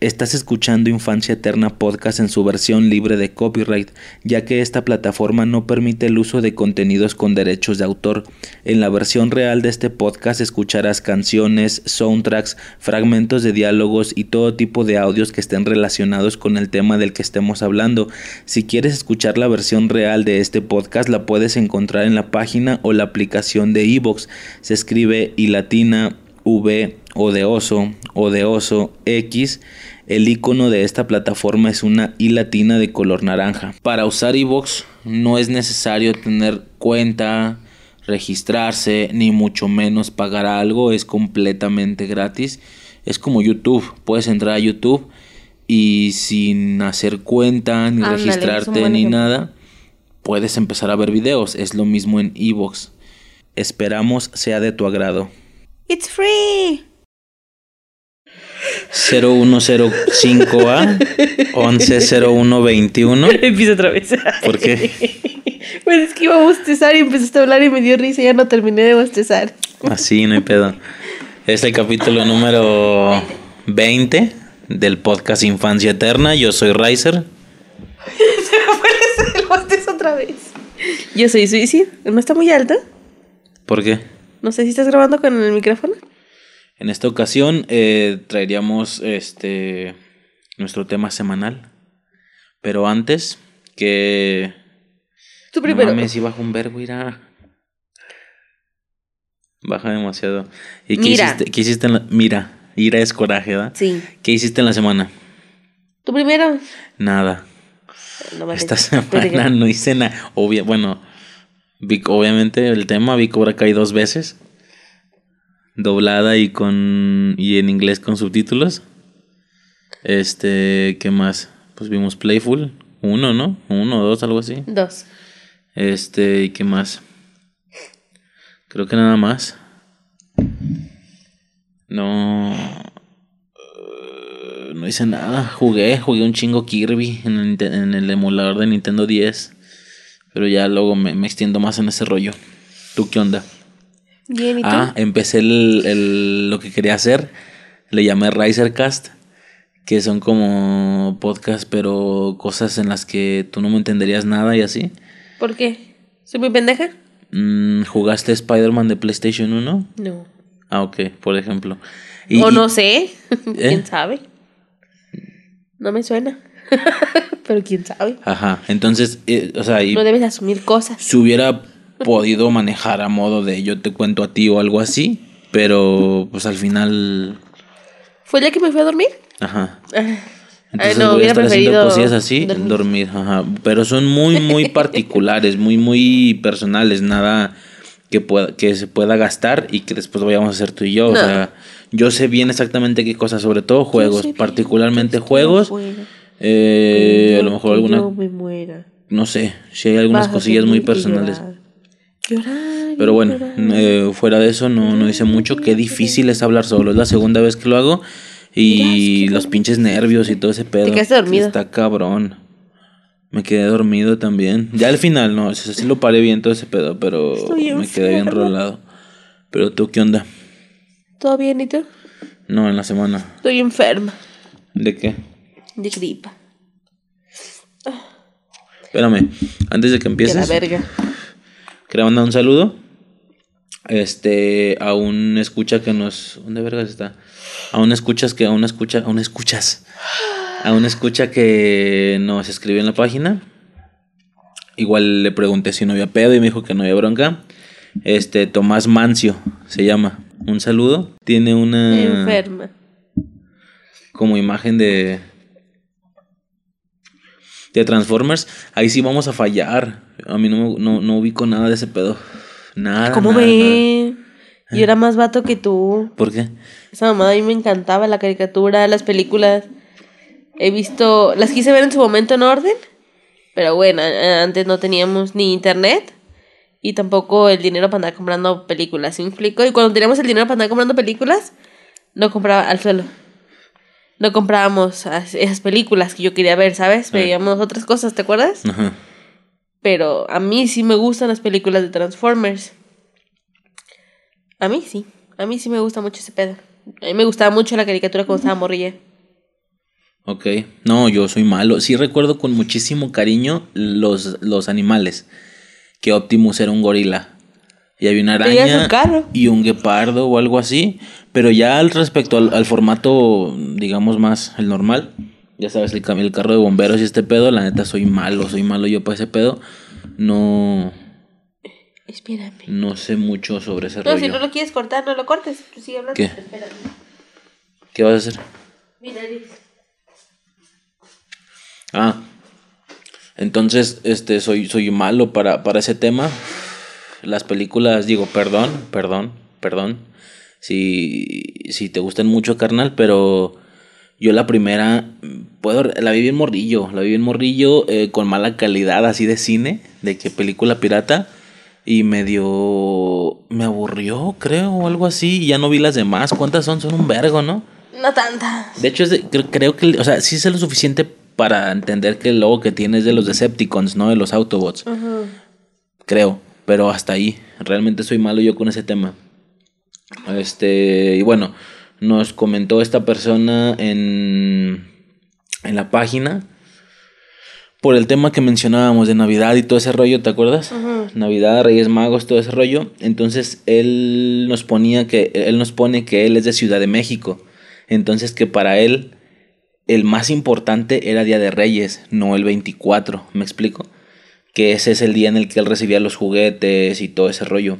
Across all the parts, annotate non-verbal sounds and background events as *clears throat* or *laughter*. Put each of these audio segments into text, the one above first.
Estás escuchando Infancia Eterna Podcast en su versión libre de copyright, ya que esta plataforma no permite el uso de contenidos con derechos de autor. En la versión real de este podcast escucharás canciones, soundtracks, fragmentos de diálogos y todo tipo de audios que estén relacionados con el tema del que estemos hablando. Si quieres escuchar la versión real de este podcast la puedes encontrar en la página o la aplicación de Evox. Se escribe y latina V o de oso o de oso X el icono de esta plataforma es una I latina de color naranja. Para usar iVoox no es necesario tener cuenta, registrarse, ni mucho menos pagar algo, es completamente gratis. Es como YouTube, puedes entrar a YouTube y sin hacer cuenta, ni registrarte, ni nada, puedes empezar a ver videos. Es lo mismo en iVoox. Esperamos sea de tu agrado. It's free. 0105A 110121. *laughs* Empieza otra vez. ¿Por qué? *laughs* Pues es que iba a bostezar y empezaste a hablar y me dio risa y ya no terminé de bostezar. Así, no hay pedo. Es el capítulo número 20 del podcast Infancia Eterna. Yo soy Riser. *laughs* Se me fue el bostezo otra vez. Yo soy Suicid. ¿No está muy alto? ¿Por qué? No sé si estás grabando con el micrófono. En esta ocasión eh, traeríamos este nuestro tema semanal. Pero antes que... Tú primero. No mames, si baja un verbo, irá. Baja demasiado. ¿Y qué Mira. hiciste, qué hiciste en la... Mira, ira es coraje, ¿verdad? Sí. ¿Qué hiciste en la semana? Tú primero. Nada. No. Esta *laughs* semana no hice nada. Obvia, bueno, vi, obviamente el tema vi Cobra Kai dos veces. Doblada y con. y en inglés con subtítulos. Este, ¿qué más? Pues vimos Playful. Uno, ¿no? Uno, dos, algo así. Dos. Este, ¿y qué más? Creo que nada más. No. eh, No hice nada. Jugué, jugué un chingo Kirby en el, Ninte- en el emulador de Nintendo 10. Pero ya luego me, me extiendo más en ese rollo. ¿Tú qué onda? Bien, ¿y tú? Ah, empecé el, el- lo que quería hacer. Le llamé Risercast. Que son como podcasts, pero cosas en las que tú no me entenderías nada y así. ¿Por qué? ¿Soy muy pendeja? Mm, ¿Jugaste Spider-Man de PlayStation 1? No. Ah, ok, por ejemplo. Y- o no sé. *laughs* ¿Eh? ¿Quién sabe? No me suena. *laughs* Pero quién sabe. Ajá, entonces, eh, o sea, y No debes asumir cosas. si hubiera podido manejar a modo de yo te cuento a ti o algo así, pero pues al final, ¿Fue el que me fui a dormir? ajá. *laughs* Ay, Entonces no, voy a estar haciendo cosillas así, dormir. dormir. ajá. Pero son muy, muy *laughs* particulares, muy, muy personales, nada que pueda, que se pueda gastar y que después vayamos a hacer tú y yo. O sea, yo sé bien exactamente qué cosas, sobre todo juegos, particularmente juegos. Eh, a lo mejor alguna, me no sé, si hay algunas cosillas muy personales. Llorar. Llorar Pero bueno, llorar. eh, fuera de eso no, no hice mucho. Qué difícil es hablar solo. Es la segunda vez que lo hago. Y los pinches nervios y todo ese pedo. quedaste dormido. Está cabrón. Me quedé dormido también. Ya al final, no, eso sí lo paré bien todo ese pedo, pero Estoy me quedé bien rolado. Pero tú, ¿qué onda? ¿Todo bien y tú? No, en la semana. Estoy enferma. ¿De qué? De gripa. Espérame, antes de que Que la empieces, verga. Quería mandar un saludo. Este, a un escucha que nos. ¿Dónde vergas está? A un escuchas que. A una escucha. A un escuchas. A un escucha que nos escribió en la página. Igual le pregunté si no había pedo y me dijo que no había bronca. Este, Tomás Mancio se llama. Un saludo. Tiene una. Enferma. Como imagen de. De Transformers. Ahí sí vamos a fallar. A mí no, no, no ubico nada de ese pedo. Nada. ¿Cómo nada, ve? Ah. Yo era más vato que tú. ¿Por qué? Esa mamada a mí me encantaba, la caricatura, las películas. He visto, las quise ver en su momento en orden, pero bueno, antes no teníamos ni internet y tampoco el dinero para andar comprando películas, ¿sí me explico? Y cuando teníamos el dinero para andar comprando películas, no compraba al suelo. No comprábamos as- esas películas que yo quería ver, ¿sabes? Veíamos otras cosas, ¿te acuerdas? Ajá. Pero a mí sí me gustan las películas de Transformers. A mí sí. A mí sí me gusta mucho ese pedo. A mí me gustaba mucho la caricatura cuando estaba morrilla. Ok. No, yo soy malo. Sí recuerdo con muchísimo cariño los, los animales. Que Optimus era un gorila. Y había una araña y un guepardo o algo así. Pero ya al respecto al, al formato, digamos más, el normal. Ya sabes, el, el carro de bomberos y este pedo, la neta soy malo, soy malo yo para ese pedo. No, Espérame. no sé mucho sobre ese No, rollo. si no lo quieres cortar, no lo cortes. Tú sigue hablando. ¿Qué? Espérame. ¿Qué vas a hacer? Mira, Liz. Ah, entonces, este, soy, soy malo para, para ese tema. Las películas, digo, perdón, perdón, perdón. Si, si te gustan mucho, carnal, pero yo la primera, puedo, la vi bien morrillo, la vi bien morrillo, eh, con mala calidad así de cine, de que película pirata, y medio, me aburrió, creo, o algo así, y ya no vi las demás. ¿Cuántas son? Son un vergo, ¿no? No tanta. De hecho, es de- creo, creo que, o sea, sí sé lo suficiente para entender que el logo que tiene es de los Decepticons, no de los Autobots. Creo, pero hasta ahí. Realmente soy malo yo con ese tema. Este, y bueno, nos comentó esta persona en, en la página por el tema que mencionábamos de Navidad y todo ese rollo, ¿te acuerdas? Navidad, Reyes Magos, todo ese rollo. Entonces él nos ponía que él nos pone que él es de Ciudad de México. Entonces que para él el más importante era Día de Reyes, no el 24, ¿me explico? Que ese es el día en el que él recibía los juguetes y todo ese rollo.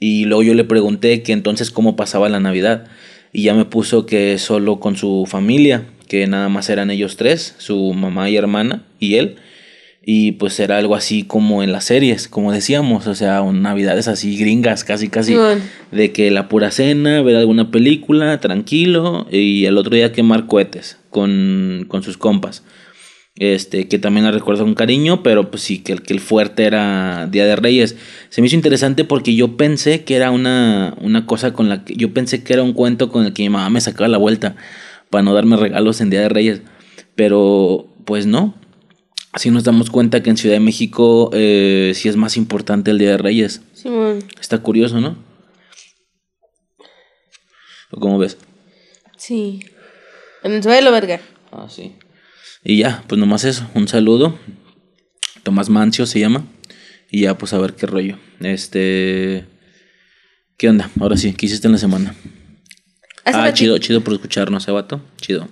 Y luego yo le pregunté que entonces cómo pasaba la Navidad. Y ya me puso que solo con su familia, que nada más eran ellos tres, su mamá y hermana y él. Y pues era algo así como en las series, como decíamos, o sea, navidades así gringas, casi casi, de que la pura cena, ver alguna película, tranquilo, y el otro día quemar cohetes con, con sus compas. Este, que también la recuerdo con cariño, pero pues sí, que el, que el fuerte era Día de Reyes. Se me hizo interesante porque yo pensé que era una, una cosa con la que, yo pensé que era un cuento con el que mi mamá me sacaba la vuelta para no darme regalos en Día de Reyes. Pero pues no. Así nos damos cuenta que en Ciudad de México eh, sí es más importante el Día de Reyes. Simón. Está curioso, ¿no? ¿O cómo ves? Sí. En el suelo, verga. Ah, sí. Y ya, pues nomás eso. Un saludo. Tomás Mancio se llama. Y ya, pues a ver qué rollo. Este. ¿Qué onda? Ahora sí, ¿qué hiciste en la semana? Hace ah, chido, chido por escucharnos, ¿eh, vato? Chido.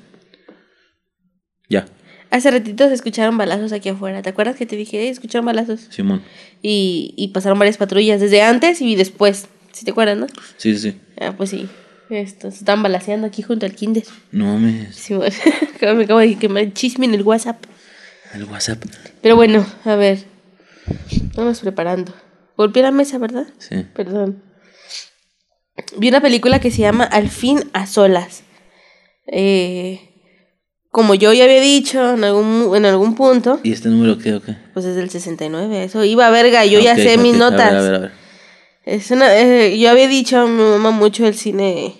Ya, Hace ratito se escucharon balazos aquí afuera. ¿Te acuerdas que te dije, "Ey, escucharon balazos? Simón. Y, y pasaron varias patrullas desde antes y después. ¿Sí te acuerdas, no? Sí, sí, sí. Ah, pues sí. Esto, se están balaseando aquí junto al kinder. No mames. Sí, bueno. *laughs* me acabo de que me chisme en el WhatsApp. El WhatsApp. Pero bueno, a ver. Vamos preparando. Golpeé la mesa, ¿verdad? Sí. Perdón. Vi una película que se llama Al fin a solas. Eh, como yo ya había dicho en algún, en algún punto, ¿Y este número qué o qué? pues es del 69. Eso iba verga, yo ya sé mis notas. A ver, a ver, a ver. Es una, eh, yo había dicho, me mama mucho el cine,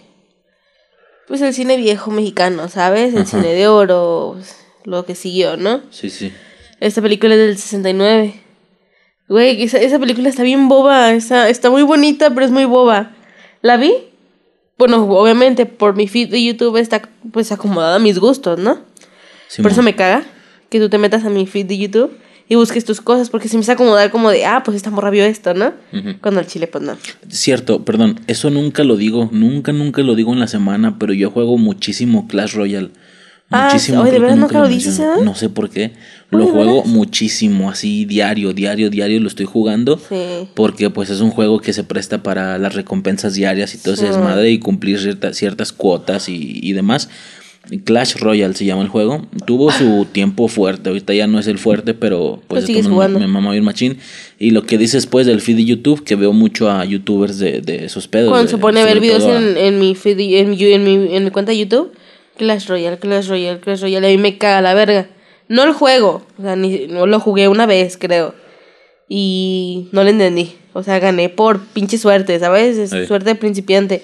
pues el cine viejo mexicano, ¿sabes? El Ajá. cine de oro, pues, lo que siguió, ¿no? Sí, sí. Esta película es del 69. Güey, esa, esa película está bien boba, está, está muy bonita, pero es muy boba. ¿La vi? Bueno, obviamente por mi feed de YouTube está pues acomodada a mis gustos, ¿no? Simón. Por eso me caga que tú te metas a mi feed de YouTube y busques tus cosas, porque se me a acomodar como de, ah, pues esta morra vio esto, ¿no? Cuando al chile, pues no. Cierto, perdón, eso nunca lo digo, nunca, nunca lo digo en la semana, pero yo juego muchísimo Clash Royale. Ah, Muchísimo. oye, ¿de verdad nunca lo dices, eh? No sé por qué. Oye, Lo ¿de juego muchísimo, así diario, diario, diario lo estoy jugando. Sí. Porque pues es un juego que se presta para las recompensas diarias y todo ese Sí. desmadre y cumplir cierta- ciertas cuotas y, y demás. Clash Royale se llama el juego. Tuvo su tiempo fuerte. Ahorita ya no es el fuerte, pero pues como jugando. me mama bien machín. Y lo que dices después del feed de YouTube, que veo mucho a youtubers de, de esos pedos. Cuando de- se pone a ver videos en, en mi feed, en, mi- en, mi, en mi cuenta de YouTube, Clash Royale, Clash Royale, Clash Royale, a mí me caga la verga. No el juego, o sea, ni, no lo jugué una vez, creo. Y no lo entendí. O sea, gané por pinche suerte, ¿sabes? Es Sí. suerte de principiante.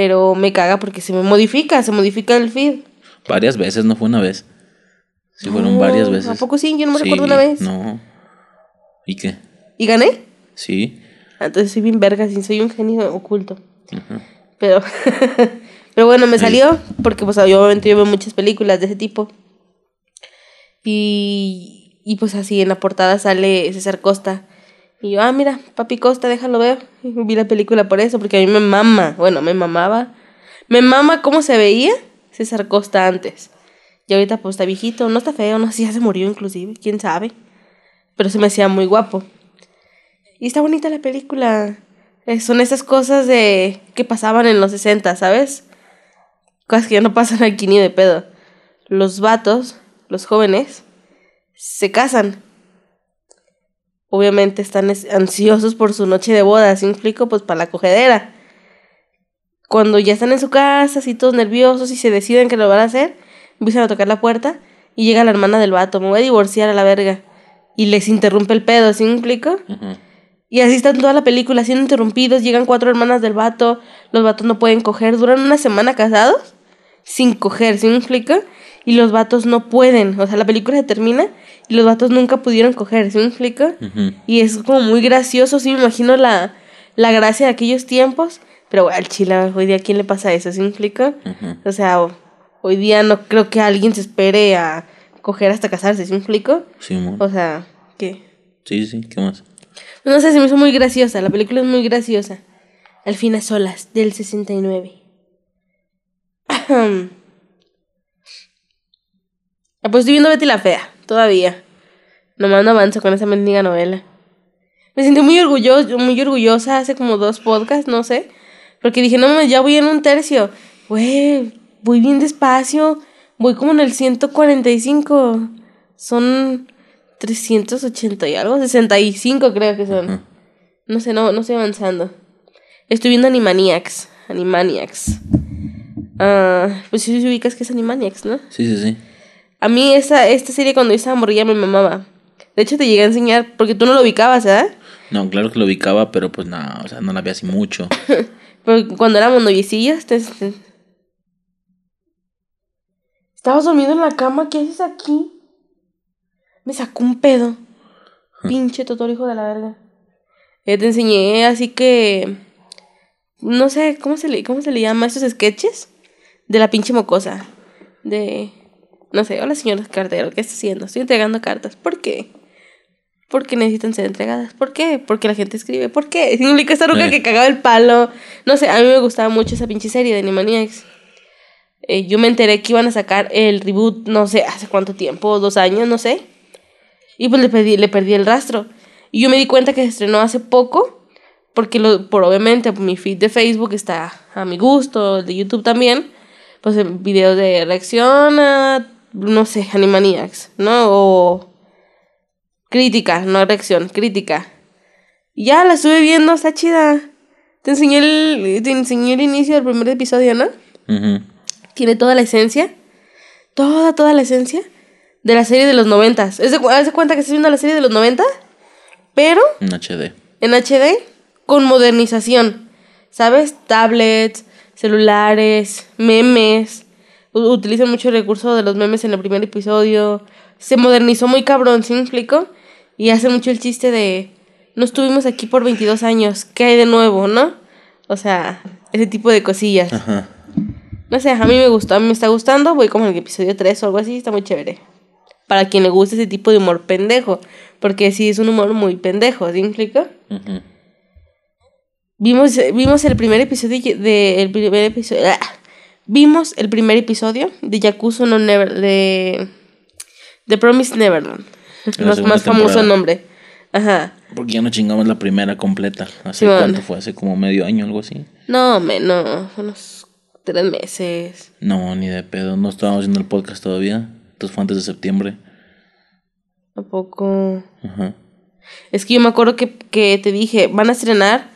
Pero me caga porque se me modifica, se modifica el feed. Varias veces, no fue una vez. Sí, fueron varias veces. ¿A poco sí? Yo no me Sí, recuerdo una vez. No. ¿Y qué? ¿Y gané? Sí. Ah, Entonces soy bien verga, sí, soy un genio oculto. Ajá. Pero, *laughs* Pero bueno, me salió porque pues obviamente yo veo muchas películas de ese tipo. Y, y pues así en la portada sale César Costa. Y yo, ah, mira, papi Costa, déjalo ver. *laughs* Vi la película por eso, porque a mí me mama, bueno, me mamaba. Me mama cómo se veía César Costa antes. Y ahorita pues está viejito, no está feo, no sé, ya se murió inclusive, quién sabe. Pero se me hacía muy guapo. Y está bonita la película. Eh, son esas cosas de que pasaban en los 60, ¿sabes? Cosas que ya no pasan aquí ni de pedo. Los vatos, los jóvenes, se casan. Obviamente están ansiosos por su noche de boda, ¿sí explico? Pues para la cogedera. Cuando ya están en su casa, así todos nerviosos y se deciden que lo van a hacer, empiezan a tocar la puerta y llega la hermana del vato, me voy a divorciar a la verga. Y les interrumpe el pedo, ¿sí explico? Y así están toda la película siendo interrumpidos, llegan cuatro hermanas del vato, los vatos no pueden coger, duran una semana casados sin coger, ¿sí me explico? Y los vatos no pueden, o sea, la película se termina y los vatos nunca pudieron coger, ¿sí me explico? Y es como muy gracioso, sí me imagino la, la gracia de aquellos tiempos, pero al chile, hoy día, ¿a quién le pasa eso? ¿Sí me explico? O sea, hoy día no creo que alguien se espere a coger hasta casarse, ¿sí me explico? Sí, O sea, ¿qué? Sí, sí, ¿qué más? No sé, se me hizo muy graciosa. La película es muy graciosa. Al fin a solas, del 69. ah, pues estoy viendo Betty la Fea, todavía. Nomás no avanzo con esa mendiga novela. Me sentí muy orgulloso, muy orgullosa hace como dos podcasts, no sé. Porque dije, no, ya voy en un tercio. Güey, voy bien despacio. Voy como en el 145. Son 380 y algo, 65 creo que son. No sé, no, no estoy avanzando. Estoy viendo Animaniacs. Animaniacs. Ah, pues sí ubicas que es Animaniacs, ¿no? Sí, sí, sí. A mí esa, esta serie cuando yo estaba morrilla me mamaba. De hecho te llegué a enseñar, porque tú no lo ubicabas, ¿verdad? No, claro que lo ubicaba, pero pues nada, o sea, no la vi así mucho. *laughs* pero cuando éramos noviecillos, te... Estabas dormido en la cama, ¿qué haces aquí? Me sacó un pedo. Pinche Totoro, hijo de la verga. Eh, te enseñé así que. No sé, ¿cómo se le, cómo se le llama esos sketches? De la pinche mocosa. De. No sé, hola señor cartero, ¿qué está haciendo? Estoy entregando cartas. ¿Por qué? Porque necesitan ser entregadas. ¿Por qué? Porque la gente escribe. ¿Por qué? *laughs* Significa esta ruca que cagaba el palo. No sé, a mí me gustaba mucho esa pinche serie de Animaniacs. Eh, yo me enteré que iban a sacar el reboot, no sé, hace cuánto tiempo, dos años, no sé. Y pues le perdí, le perdí el rastro. Y yo me di cuenta que se estrenó hace poco, porque lo, por obviamente mi feed de Facebook está a mi gusto, el de YouTube también, pues videos de reacción a, no sé, Animaniacs, ¿no? O crítica, no reacción, crítica. Ya la estuve viendo, está chida. Te enseñé el, te enseñé el inicio del primer episodio, ¿no? Tiene toda la esencia. Toda, toda la esencia de la serie de los noventas. ¿Es de, cuenta que estás viendo la serie de los 90? Pero... En HD. En HD, con modernización. ¿Sabes? Tablets, celulares, memes. Utilizan mucho el recurso de los memes en el primer episodio. Se modernizó muy cabrón, ¿sí me explico? Y hace mucho el chiste de... No estuvimos aquí por 22 años. ¿Qué hay de nuevo, no? O sea, ese tipo de cosillas. Ajá. No sé, a mí me gustó, a mí me está gustando. Voy como en el episodio 3 o algo así, está muy chévere para quien le guste ese tipo de humor pendejo. Porque sí es un humor muy pendejo, ¿sí implica? Vimos, vimos el primer episodio de el primer episodio. Ah, vimos el primer episodio de Yakuza no Never de The Promise Neverland. Más, más famoso nombre. Ajá. Porque ya no chingamos la primera completa. ¿Hace cuánto fue? ¿Hace como medio año algo así? No, menos. Unos tres meses. No, ni de pedo. No estábamos haciendo el podcast todavía. Entonces fue antes de septiembre. ¿A poco? Ajá. Es que yo me acuerdo que, que te dije, ¿van a estrenar?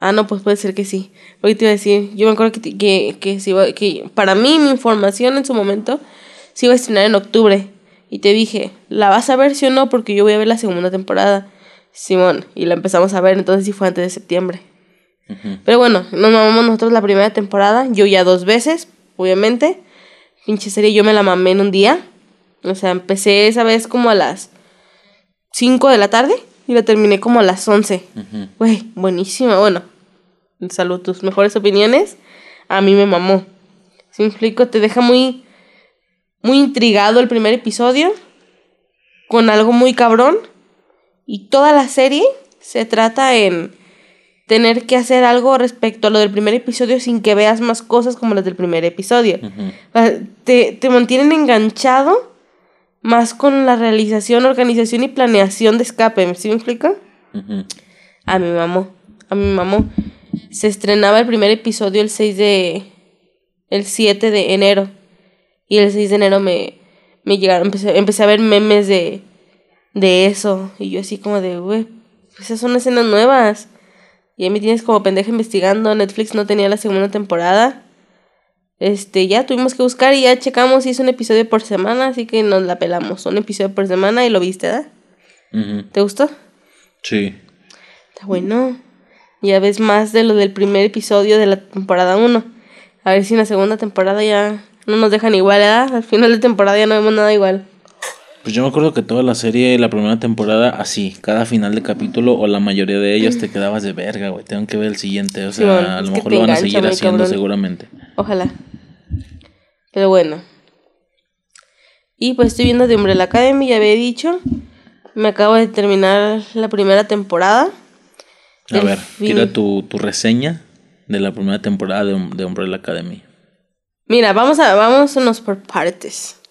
Ah, no, pues puede ser que sí. Porque te iba a decir, yo me acuerdo que, que, que, que para mí, mi información en su momento, se iba a estrenar en octubre. Y te dije, ¿la vas a ver sí o no? Porque yo voy a ver la segunda temporada. Simón, y la empezamos a ver, entonces sí fue antes de septiembre. Pero bueno, nos mamamos nosotros la primera temporada, yo ya dos veces, obviamente. Pinche serie, yo me la mamé en un día. O sea, empecé esa vez como a las 5 de la tarde y la terminé como a las 11. Güey, buenísima. Bueno, salud, tus mejores opiniones. a mí me mamó. Si me explico, te deja muy, muy intrigado el primer episodio, con algo muy cabrón, y toda la serie se trata en tener que hacer algo respecto a lo del primer episodio sin que veas más cosas como las del primer episodio. te, te mantienen enganchado más con la realización, organización y planeación de escape. ¿Sí me explico? A mi mamó. A mi mamó. Se estrenaba el primer episodio el 6 de. El 7 de enero. Y el 6 de enero me, me llegaron. Empecé, empecé a ver memes de. De eso. Y yo así como de, güey, pues esas son escenas nuevas. Y ahí me tienes como pendeja investigando. Netflix no tenía la segunda temporada. Este, ya tuvimos que buscar y ya checamos si es un episodio por semana, así que nos la pelamos. Un episodio por semana y lo viste, ¿verdad? ¿Te gustó? Sí. Está bueno. Ya ves más de lo del primer episodio de la temporada 1. A ver si en la segunda temporada ya no nos dejan igual, ¿verdad? Al final de temporada ya no vemos nada igual. Pues yo me acuerdo que toda la serie, la primera temporada, así, cada final de capítulo o la mayoría de ellos te quedabas de verga, güey. Tengo que ver el siguiente. O sea, a lo mejor lo van a seguir haciendo seguramente. Ojalá. Pero bueno. Y pues estoy viendo de Umbrella Academy, ya había dicho. Me acabo de terminar la primera temporada. A ver, tira tu, tu, reseña de la primera temporada de, de Umbrella Academy. Mira, vamos a vámonos por partes.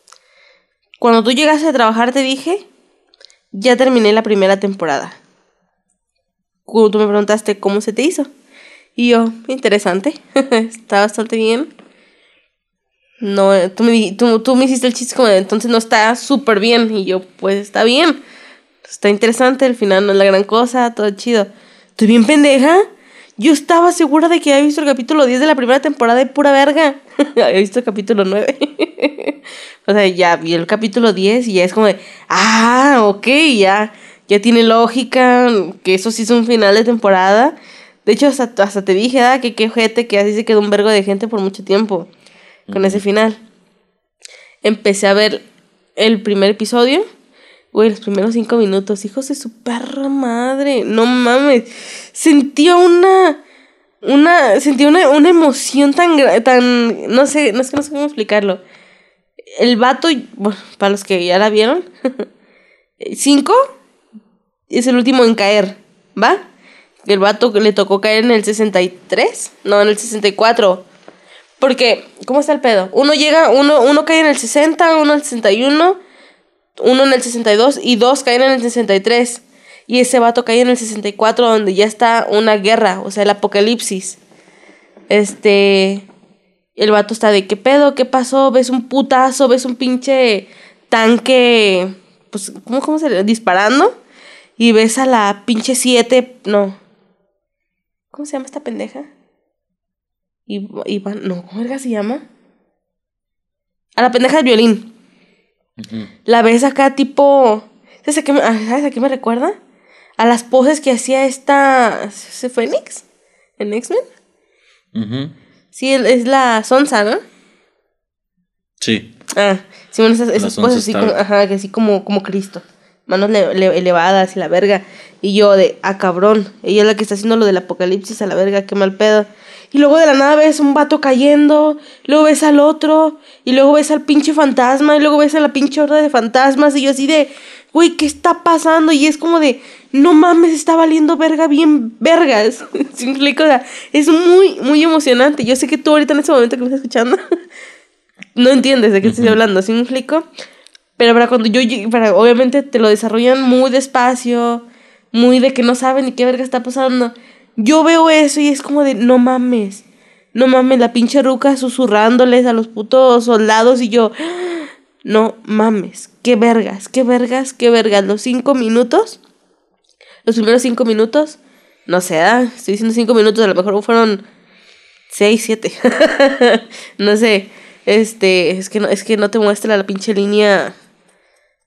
Cuando tú llegaste a trabajar te dije, ya terminé la primera temporada. Cuando tú me preguntaste cómo se te hizo. Y yo, interesante, *laughs* está bastante bien. No, tú me, tú, tú me hiciste el chiste como entonces no está súper bien. Y yo, pues está bien. Está interesante, el final no es la gran cosa, todo chido. ¿Estoy bien pendeja? Yo estaba segura de que había visto el capítulo 10 de la primera temporada de pura verga. *laughs* había visto el capítulo 9. *laughs* o sea, ya vi el capítulo 10 y ya es como de, ah, ok, ya, ya tiene lógica, que eso sí es un final de temporada. De hecho, hasta, hasta te dije, ah, que qué ojete, que así se quedó un vergo de gente por mucho tiempo con ese final. Empecé a ver el primer episodio. Güey, los primeros cinco minutos, hijos de su perra madre. No mames. Sentía una. Una. Sentía una, una emoción tan. tan. No sé, no sé, no sé cómo explicarlo. El vato, bueno, para los que ya la vieron. *laughs* cinco es el último en caer, ¿va? El vato le tocó caer en el 63. No, en el 64. Porque, ¿cómo está el pedo? Uno llega, uno, uno cae en el 60, uno en el 61 uno en el 62 y dos caen en el 63. Y ese vato cae en el 64 donde ya está una guerra, o sea, el apocalipsis. Este... El vato está de qué pedo, qué pasó, ves un putazo, ves un pinche tanque, pues, ¿cómo, se le? Disparando. Y ves a la pinche 7, no. ¿Cómo se llama esta pendeja? Iván, no, ¿cómo se llama? A la pendeja del violín. La ves acá tipo... ¿Sabes a, qué, ¿Sabes a qué me recuerda? A las poses que hacía esta... ¿Se Fénix? ¿En X-Men? Sí, es la Sonsa, ¿no? Sí. Ah, sí, bueno, esas, poses así como, ajá, que así como, como Cristo. Manos elevadas y la verga. Y yo de, ah, cabrón. Ella es la que está haciendo lo del apocalipsis a la verga, qué mal pedo. Y luego de la nada ves un vato cayendo, luego ves al otro, y luego ves al pinche fantasma, y luego ves a la pinche horda de fantasmas, y yo así de, güey, ¿qué está pasando? Y es como de, no mames, está valiendo verga bien vergas. *laughs* ¿Sí explico? O sea, es muy, muy emocionante. Yo sé que tú ahorita en ese momento que me estás escuchando, *laughs* no entiendes de qué estoy hablando, ¿sí me explico? Pero para cuando yo, para, obviamente te lo desarrollan muy despacio, muy de que no saben ni qué verga está pasando. Yo veo eso y es como de, no mames, no mames, la pinche ruca susurrándoles a los putos soldados y yo, no mames, qué vergas, qué vergas, qué vergas. Los cinco minutos, los primeros cinco minutos, no sé, ¿ah? estoy diciendo cinco minutos, a lo mejor fueron seis, siete, *laughs* no sé. Este, es que no, es que no te muestra la pinche línea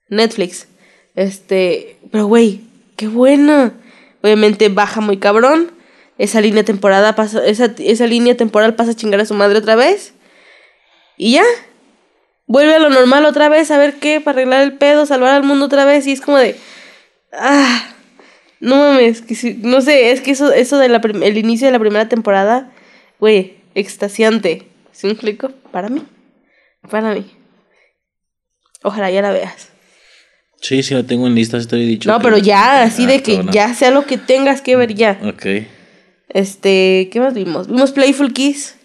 Netflix. Este, pero güey, qué bueno. Obviamente baja muy cabrón esa línea temporada pasa, esa, esa línea temporal pasa a chingar a su madre otra vez. Y ya. Vuelve a lo normal otra vez, a ver qué, para arreglar el pedo, salvar al mundo otra vez. Y es como de. Ah. No mames, que no sé, es que eso, eso del el inicio de la primera temporada, güey, extasiante. ¿Sí me explico? Para mí. Para mí. Ojalá ya la veas. Sí, sí, la tengo en lista, te había dicho. No, que- pero ya, así Ah, de que cabrón. ya sea lo que tengas que ver ya. Ok. Este, ¿qué más vimos? Vimos Playful Kiss.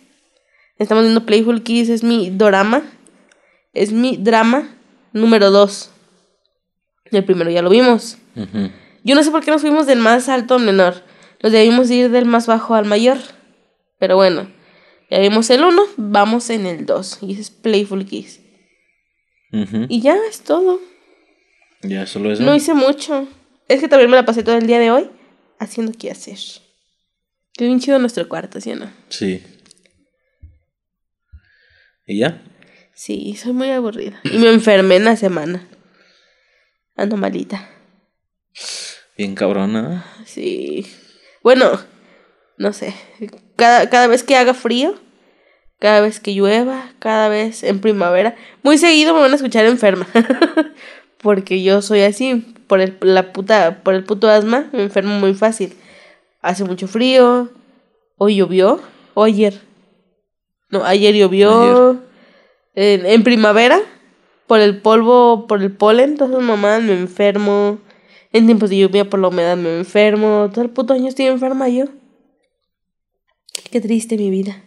Estamos viendo Playful Kiss, es mi dorama. Es mi drama número 2. El primero ya lo vimos. Yo no sé por qué nos fuimos del más alto al menor. Nos debimos ir del más bajo al mayor. Pero bueno, ya vimos el 1, vamos en el 2. Y ese es Playful Kiss. Y ya es todo. Ya, solo eso. No hice mucho. Es que también me la pasé todo el día de hoy haciendo qué hacer. Qué bien chido nuestro cuarto, ¿sí o no? Sí. ¿Y ya? Sí, soy muy aburrida. Y me enfermé en la semana. Ando malita. Bien cabrona. Sí. Bueno, no sé. Cada, cada vez que haga frío, cada vez que llueva, cada vez en primavera, muy seguido me van a escuchar enferma. *laughs* Porque yo soy así, por el, la puta, por el puto asma, me enfermo muy fácil. Hace mucho frío, hoy llovió, o ayer. No, ayer llovió. En, en primavera, por el polvo, por el polen, esas mamadas me enfermo. En tiempos de lluvia por la humedad me enfermo. Todo el puto año estoy enferma yo. Qué triste mi vida.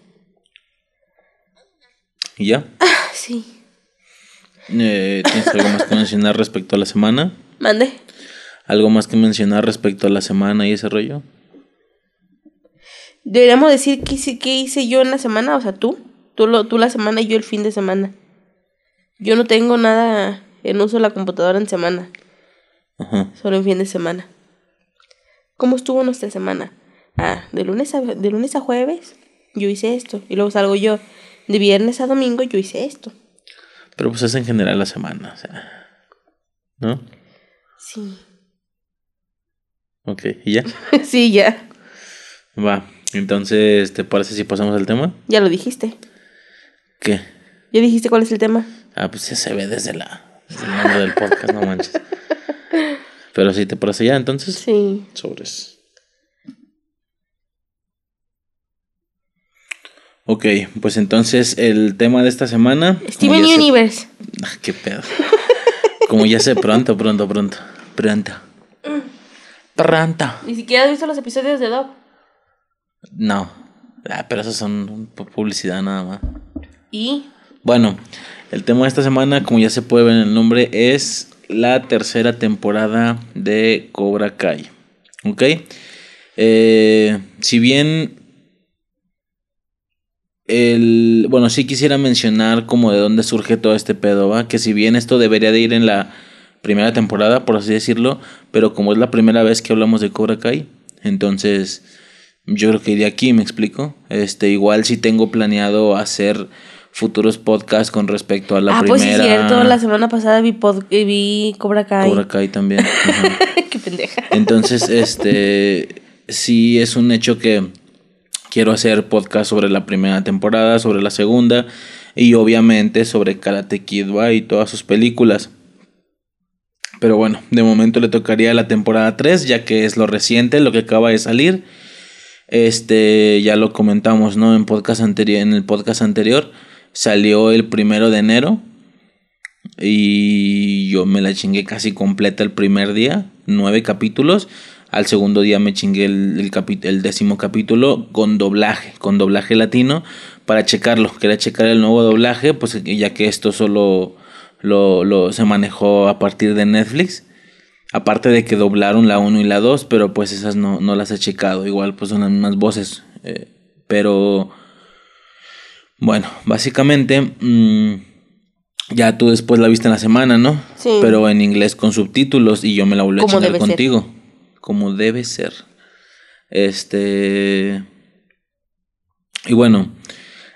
¿Y ya? Ah, sí. Eh, ¿Tienes algo más que mencionar respecto a la semana? Mande. ¿Algo más que mencionar respecto a la semana y ese rollo? Deberíamos decir qué hice, qué hice yo en la semana, o sea, tú. Tú, lo, tú la semana y yo el fin de semana. Yo no tengo nada en uso de la computadora en semana, Ajá. solo en fin de semana. ¿Cómo estuvo nuestra semana? Ah, de lunes a, de lunes a jueves yo hice esto. Y luego salgo yo. De viernes a domingo yo hice esto. Pero pues es en general la semana, o sea. ¿No? Sí. Ok, ¿y ya? *laughs* sí, ya. Va. Entonces, ¿te parece si pasamos al tema? Ya lo dijiste. ¿Qué? ¿Ya dijiste cuál es el tema? Ah, pues ya se ve desde la desde el nombre del podcast, no manches. Pero si te parece ya, entonces. Sí. Sobres. Ok, pues entonces el tema de esta semana. Steven Universe. Ah, qué pedo. Como ya sé, pronto, pronto, pronto. Pronto. Pronto. Ni siquiera has visto los episodios de Dove. No. Ah, pero esos son pu- publicidad nada más. Y Bueno, el tema de esta semana, como ya se puede ver en el nombre, es la tercera temporada de Cobra Kai. ¿Ok? Eh, si bien el, bueno, sí quisiera mencionar como de dónde surge todo este pedo, ¿va? Que si bien esto debería de ir en la primera temporada, por así decirlo, pero como es la primera vez que hablamos de Cobra Kai, entonces yo creo que iría aquí, me explico. Este, igual si tengo planeado hacer futuros podcasts con respecto a la ah, primera. pues sí, es cierto. La semana pasada vi, pod- eh, vi Cobra Kai. Cobra Kai también. *laughs* Qué pendeja. Entonces, este, sí es un hecho que quiero hacer podcast sobre la primera temporada, sobre la segunda y obviamente sobre Karate Kid ¿va? y todas sus películas. Pero bueno, de momento le tocaría la temporada 3, ya que es lo reciente, lo que acaba de salir. Este, ya lo comentamos, ¿no? En podcast anterior, en el podcast anterior salió el primero de enero y yo me la chingué casi completa el primer día, nueve capítulos. Al segundo día me chingué el, el, décimo capítulo con doblaje, con doblaje latino para checarlo. Quería checar el nuevo doblaje, pues ya que esto solo lo, lo- se manejó a partir de Netflix. Aparte de que doblaron la 1 y la 2, pero pues esas no, no las he checado. Igual pues son las mismas voces. eh, pero bueno, básicamente mm, ya tú después la viste en la semana, ¿no? Sí. Pero en inglés con subtítulos y yo me la volví a chingar ser. contigo. Como debe ser. Este... Y bueno,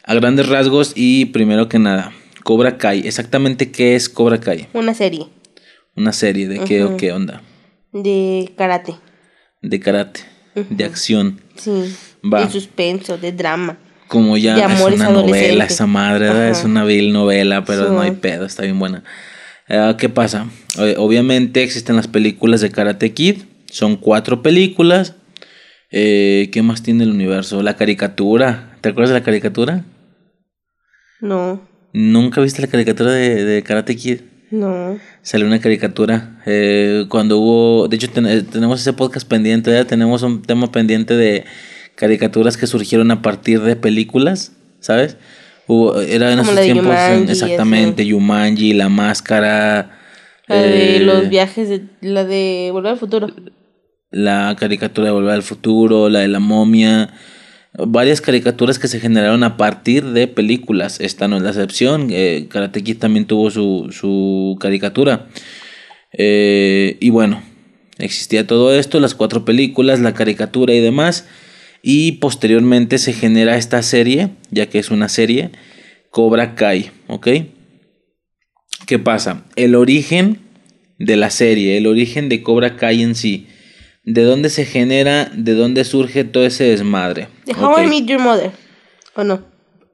a grandes rasgos y primero que nada, Cobra Kai. Exactamente qué es Cobra Kai. Una serie Una serie de qué o qué onda. de karate. De karate, de acción. Sí. Va. De suspenso, de drama. Como ya De es una novela esa madre, es una vil novela, pero Sí. no hay pedo, está bien buena. Eh, ¿Qué pasa? Obviamente existen las películas de Karate Kid, son cuatro películas. Eh, ¿Qué más tiene el universo? La caricatura. ¿Te ¿Te acuerdas de la caricatura? No, ¿Nunca viste la caricatura de, de Karate Kid? no. Salió una caricatura eh, cuando hubo, de hecho ten- eh, tenemos ese podcast pendiente, ya tenemos un tema pendiente de caricaturas que surgieron a partir de películas, ¿sabes? Hubo, era en esos tiempos, exactamente, Yumanji, La Máscara, La de eh, los viajes, de, la de Volver al Futuro. la caricatura de Volver al Futuro, la de la momia, varias caricaturas que se generaron a partir de películas. Esta no es la excepción. eh, Karate Kid también tuvo su, su caricatura. Eh, y bueno, existía todo esto, las cuatro películas, la caricatura y demás. Y posteriormente se genera esta serie, ya que es una serie, Cobra Kai, ¿ok? ¿Qué pasa? El origen de la serie, el origen de Cobra Kai en sí, de dónde se genera, de dónde surge todo ese desmadre. De How ¿ok? I Met Your Mother. ¿O no?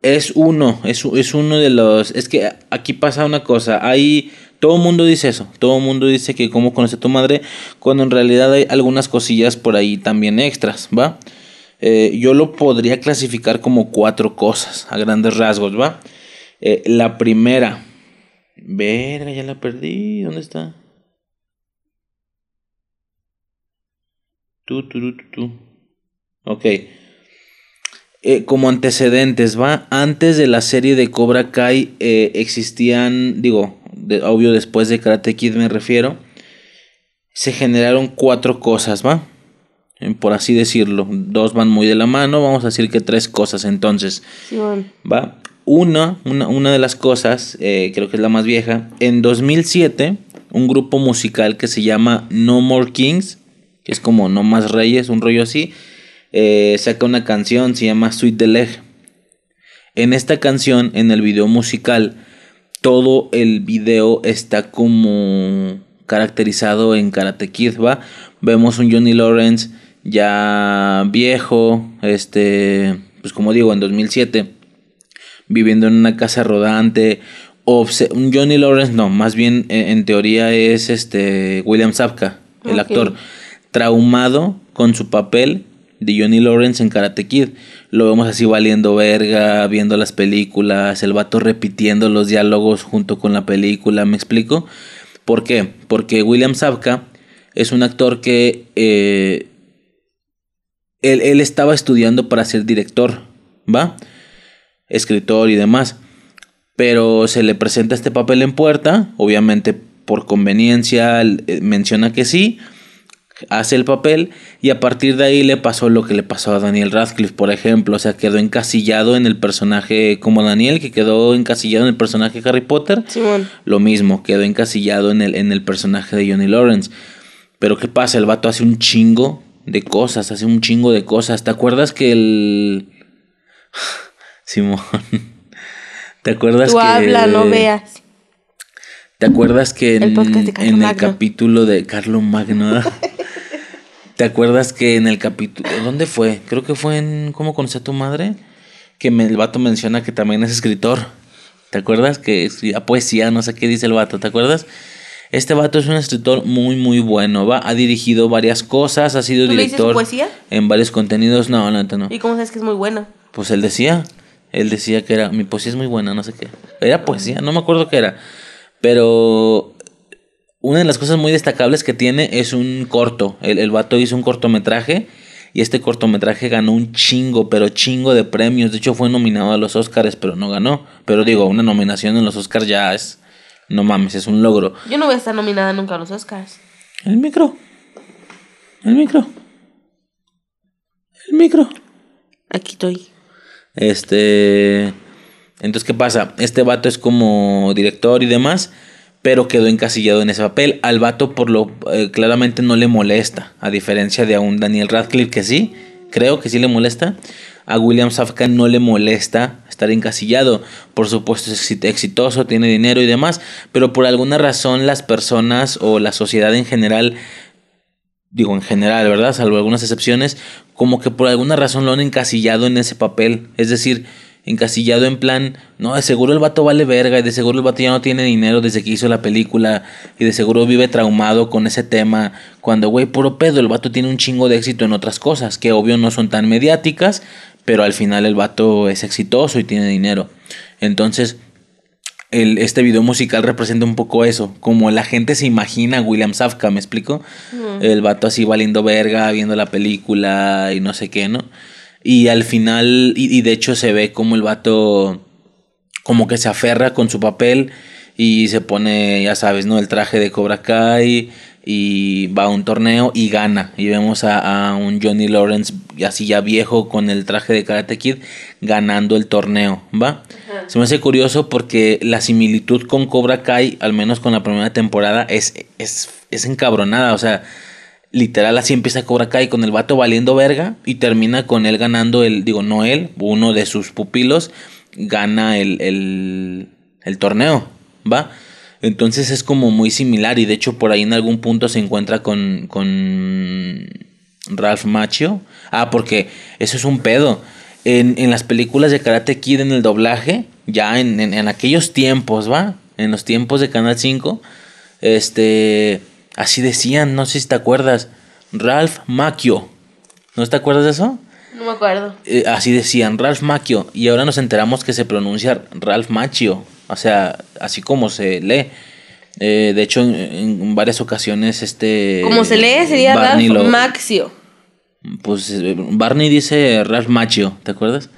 Es uno, es, es uno de los... Es que aquí pasa una cosa, hay... Todo el mundo dice eso, todo el mundo dice que cómo conoce a tu madre, cuando en realidad hay algunas cosillas por ahí también extras, ¿va? Eh, yo lo podría clasificar como cuatro cosas, a grandes rasgos, ¿va? Eh, la primera... Verga, ya la perdí, ¿dónde está? Tú, tú, tú, tú. Ok. Eh, como antecedentes, ¿va? Antes de la serie de Cobra Kai eh, existían, digo, de- obvio después de Karate Kid me refiero, se generaron cuatro cosas, ¿va? Eh, Por así decirlo, dos van muy de la mano, vamos a decir que tres cosas entonces. Simón. ¿va? Una, una, una de las cosas, creo que es la más vieja, en 2007, un grupo musical que se llama No More Kings, que es como No Más Reyes, un rollo así, eh, saca una canción, se llama Sweet the Leg. En esta canción, en el video musical, todo el video está como caracterizado en Karate Kid, ¿va? Vemos un Johnny Lawrence ya viejo, este, pues como digo, en 2007, viviendo en una casa rodante, un Johnny Lawrence, no, más bien eh, en teoría es este William Sapka, el actor, traumado con su papel de Johnny Lawrence en Karate Kid. Lo vemos así valiendo verga, viendo las películas, el vato repitiendo los diálogos junto con la película, ¿me explico? ¿Por qué? Porque William Sapka es un actor que eh, él, él estaba estudiando para ser director, ¿va? Escritor y demás. Pero se le presenta este papel en puerta, obviamente por conveniencia eh, menciona que sí, hace el papel y a partir de ahí le pasó lo que le pasó a Daniel Radcliffe, por ejemplo, o sea, quedó encasillado en el personaje como Daniel, que quedó encasillado en el personaje Harry Potter, Simón. lo mismo, quedó encasillado en el, en el personaje de Johnny Lawrence. Pero ¿qué pasa? El vato hace un chingo de cosas, hace un chingo de cosas. ¿Te acuerdas que el... *sighs* Simón. *laughs* ¿Te acuerdas Tú que... habla, no veas. ¿Te acuerdas que en, El en capítulo de Carlo Magno... *laughs* ¿Te acuerdas que en el capítulo... ¿Dónde fue? Creo que fue en ¿Cómo conocí a tu madre? Que me- el vato menciona que también es escritor. ¿Te acuerdas? Que escribía poesía, no sé qué dice el vato, ¿te acuerdas? Este vato es un escritor muy, muy bueno, ¿va? Ha dirigido varias cosas, ha sido ¿Tú leíste su director poesía? en varios contenidos. No, no, no. ¿Y cómo sabes que es muy buena? Pues él decía, él decía que era, mi poesía es muy buena, no sé qué. Era poesía, no me acuerdo qué era. Pero una de las cosas muy destacables que tiene es un corto. El, el vato hizo un cortometraje y este cortometraje ganó un chingo, pero chingo de premios. De hecho fue nominado a los Oscars, pero no ganó. Pero digo, una nominación en los Oscars ya es, no mames, es un logro. Yo no voy a estar nominada nunca a los Oscars. El micro. El micro. El micro. Aquí estoy. Este. Entonces, ¿qué pasa? Este vato es como director y demás, pero quedó encasillado en ese papel. Al vato, por lo eh, claramente no le molesta, a diferencia de a un Daniel Radcliffe que sí, creo que sí le molesta. A William Safka no le molesta estar encasillado. Por supuesto, es exit- exitoso, tiene dinero y demás, pero por alguna razón las personas o la sociedad en general digo en general, ¿verdad? Salvo algunas excepciones, como que por alguna razón lo han encasillado en ese papel. Es decir, encasillado en plan, no, de seguro el vato vale verga y de seguro el vato ya no tiene dinero desde que hizo la película y de seguro vive traumado con ese tema. Cuando, güey, puro pedo, el vato tiene un chingo de éxito en otras cosas, que obvio no son tan mediáticas, pero al final el vato es exitoso y tiene dinero. Entonces, el, este video musical representa un poco eso, como la gente se imagina a William Safka, ¿me explico? El vato así valiendo verga, viendo la película y no sé qué, ¿no? Y al final, y, y de hecho se ve como el vato como que se aferra con su papel y se pone, ya sabes, ¿no? El traje de Cobra Kai y va a un torneo y gana. Y vemos a, un Johnny Lawrence así ya viejo con el traje de Karate Kid ganando el torneo, ¿va? Se me hace curioso porque la similitud con Cobra Kai, al menos con la primera temporada, es, es, es encabronada, o sea... Literal, así empieza Cobra Kai con el vato valiendo verga y termina con él ganando el, digo, no él, uno de sus pupilos gana el, el, el torneo, ¿va? Entonces es como muy similar y de hecho por ahí en algún punto se encuentra con, con Ralph Macchio. Ah, porque eso es un pedo. En, en, las películas de Karate Kid en el doblaje, ya en, en, aquellos tiempos, ¿va? En los tiempos de Canal 5, este, así decían, no sé si te acuerdas, Ralph Macchio. ¿No te acuerdas de eso? No me acuerdo. Eh, así decían, Ralph Macchio. Y ahora nos enteramos que se pronuncia Ralph Macchio. O sea, así como se lee. Eh, de hecho, en, varias ocasiones este... Como se lee sería Ralph Maxio. Pues eh, Barney dice Ralph Macchio, ¿te acuerdas?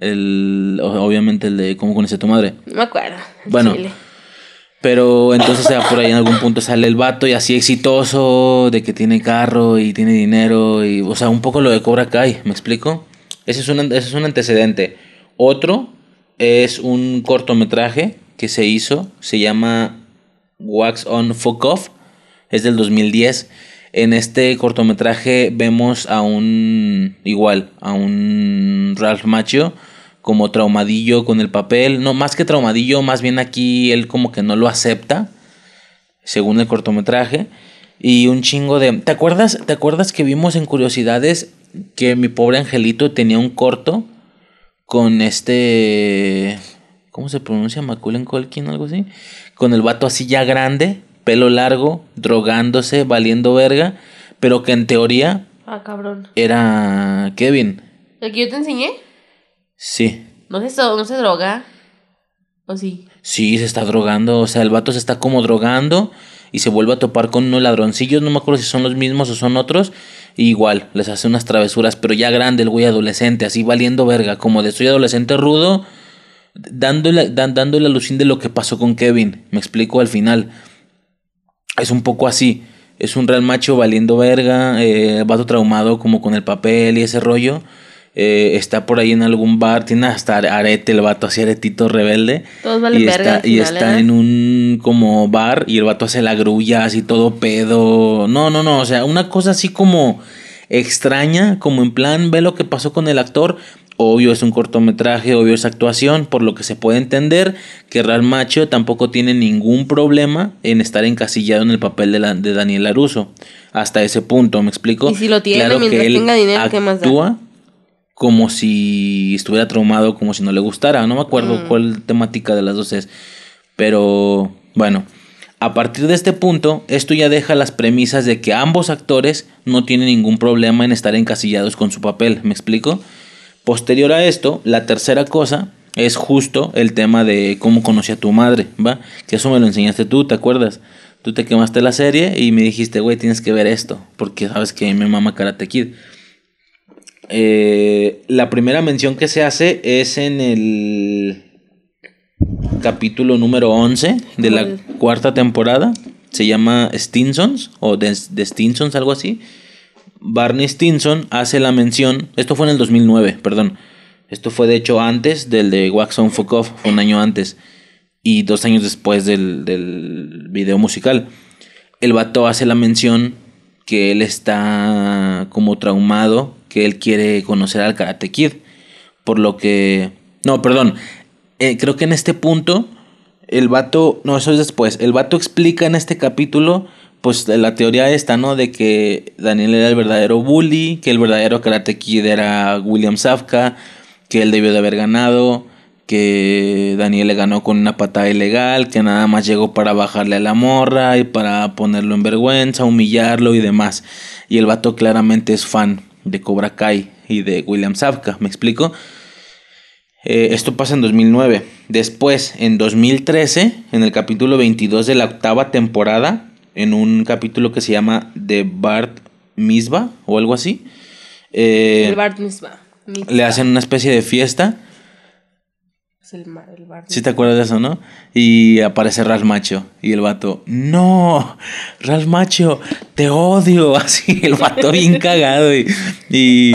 El, obviamente el de ¿Cómo conoce tu madre? No me acuerdo. Bueno. Pero entonces o sea, por ahí en algún punto sale el vato y así exitoso, de que tiene carro y tiene dinero, y, o sea, un poco lo de Cobra Kai, ¿me explico? Ese es un, ese es un antecedente. Otro es un cortometraje que se hizo, se llama Wax on Fuck Off, es del 2010. En este cortometraje vemos a un igual, a un Ralph Macchio como traumadillo con el papel, no más que traumadillo, más bien aquí él como que no lo acepta, según el cortometraje, y un chingo de ¿Te acuerdas? ¿Te acuerdas que vimos en curiosidades que mi pobre angelito tenía un corto con este. ¿Cómo se pronuncia? Maculen Colkin, algo así. Con el vato así ya grande, pelo largo, drogándose, valiendo verga. Pero que en teoría. Ah, cabrón. Era Kevin. ¿El que yo te enseñé? Sí. ¿No se, no se droga? ¿O sí? Sí, se está drogando. O sea, el vato se está como drogando y se vuelve a topar con unos ladroncillos. No me acuerdo si son los mismos o son otros igual, les hace unas travesuras, pero ya grande el güey adolescente, así valiendo verga, como de soy adolescente rudo, dándole, dándole alucín de lo que pasó con Kevin. Me explico al final. Es un poco así. Es un real macho valiendo verga, eh, vato traumado como con el papel y ese rollo. Eh, está por ahí en algún bar, tiene hasta arete el vato, así aretito rebelde. Todos valen y verga está, y está ¿eh? en un como bar y el vato hace la grulla, así todo pedo. No, no, no, o sea, una cosa así como extraña, como en plan, ve lo que pasó con el actor. Obvio es un cortometraje, obvio es actuación, por lo que se puede entender que Real Macho tampoco tiene ningún problema en estar encasillado en el papel de, la, de Daniel Laruso. Hasta ese punto, ¿me explico? Y si lo tiene mientras tenga dinero, ¿qué más da? Como si estuviera traumado, como si no le gustara. No me acuerdo Mm. cuál temática de las dos es. Pero bueno, a partir de este punto, esto ya deja las premisas de que ambos actores no tienen ningún problema en estar encasillados con su papel. ¿Me explico? Posterior a esto, la tercera cosa es justo el tema de cómo conocí a tu madre, ¿va? Que eso me lo enseñaste tú, ¿te acuerdas? Tú te quemaste la serie y me dijiste, güey, tienes que ver esto, porque sabes que me mama Karate Kid. Eh, la primera mención que se hace es en el capítulo número 11 de la ¿Cuál? cuarta temporada. Se llama Stinsons o The, The Stinsons, algo así. Barney Stinson hace la mención. Esto fue en el 2009, perdón. Esto fue de hecho antes del de Wax on Fuck Off, fue un año antes. Y dos años después del, del video musical. El vato hace la mención que él está como traumado, que él quiere conocer al Karate Kid. Por lo que... No, perdón. Eh, creo que en este punto el vato... No, eso es después. El vato explica en este capítulo pues la teoría esta, ¿no? De que Daniel era el verdadero bully, que el verdadero Karate Kid era William Safka, que él debió de haber ganado, que Daniel le ganó con una patada ilegal, que nada más llegó para bajarle a la morra y para ponerlo en vergüenza, humillarlo y demás. Y el vato claramente es fan de Cobra Kai y de William Zabka, ¿me explico? Eh, esto pasa en 2009. Después, en 2013, en el capítulo 22 de la octava temporada, en un capítulo que se llama The Bart Misba o algo así. Eh, el Bart Misba. Le hacen una especie de fiesta. Es el, ¿Sí te acuerdas de eso, no? Y aparece Ralph Macho. Y el vato, no, Ralph Macho, te odio. *laughs* Así, el vato bien *laughs* cagado. Y, y,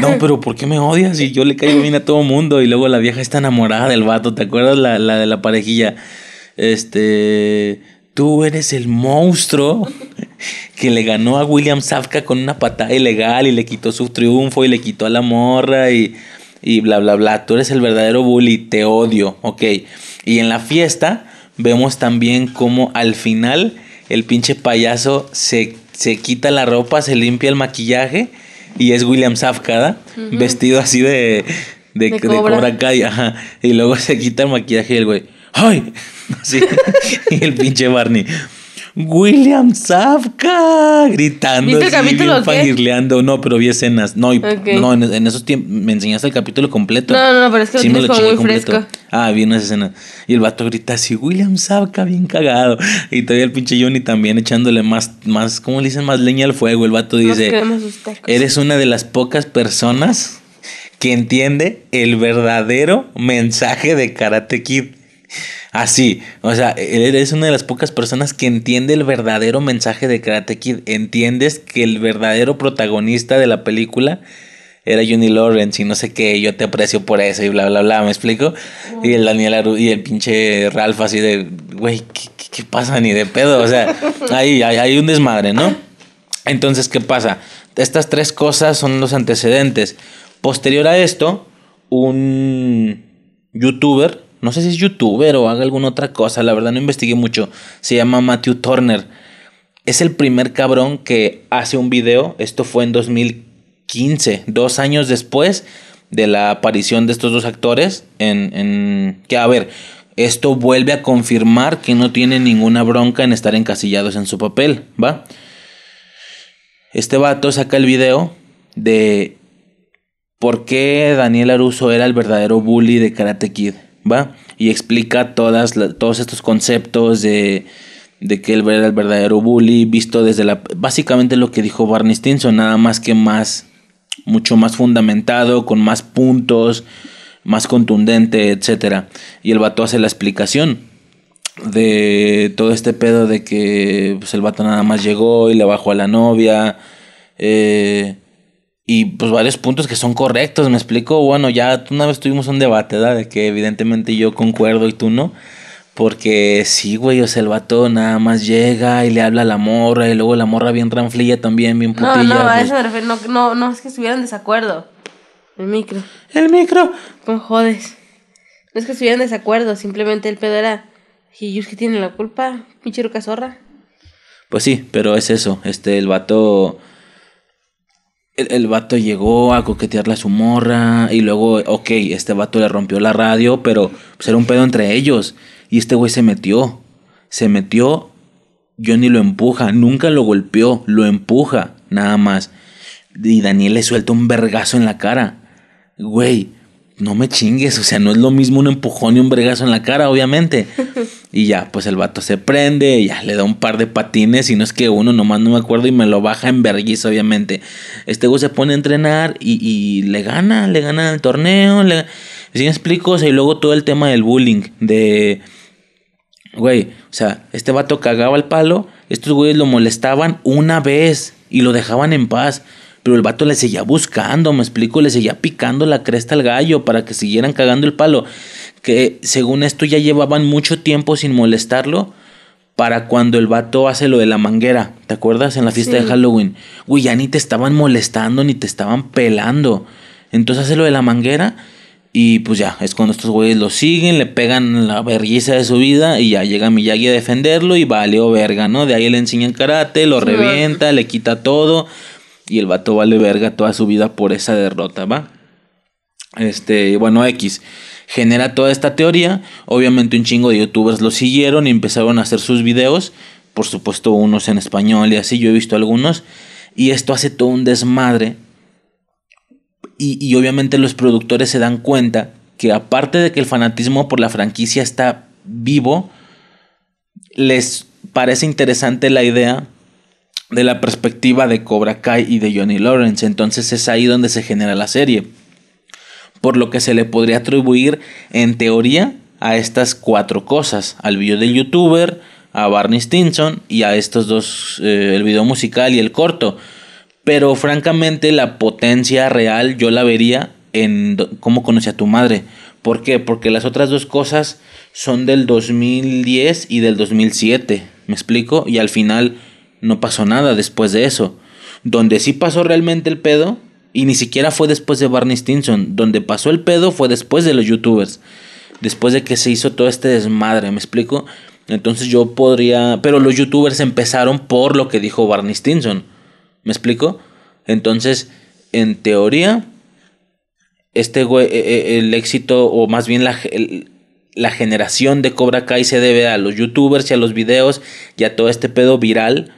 no, pero ¿por qué me odias? Y yo le caigo bien a todo mundo. Y luego la vieja está enamorada del vato. ¿Te acuerdas la, la de la parejilla? Este tú eres el monstruo que le ganó a William Safka con una patada ilegal y le quitó su triunfo y le quitó a la morra y, y bla, bla, bla. Tú eres el verdadero bully, te odio, ok. Y en la fiesta vemos también cómo al final el pinche payaso se, se quita la ropa, se limpia el maquillaje y es William Safka, vestido así de, de, de, Cobra Kai, Y luego *laughs* se quita el maquillaje y el güey, ¡ay! *laughs* Sí. *laughs* y el pinche Barney. William Zafka gritando ¿Viste el capítulo bien No, pero vi escenas. No, no en, esos tiempos me enseñaste el capítulo completo. No, no, pero es que lo tienes como muy fresco. Ah, vi unas escenas. Y el vato grita así, William Zafka, bien cagado. Y todavía el pinche Johnny también echándole más, más, ¿cómo le dicen? Más leña al fuego. El vato dice, eres una de las pocas personas que entiende el verdadero mensaje de Karate Kid. Así, o sea, eres una de las pocas personas que entiende el verdadero mensaje de Karate Kid. Entiendes que el verdadero protagonista de la película era Johnny Lawrence y no sé qué, yo te aprecio por eso y bla, bla, bla, ¿me explico? Y el Daniel Aru y el pinche Ralph así de, güey, ¿qué, pasa? Ni de pedo, o sea, ahí hay, hay un desmadre, ¿no? Entonces, ¿qué pasa? Estas tres cosas son los antecedentes. Posterior a esto, un youtuber no sé si es youtuber o haga alguna otra cosa, la verdad no investigué mucho. Se llama Matthew Turner. Es el primer cabrón que hace un video. Esto fue en 2015, dos años después de la aparición de estos dos actores. En, en que, a ver, esto vuelve a confirmar que no tiene ninguna bronca en estar encasillados en su papel, ¿va? Este vato saca el video de por qué Daniel Aruso era el verdadero bully de Karate Kid. ¿Va? Y explica todas, todos estos conceptos de, de que él era el verdadero bully, visto desde la... Básicamente lo que dijo Barney Stinson, nada más que más, mucho más fundamentado, con más puntos, más contundente, etc. Y el vato hace la explicación de todo este pedo de que pues, el vato nada más llegó y le bajó a la novia. Eh, y pues varios puntos que son correctos, me explico. Bueno, ya una vez tuvimos un debate, ¿verdad? De que evidentemente yo concuerdo y tú no. Porque sí, güey, o sea, el vato nada más llega y le habla a la morra y luego la morra bien ranflilla también, bien putilla. No, no, a eso me refiero, no, no, no es que estuvieran en desacuerdo. El micro. El micro. Pues jodes. No es que estuvieran en desacuerdo, simplemente el pedo era, y es que tiene la culpa, pinche cazorra. Pues sí, pero es eso, este, el vato el, el, vato llegó a coquetearle a su morra y luego, ok, este vato le rompió la radio, pero pues era un pedo entre ellos. Y este güey se metió, se metió, Johnny lo empuja, nunca lo golpeó, lo empuja, nada más. Y Daniel le suelta un vergazo en la cara. Güey, no me chingues, o sea, no es lo mismo un empujón y un bregazo en la cara, obviamente. *laughs* Y ya, pues el vato se prende, ya le da un par de patines, y no es que uno, nomás no me acuerdo, y me lo baja en vergüenza, obviamente. Este güey se pone a entrenar y, y le gana, le gana el torneo, le... ¿Sí me explico? O sea, y luego todo el tema del bullying, de... Güey, o sea, este vato cagaba el palo, estos güeyes lo molestaban una vez y lo dejaban en paz. Pero el vato le seguía buscando, me explico, le seguía picando la cresta al gallo para que siguieran cagando el palo. Que según esto ya llevaban mucho tiempo sin molestarlo para cuando el vato hace lo de la manguera. ¿Te acuerdas? En la fiesta de Halloween. Uy, ya ni te estaban molestando ni te estaban pelando. Entonces hace lo de la manguera. Y pues ya, es cuando estos güeyes lo siguen, le pegan la vergüenza de su vida y ya llega Miyagi a defenderlo y vale o verga, ¿no? De ahí le enseñan karate, lo revienta, le quita todo y el vato vale verga toda su vida por esa derrota, ¿va? Este, bueno, X genera toda esta teoría. Obviamente un chingo de youtubers lo siguieron y empezaron a hacer sus videos. Por supuesto, unos en español y así, yo he visto algunos. Y esto hace todo un desmadre. Y, y obviamente los productores se dan cuenta que aparte de que el fanatismo por la franquicia está vivo, les parece interesante la idea de la perspectiva de Cobra Kai y de Johnny Lawrence. Entonces es ahí donde se genera la serie. Por lo que se le podría atribuir, en teoría, a estas cuatro cosas. Al video del youtuber, a Barney Stinson y a estos dos, eh, el video musical y el corto. Pero francamente la potencia real yo la vería en cómo conocí a tu madre. ¿Por qué? Porque las otras dos cosas son del 2010 y del 2007. ¿Me explico? Y al final no pasó nada después de eso. Donde sí pasó realmente el pedo, y ni siquiera fue después de Barney Stinson. Donde pasó el pedo fue después de los youtubers. Después de que se hizo todo este desmadre, ¿me explico? Entonces yo podría... Pero los youtubers empezaron por lo que dijo Barney Stinson. ¿Me explico? Entonces, en teoría, este güey, e, e, el éxito, o más bien la, la generación de Cobra Kai se debe a los youtubers y a los videos y a todo este pedo viral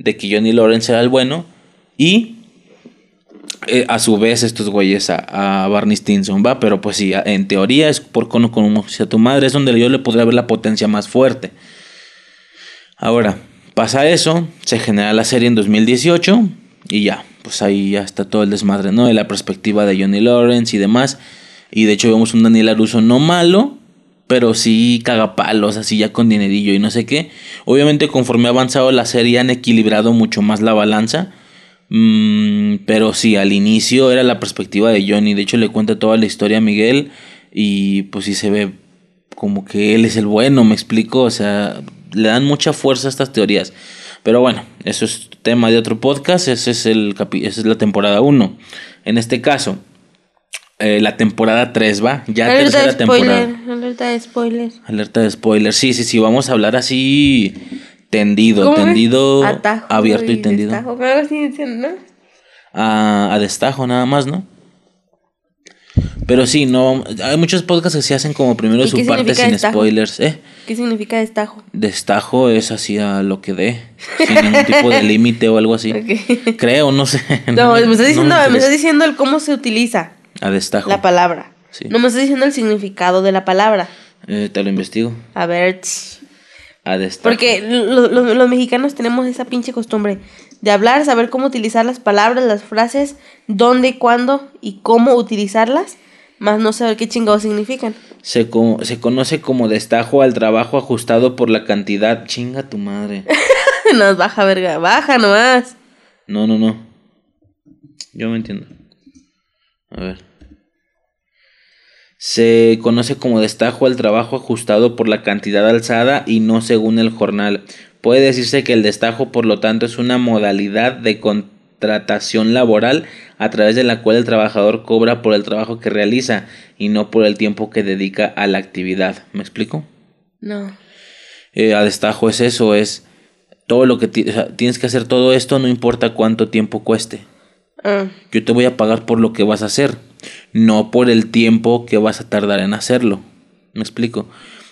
de que Johnny Lawrence era el bueno. Y eh, a su vez estos güeyes a, Barney Stinson, va, pero pues sí, en teoría es por con, con si a tu madre es donde yo le podría ver la potencia más fuerte. Ahora, pasa eso, se genera la serie en 2018 y ya, pues ahí ya está todo el desmadre, ¿no? De la perspectiva de Johnny Lawrence y demás. Y de hecho vemos un Daniel Aruso no malo, pero sí cagapalos, así ya con dinerillo y no sé qué. Obviamente conforme ha avanzado la serie han equilibrado mucho más la balanza. Mm, pero sí, al inicio era la perspectiva de Johnny. De hecho le cuenta toda la historia a Miguel y pues sí se ve como que él es el bueno, me explico. O sea, le dan mucha fuerza a estas teorías. Pero bueno, eso es tema de otro podcast, ese es el esa es la temporada 1. En este caso, eh, la temporada 3 va, ya alerta tercera de spoiler, temporada. Alerta de spoiler. Alerta de spoiler. Sí, sí, sí, vamos a hablar así tendido, tendido, Atajo abierto y, tendido. destajo. A, a destajo nada más, ¿no? Pero sí, no, hay muchos podcasts que se hacen como primero ¿Y su parte sin destajo? spoilers, ¿eh? ¿Qué significa destajo? Destajo es así a lo que dé, sin ningún tipo de *laughs* límite o algo así. Creo, no sé. No, me estás diciendo, me estás diciendo el cómo se utiliza A destajo. la palabra. Sí. No me estás diciendo el significado de la palabra. Eh, te lo investigo. A ver. A destajo. porque lo- lo- los mexicanos tenemos esa pinche costumbre de hablar, saber cómo utilizar las palabras, las frases, dónde, cuándo y cómo utilizarlas, más no saber qué chingados significan. Se, co- se conoce como destajo al trabajo ajustado por la cantidad. Chinga tu madre. *laughs* Nos baja, verga, baja nomás. No, no, no. Yo me entiendo. A ver. Se conoce como destajo al trabajo ajustado por la cantidad alzada y no según el jornal. Puede decirse que el destajo, por lo tanto, es una modalidad de contratación laboral a través de la cual el trabajador cobra por el trabajo que realiza y no por el tiempo que dedica a la actividad. ¿Me explico? No. Eh, a destajo es eso, es todo lo que ti- o sea, tienes que hacer todo esto, no importa cuánto tiempo cueste. Ah, Yo te voy a pagar por lo que vas a hacer, no por el tiempo que vas a tardar en hacerlo. ¿Me explico?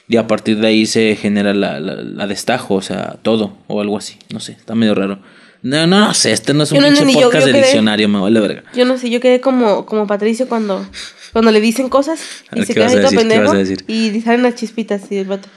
Y a partir de ahí se genera la, la, la destajo, o sea, todo o algo así. No sé, está medio raro. No, no, no sé, este no es un no pinche entendí, yo- podcast yo de quedé- diccionario, me vale verga. yo no sé, yo quedé como, como Patricio cuando, cuando le dicen cosas y ver, se ¿qué queda todo pendejo y salen las chispitas y el vato.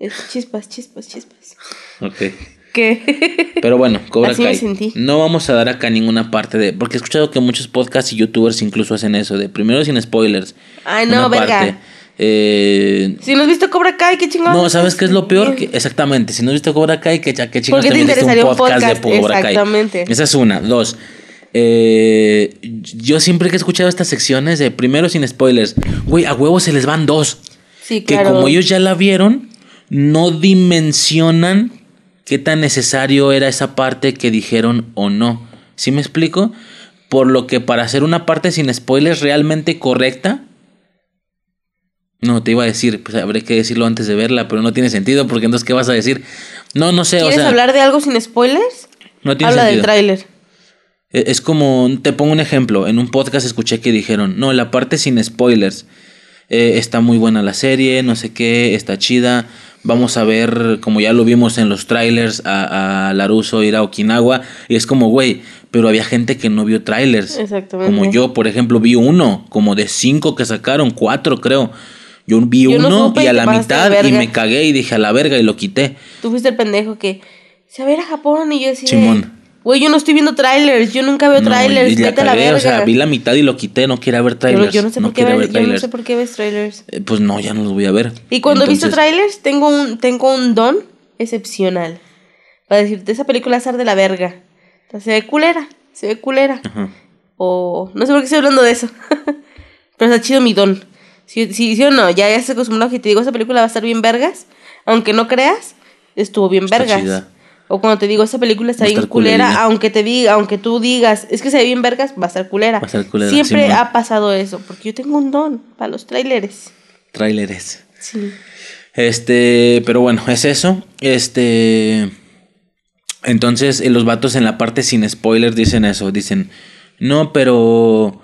es chispas, chispas, chispas. Ok. ¿Qué? Pero bueno, Cobra Así me Kai. sentí. No vamos a dar acá ninguna parte de. Porque he escuchado que muchos podcasts y youtubers incluso hacen eso, de primero sin spoilers. Ay, no, verga. Eh, si no has visto Cobra Kai, qué chingón. no, ¿sabes qué es lo peor? Que, exactamente, si no viste Cobra Kai, que, qué chingados ¿Por qué te también viste interesaría un podcast, podcast? de Cobra Kai. Exactamente. Esa es una. Dos. eh, yo siempre que he escuchado estas secciones de primero sin spoilers, güey, a huevos se les van dos. Sí, Que claro. como ellos ya la vieron, no dimensionan qué tan necesario era esa parte que dijeron o no. ¿Sí me explico? Por lo que para hacer una parte sin spoilers realmente correcta, no, te iba a decir, pues habré que decirlo antes de verla, pero no tiene sentido, porque entonces, ¿qué vas a decir? No, no sé, o ¿Quieres sea, hablar de algo sin spoilers? no tiene Habla del tráiler. Eh, Es como, te pongo un ejemplo, en un podcast escuché que dijeron, no, la parte sin spoilers, eh, está muy buena la serie, no sé qué, está chida, vamos a ver, como ya lo vimos en los trailers, a, a Laruso ir a Okinawa, y es como, güey, pero había gente que no vio trailers. Exactamente. Como yo, por ejemplo, vi uno, como de cinco que sacaron, cuatro creo. Yo vi Yo uno y a la mitad y me cagué y dije a la verga y lo quité. Tú fuiste el pendejo que se va a ir a Japón y yo decía, Simón. Güey, yo no estoy viendo trailers, yo nunca veo No, trailers, y la vete a la verga. o sea, vi la mitad y lo quité, no quería ver no- trailers. yo no sé por qué quería ver, yo no sé por qué ves trailers. Eh, Pues no, ya no los voy a ver. Y cuando he visto Entonces, trailers, tengo un, tengo un don excepcional. Para decirte, esa película es de la verga. O sea, se ve culera, se ve culera. Ajá. O no sé por qué estoy hablando de eso. *laughs* Pero está chido mi don. Si, si, sí o no, ya, ya se acostumbrado que te digo, esa película va a estar bien vergas. Aunque no creas, estuvo bien Está vergas. chida. O cuando te digo, esa película está bien culera, aunque te diga, aunque tú digas, es que se ve bien vergas, va a estar culera. Va a estar culera, Siempre ha pasado eso, porque yo tengo un don para los trailers. Trailers. Sí. Este, pero bueno, es eso. Este. Entonces, eh, los vatos en la parte sin spoilers dicen eso. Dicen, no, pero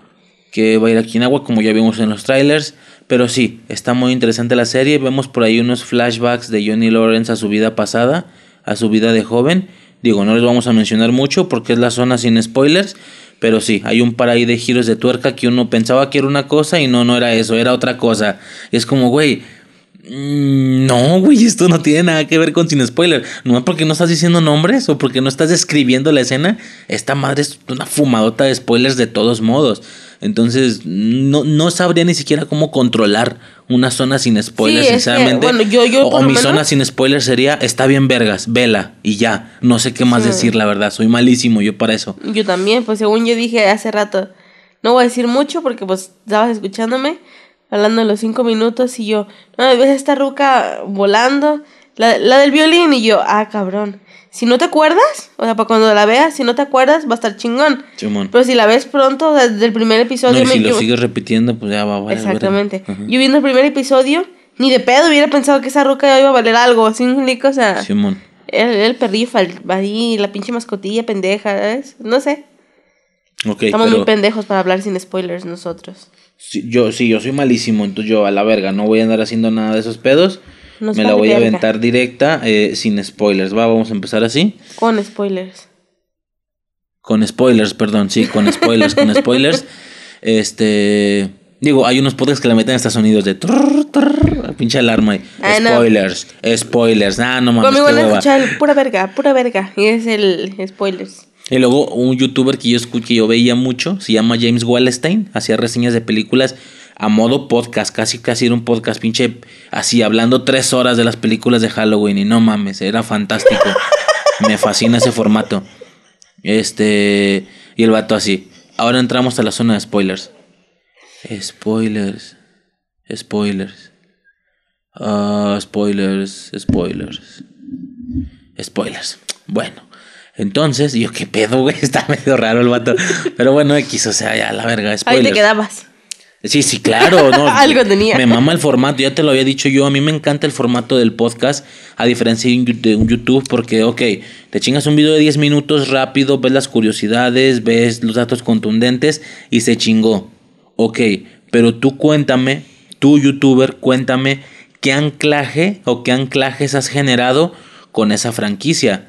que va a ir aquí en agua, como ya vimos en los trailers. Pero sí, está muy interesante la serie. Vemos por ahí unos flashbacks de Johnny Lawrence a su vida pasada, a su vida de joven. Digo, no les vamos a mencionar mucho porque es la zona sin spoilers. Pero sí, hay un par ahí de giros de tuerca que uno pensaba que era una cosa y no, no era eso, era otra cosa. Es como, güey, No, güey, esto no tiene nada que ver con sin spoiler. No es porque no estás diciendo nombres o porque no estás describiendo la escena. Esta madre es una fumadota de spoilers de todos modos. Entonces, no, no sabría ni siquiera cómo controlar una zona sin spoilers, Sí, es que, sinceramente. bueno, yo- yo o mi menos- zona sin spoilers sería, está bien vergas, vela y ya. No sé qué más Sí. decir, la verdad. Soy malísimo yo para eso. Yo también, pues según yo dije hace rato, no voy a decir mucho porque pues estabas escuchándome, hablando de los cinco minutos y yo, no, ves esta ruca volando, la, la del violín y yo, ah, cabrón. Si no te acuerdas, o sea, para cuando la veas, si no te acuerdas, va a estar chingón. Pero si la ves pronto, desde el primer No, episodio... y me- si lo sigues repitiendo, pues ya va a valer. Exactamente. Yo viendo el primer episodio, ni de pedo hubiera pensado que esa ruca iba a valer algo, así un o sea... Simón. El, el perrillo fal- ahí, la pinche mascotilla pendeja, ¿sabes? No sé. Estamos pero- muy pendejos para hablar sin spoilers nosotros. Sí, yo, sí, yo soy malísimo, entonces yo a la verga, no voy a andar haciendo nada de esos pedos. Nos Me la voy a aventar directa, eh, sin spoilers. Va, vamos a empezar así. Con spoilers. Con spoilers, perdón, sí, con spoilers, con spoilers. *laughs* Este. Digo, hay unos podcasts que le meten hasta sonidos de. trrr, trrr, pinche alarma. y, Ah, no. spoilers, spoilers. Ah, no mames, Conmigo van a escuchar pura verga, pura verga. Y es el spoilers. Y luego un youtuber que yo que yo veía mucho, se llama James Wallstein, hacía reseñas de películas a modo podcast, casi casi era un podcast pinche así hablando tres horas de las películas de Halloween y no mames, era fantástico. *laughs* Me fascina ese formato. Este y el vato así. Ahora entramos a la zona de spoilers. Spoilers. Spoilers. Ah, spoilers, spoilers. Spoilers. Bueno, entonces, yo qué pedo, güey, *laughs* está medio raro el vato. Pero bueno, X, o sea, ya la verga, Ahí spoilers. te quedabas. Sí, sí, claro, no. *laughs* Algo tenía. Me mama el formato, ya te lo había dicho yo, a mí me encanta el formato del podcast, a diferencia de un Yu- de un YouTube, porque, ok, te chingas un video de 10 minutos rápido, ves las curiosidades, ves los datos contundentes y se chingó. Ok, pero tú cuéntame, tú youtuber, cuéntame qué anclaje o qué anclajes has generado con esa franquicia.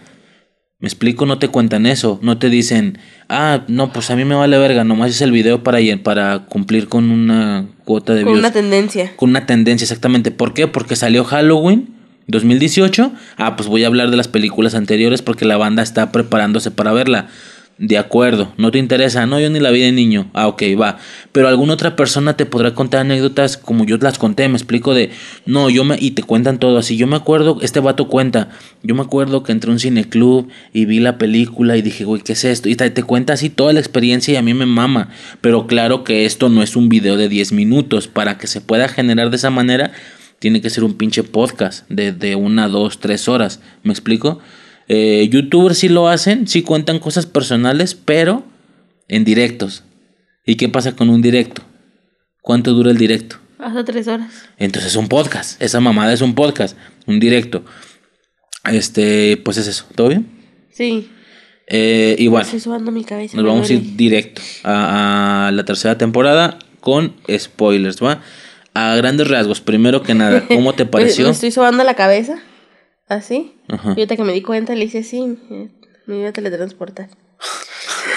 Me explico, no te cuentan eso, no te dicen, ah, no, pues a mí me vale verga, nomás es el video para, para cumplir con una cuota de Con views. una tendencia. Con una tendencia, exactamente. ¿Por qué? Porque salió Halloween 2018. Ah, pues voy a hablar de las películas anteriores porque la banda está preparándose para verla. De acuerdo, no te interesa, no, yo ni la vi de niño. Ah, ok, va. Pero alguna otra persona te podrá contar anécdotas como yo las conté, me explico de, no, yo me, y te cuentan todo así. Yo me acuerdo, este vato cuenta, yo me acuerdo que entré a un cineclub y vi la película y dije, güey, ¿qué es esto? Y te, te cuenta así toda la experiencia y a mí me mama. Pero claro que esto no es un video de 10 minutos. Para que se pueda generar de esa manera, tiene que ser un pinche podcast de, de una, dos, tres horas. ¿Me explico? Eh, Youtubers sí lo hacen, sí cuentan cosas personales, pero en directos. ¿Y qué pasa con un directo? ¿Cuánto dura el directo? Hasta tres horas. Entonces es un podcast. Esa mamada es un podcast, un directo. Este, pues es eso. ¿Todo bien? Sí. Eh, y bueno, Estoy sobando mi cabeza. nos vamos a ir directo a, a la tercera temporada con spoilers, ¿va? A grandes rasgos, primero que nada, *laughs* ¿cómo te pareció? Me estoy sobando la cabeza. ¿Así? Ajá. Y ahorita que me di cuenta le hice así. Me iba a teletransportar.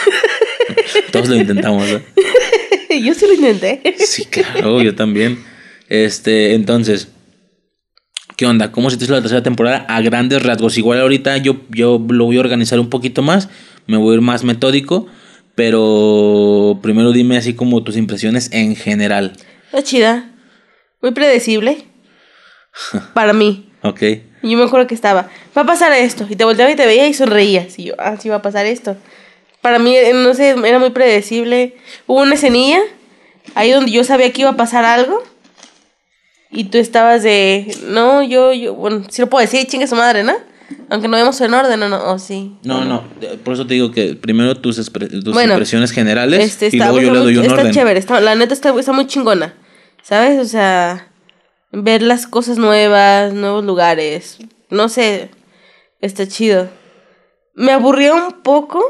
*laughs* Todos lo intentamos, ¿eh? *laughs* yo sí lo intenté. Sí, claro, yo también. Este, entonces, ¿qué onda? ¿Cómo se te hizo la tercera temporada? A grandes rasgos. Igual ahorita yo, yo lo voy a organizar un poquito más. Me voy a ir más metódico. Pero primero dime así como tus impresiones en general. Está chida. Muy predecible. *laughs* Para mí. Ok. Yo me acuerdo que estaba, va a pasar esto. Y te volteaba y te veía y sonreías. Y yo, ah, sí va a pasar esto. Para mí, eh, no sé, era muy predecible. Hubo una escenilla ahí donde yo sabía que iba a pasar algo. Y tú estabas de, no, yo, yo, bueno, si lo puedo decir, chingue su madre, ¿no? Aunque no vemos en orden, ¿o no? ¿O sí? No, no, por eso te digo que primero tus, tus impresiones generales este, y luego yo le doy un está orden. Chévere, está, la neta está, está muy chingona, ¿sabes? O sea, ver las cosas nuevas, nuevos lugares, no sé, está chido. Me aburrió un poco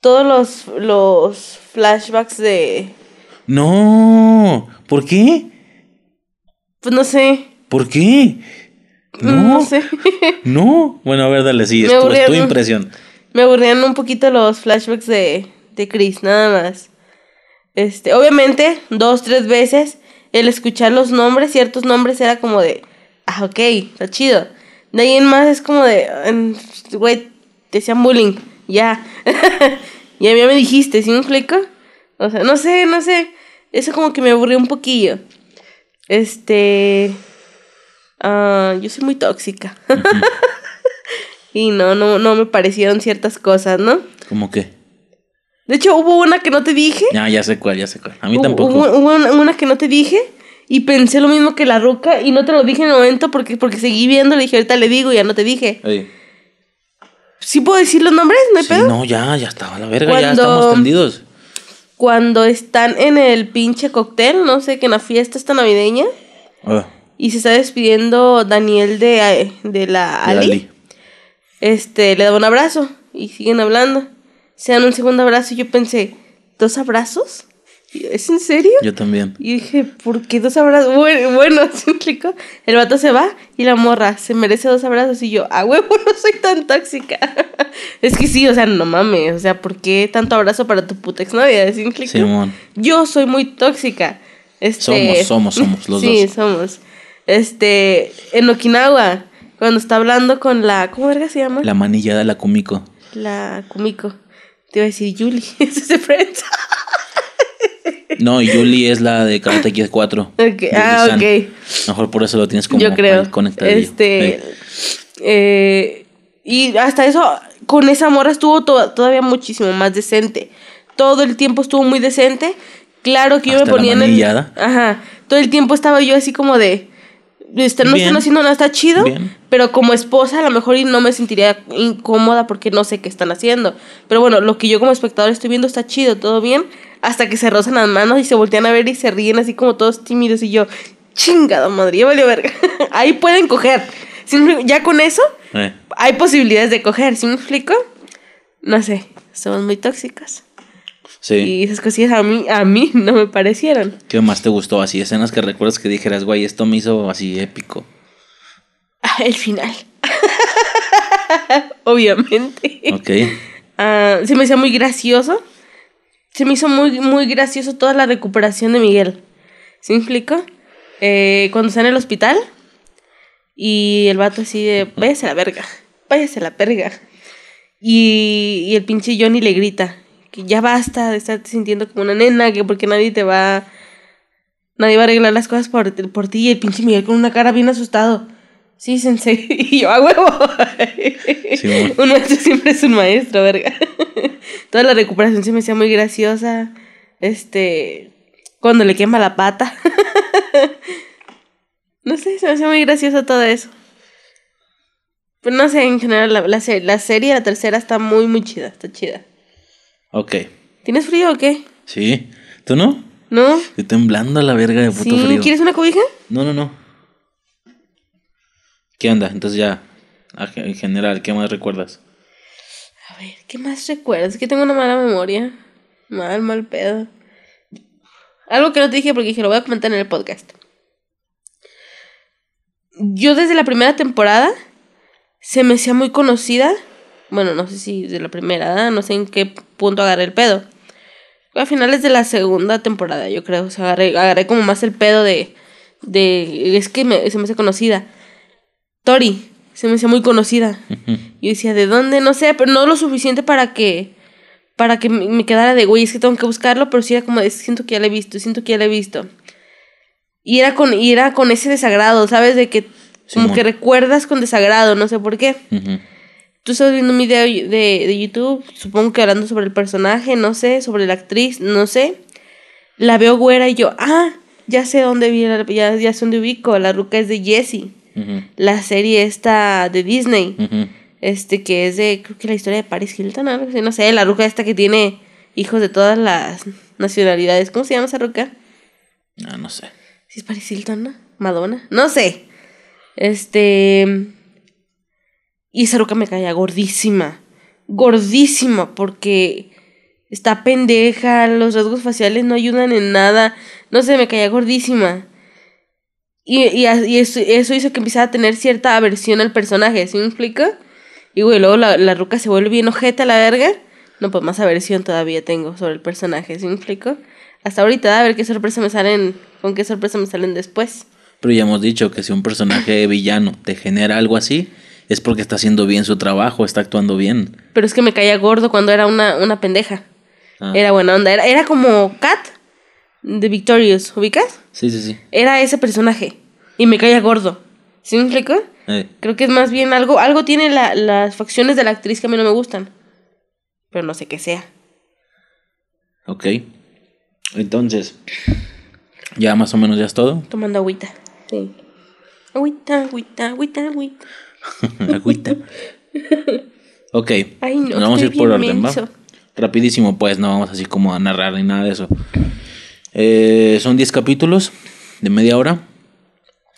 todos los, los flashbacks de... No, ¿por qué? Pues no sé. ¿Por qué? No, no sé. *laughs* no. Bueno, a ver, dale, sí, es, tu, es tu impresión. Me aburrían un poquito los flashbacks de, de Chris, nada más. Este, obviamente, dos, tres veces, el escuchar los nombres, ciertos nombres, era como de, ah, ok, está chido. De ahí en más es como de, güey, te decían bullying, ya. *laughs* y a mí me dijiste, ¿sí me explico? O sea, no sé, no sé. Eso como que me aburrió un poquillo. Este. Ah, yo soy muy tóxica. *laughs* y no, no, no me parecieron ciertas cosas, ¿no? ¿Cómo qué? De hecho, hubo una que no te dije. Ya, ya sé cuál, ya sé cuál. A mí tampoco. Hubo, una, que no te dije. Y pensé lo mismo que la roca. Y no te lo dije en el momento porque, porque seguí viendo. Le dije, ahorita le digo y ya no te dije. ¿Sí puedo decir los nombres? ¿No hay sí, No, ya, ya estaba la verga, ya estamos tendidos. Cuando están en el pinche cóctel, no sé, que en la fiesta está navideña. Ah. Y se está despidiendo Daniel de, de la Ali. Este, le da un abrazo. Y siguen hablando. Se dan un segundo abrazo y yo pensé, ¿dos abrazos? ¿Es en serio? Yo también. Y dije, ¿por qué dos abrazos? Bueno, *laughs* bueno, ¿se explicó? El vato se va y la morra se merece dos abrazos y yo, a huevo, *laughs* no soy tan tóxica. *laughs* es que sí, o sea, no mames, o sea, ¿por qué tanto abrazo para tu puta exnovia? ¿Se explicó? Yo soy muy tóxica. Este, somos, somos, somos los dos. Sí, somos. Este, en Okinawa, cuando está hablando con la, ¿cómo verga se llama? La manillada, la Kumiko. La Kumiko. Te iba a decir Julie, *laughs* es de Friends. No, Yuli es la de Karate Kid 4. Okay. Ah, ok. Mejor por eso lo tienes como Yo creo. conectado. Este. Eh, y hasta eso, con esa morra estuvo todavía muchísimo más decente. Todo el tiempo estuvo muy decente. Claro que yo me ponía en el. Ajá. Todo el tiempo estaba yo así como de. Este, no están haciendo nada, está chido. Pero como esposa, a lo mejor no me sentiría incómoda porque no sé qué están haciendo. Pero bueno, lo que yo como espectador estoy viendo está chido, todo bien hasta que se rozan las manos y se voltean a ver y se ríen así como todos tímidos y yo, chingada madre, ya valió verga. *laughs* Ahí pueden coger. Ya con eso, eh. hay posibilidades de coger, ¿sí me explico? No sé, somos muy tóxicas. Sí. Y esas cosillas a mí, a mí *laughs* no me parecieron. ¿Qué más te gustó? Así, escenas que recuerdas que dijeras, güey, esto me hizo así épico. Ah, el final. *laughs* Obviamente. Ok. *laughs* Ah, se me hacía muy gracioso se me hizo muy, muy gracioso toda la recuperación de Miguel. ¿Sí me explico? Eh, cuando está en el hospital y el vato así de, váyase a la verga, váyase a la verga. Y, y el pinche Johnny le grita que ya basta de estar sintiendo como una nena, que porque nadie te va, nadie va a arreglar las cosas por, por ti. Y el pinche Miguel con una cara bien asustado. Sí, sensei. *laughs* Y yo, a huevo. *laughs* un maestro siempre es un maestro, verga. *laughs* Toda la recuperación se me hacía muy graciosa. Este. Cuando le quema la pata. no sé, se me hacía muy gracioso todo eso. Pero no sé, en general, la, la, la serie, la tercera, está muy, muy chida. Está chida. Ok. ¿Tienes frío o qué? Sí. ¿Tú no? No. Estoy temblando a la verga de puto ¿Sí? frío. ¿Quieres una cobija? No, no, no. ¿Qué onda? Entonces ya, en general, ¿qué más recuerdas? A ver, ¿qué más recuerdas? Es que tengo una mala memoria. Mal, mal pedo. Algo que no te dije porque dije, lo voy a comentar en el podcast. Yo desde la primera temporada se me hacía muy conocida Bueno, no sé si de la primera, no sé en qué punto agarré el pedo. A finales de la segunda temporada, yo creo. O sea, agarré, agarré como más el pedo de. de es que me, se me hace conocida. Tori, se me hace muy conocida. Yo decía, ¿de dónde? No sé, pero no lo suficiente para que. para que me quedara de, güey, es que tengo que buscarlo, pero sí era como de, siento que ya la he visto, siento que ya la he visto. Y era con, y era con ese desagrado, ¿sabes? De que como que recuerdas con desagrado, no sé por qué. Tú estás viendo un video de, de, YouTube, supongo que hablando sobre el personaje, no sé, sobre la actriz, no sé. La veo güera y yo, ah, ya sé dónde viene, ya, ya sé dónde ubico. La ruca es de Jessie. La serie esta de Disney. Este que es de, creo que la historia de Paris Hilton, algo así, no sé, la ruca esta que tiene hijos de todas las nacionalidades. ¿Cómo se llama esa ruca? Ah, no sé. Si es Paris Hilton, ¿no? Madonna. No sé. Este. Y esa ruca me caía gordísima. Gordísima, porque está pendeja, los rasgos faciales no ayudan en nada. No sé, me caía gordísima. Y, y, eso, hizo que empezara a tener cierta aversión al personaje, ¿sí me explica? Y güey, luego la, la ruca se vuelve bien ojeta a la verga. No, pues más aversión todavía tengo sobre el personaje, ¿sí me explico? Hasta ahorita, a ver qué sorpresa me salen, con qué sorpresa me salen después. Pero ya hemos dicho que si un personaje villano te genera algo así, es porque está haciendo bien su trabajo, está actuando bien. Pero es que me caía gordo cuando era una, una pendeja. Ah. Era buena onda. Era, era como Kat de Victorious, ¿ubicas? Sí, sí, sí. Era ese personaje. Y me caía gordo. ¿Sí me explico? Eh. Creo que es más bien algo. Algo tiene las facciones de la actriz que a mí no me gustan. Pero no sé qué sea. Ok. Entonces. Ya más o menos ya es todo. Tomando agüita. Sí. Agüita, agüita, agüita, agüita. *laughs* agüita. Ok. *laughs* Nos vamos a ir por orden, ¿va? Rapidísimo, pues, no vamos así como a narrar ni nada de eso. Eh, son 10 capítulos de media hora.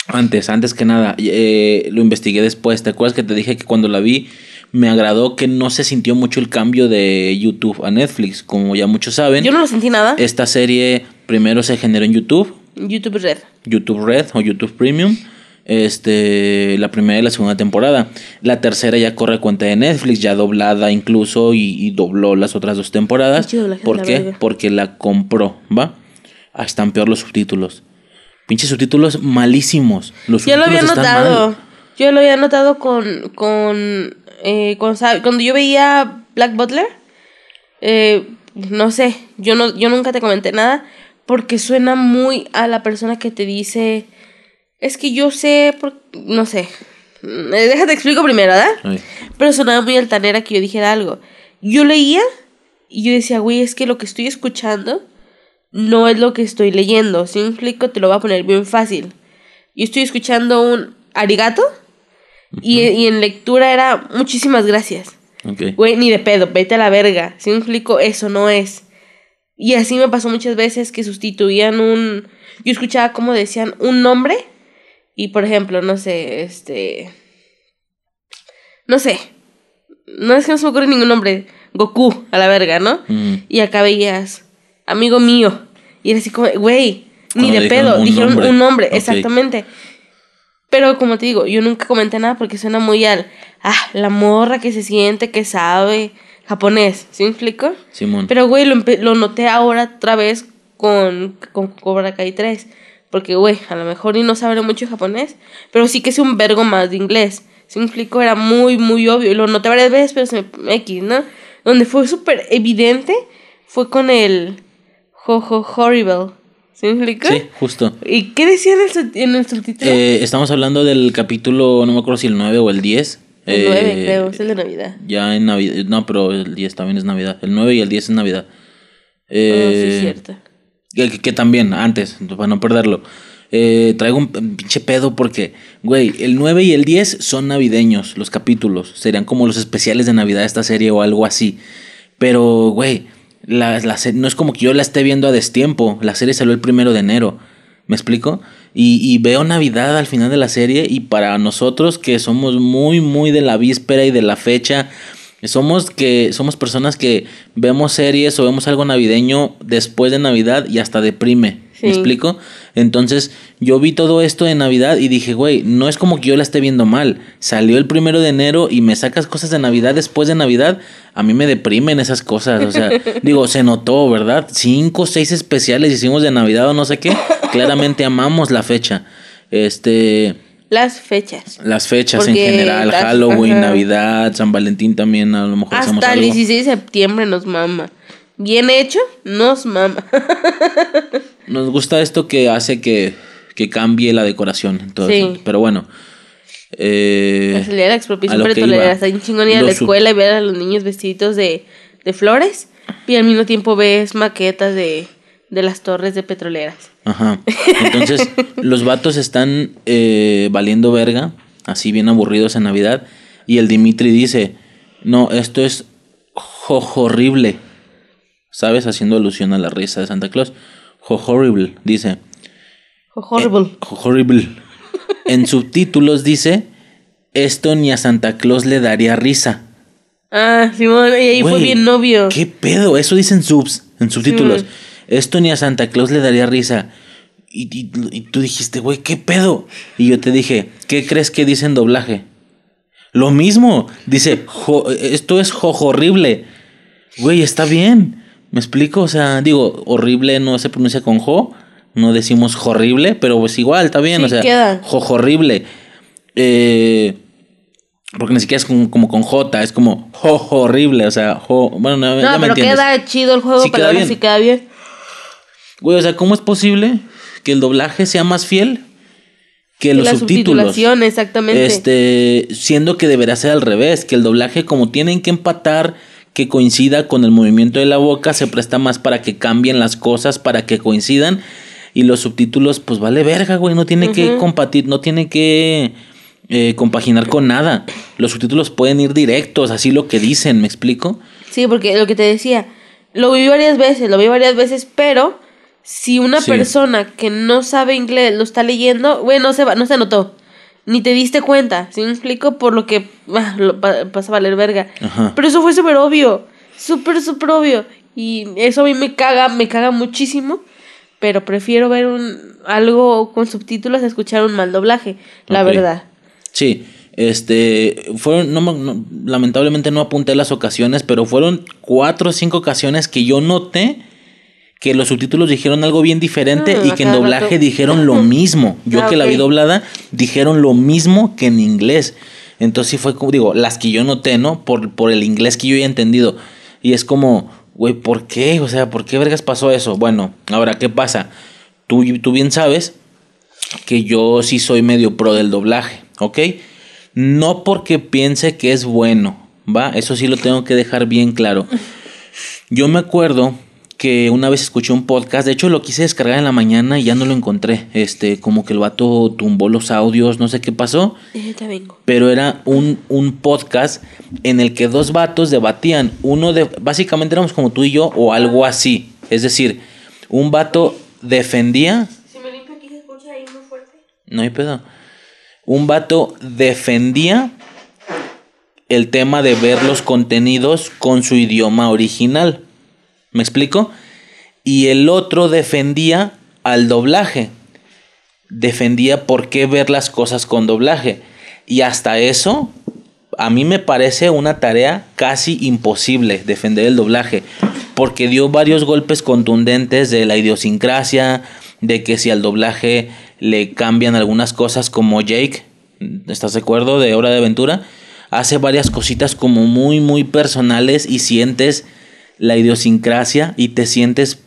Antes, antes que nada, eh, lo investigué después. ¿Te acuerdas que te dije que cuando la vi me agradó que no se sintió mucho el cambio de YouTube a Netflix? Como ya muchos saben. Yo no lo sentí nada. Esta serie primero se generó en YouTube. YouTube Red. YouTube Red o YouTube Premium. Este, la primera y la segunda temporada. La tercera ya corre cuenta de Netflix, ya doblada incluso y, dobló las otras dos temporadas. ¿Por qué? Porque la compró, ¿va? Ah, están peor los subtítulos. Pinches subtítulos malísimos. Los yo lo había notado. Yo lo había notado con. con, eh, cuando yo veía Black Butler. Eh, no sé, yo, no, yo nunca te comenté nada porque suena muy a la persona que te dice, es que yo sé, no sé, mm, eh, déjate explico primero, ¿verdad? Pero sonaba muy altanera que yo dijera algo. Yo leía y yo decía, güey, es que lo que estoy escuchando no es lo que estoy leyendo. Si me explico, te lo voy a poner bien fácil. Yo estoy escuchando un arigato y, en lectura era muchísimas gracias. Güey, ni de pedo, vete a la verga. Si me explico, eso no es. Y así me pasó muchas veces que sustituían un... Yo escuchaba como decían un nombre y por ejemplo, no sé, este... No sé. No es que no se me ocurre ningún nombre. Goku, a la verga, ¿no? Y acá veías, amigo mío. Y era así como, güey, ni de pedo. dijeron un nombre, exactamente. Pero como te digo, yo nunca comenté nada porque suena muy al, ah, la morra que se siente, que sabe japonés, ¿sí me explico? Simón. Pero, güey, lo, lo, noté ahora otra vez con, con Cobra Kai 3. Porque, güey, a lo mejor ni no sabe mucho japonés, pero sí que es un vergo más de inglés. ¿Sí me explico? Era muy, muy obvio. Y lo noté varias veces, pero se me... X, ¿no? Donde fue súper evidente fue con el Jojo Horrible. ¿Sí me explico? Sí, justo. ¿Y qué decía en el, en el subtítulo? Eh, estamos hablando del capítulo, no me acuerdo si el 9 o el 10 el 9, eh, creo, es el de Navidad. Ya en Navidad. No, pero el 10 también es Navidad. El 9 y el 10 es Navidad. Eh, sí, es cierto. Que, también, antes, para no perderlo. Eh, traigo un pinche pedo porque, güey, el 9 y el 10 son navideños, los capítulos. Serían como los especiales de Navidad de esta serie o algo así. Pero, güey, la, la, no es como que yo la esté viendo a destiempo. La serie salió el primero de enero. ¿Me explico? Y, veo Navidad al final de la serie y para nosotros que somos muy, muy de la víspera y de la fecha, somos que somos personas que vemos series o vemos algo navideño después de Navidad y hasta deprime. ¿Me explico? Entonces, yo vi todo esto de Navidad y dije, güey, no es como que yo la esté viendo mal. Salió el primero de enero y me sacas cosas de Navidad después de Navidad. A mí me deprimen esas cosas. O sea, *laughs* digo, se notó, ¿verdad? Cinco, seis especiales hicimos de Navidad o no sé qué. Claramente amamos la fecha. Este. Las fechas. Las fechas en general, Halloween, Navidad, San Valentín también, a lo mejor Hasta el 16 de septiembre nos mama bien hecho, nos mama. *laughs* nos gusta esto que hace que, cambie la decoración. Entonces, Pero bueno. Eh, la salida de la expropiación petrolera. Está en chingón ir a la escuela y ver a los niños vestidos de, de flores. Y al mismo tiempo ves maquetas de, de las torres de petroleras. Ajá. *laughs* Entonces, los vatos están eh, valiendo verga, así bien aburridos en Navidad. Y el Dimitri dice: No, esto es horrible. ¿sabes? Haciendo alusión a la risa de Santa Claus. Ho horrible, dice. Ho horrible. Eh, horrible. en subtítulos dice, esto ni a Santa Claus le daría risa. Ah, Simón, y ahí fue bien novio. ¿Qué pedo? Eso dicen subs, en subtítulos. Esto ni a Santa Claus le daría risa. Y, y, tú dijiste, güey, ¿qué pedo? Y yo te dije, ¿qué crees que dice en doblaje? Lo mismo. Dice, esto es jo horrible. Güey, está bien. ¿Me explico? O sea, digo, horrible no se pronuncia con jo, no decimos horrible, pero pues igual, está bien, o sea, queda. jo horrible. Eh, porque ni siquiera es como, con J, es como jo horrible, o sea, jo, bueno, no, no pero queda chido el juego, para ver si queda bien. Güey, o sea, ¿cómo es posible que el doblaje sea más fiel que los la subtítulos? exactamente. Este, siendo que deberá ser al revés, que el doblaje como tienen que empatar que coincida con el movimiento de la boca, se presta más para que cambien las cosas, para que coincidan. Y los subtítulos, pues vale verga, güey, no tiene que compartir, no tiene que eh, compaginar con nada. Los subtítulos pueden ir directos, así lo que dicen, ¿me explico? Sí, porque lo que te decía, lo vi varias veces, lo vi varias veces, pero si una persona que no sabe inglés lo está leyendo, güey, no se, va, no se notó ni te diste cuenta, ¿sí me explico? Por lo que ah, pasa a valer verga. Pero eso fue súper obvio, súper, súper obvio. Y eso a mí me caga, me caga muchísimo. Pero prefiero ver un algo con subtítulos a escuchar un mal doblaje, la verdad. Sí, este, fueron, no, lamentablemente no apunté las ocasiones, pero fueron cuatro o cinco ocasiones que yo noté que los subtítulos dijeron algo bien diferente ah, y que en doblaje dijeron lo *laughs* mismo. Yo ah, que la vi doblada, dijeron lo mismo que en inglés. Entonces sí fue como, digo, las que yo noté, ¿no? Por, por el inglés que yo he entendido. Y es como, güey, ¿por qué? O sea, ¿por qué vergas pasó eso? Bueno, ahora, ¿qué pasa? Tú, tú bien sabes que yo sí soy medio pro del doblaje, ¿ok? No porque piense que es bueno, ¿va? Eso sí lo tengo que dejar bien claro. Yo me acuerdo que una vez escuché un podcast, de hecho lo quise descargar en la mañana y ya no lo encontré. Este, como que el vato tumbó los audios, no sé qué pasó. Pero era un, un podcast en el que dos vatos debatían. Uno de. Básicamente éramos como tú y yo, o algo así. Es decir, un vato defendía. Si me limpio aquí se escucha ahí muy fuerte. No hay pedo. Un vato defendía el tema de ver los contenidos con su idioma original. ¿Me explico? Y el otro defendía al doblaje. Defendía por qué ver las cosas con doblaje. Y hasta eso, a mí me parece una tarea casi imposible defender el doblaje. Porque dio varios golpes contundentes de la idiosincrasia, de que si al doblaje le cambian algunas cosas como Jake, ¿estás de acuerdo? De Hora de Aventura, hace varias cositas como muy, muy personales y sientes la idiosincrasia y te sientes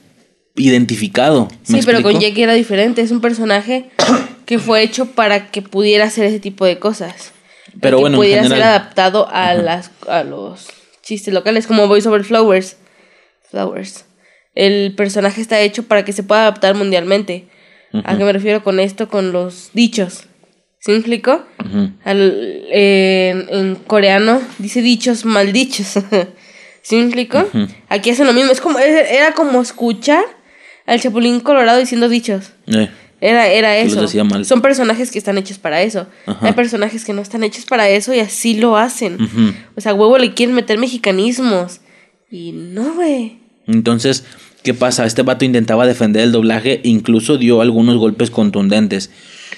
identificado. Sí, pero con Jake era diferente. Es un personaje *clears throat* que fue hecho para que pudiera hacer ese tipo de cosas. Pero que bueno, pudiera ser adaptado a las a los chistes locales, como Voice Over Flowers. Flowers. El personaje está hecho para que se pueda adaptar mundialmente. ¿A qué me refiero con esto? Con los dichos. ¿Sí me explico? en coreano dice dichos maldichos. *laughs* ¿Sí me explico? Aquí hacen lo mismo. Es como, era como escuchar al Chapulín Colorado diciendo dichos. Eh. Era, era eso. Son personajes que están hechos para eso. Hay personajes que no están hechos para eso y así lo hacen. O sea, huevo le quieren meter mexicanismos. Y no, güey. Entonces, ¿Qué pasa? Este vato intentaba defender el doblaje, incluso dio algunos golpes contundentes.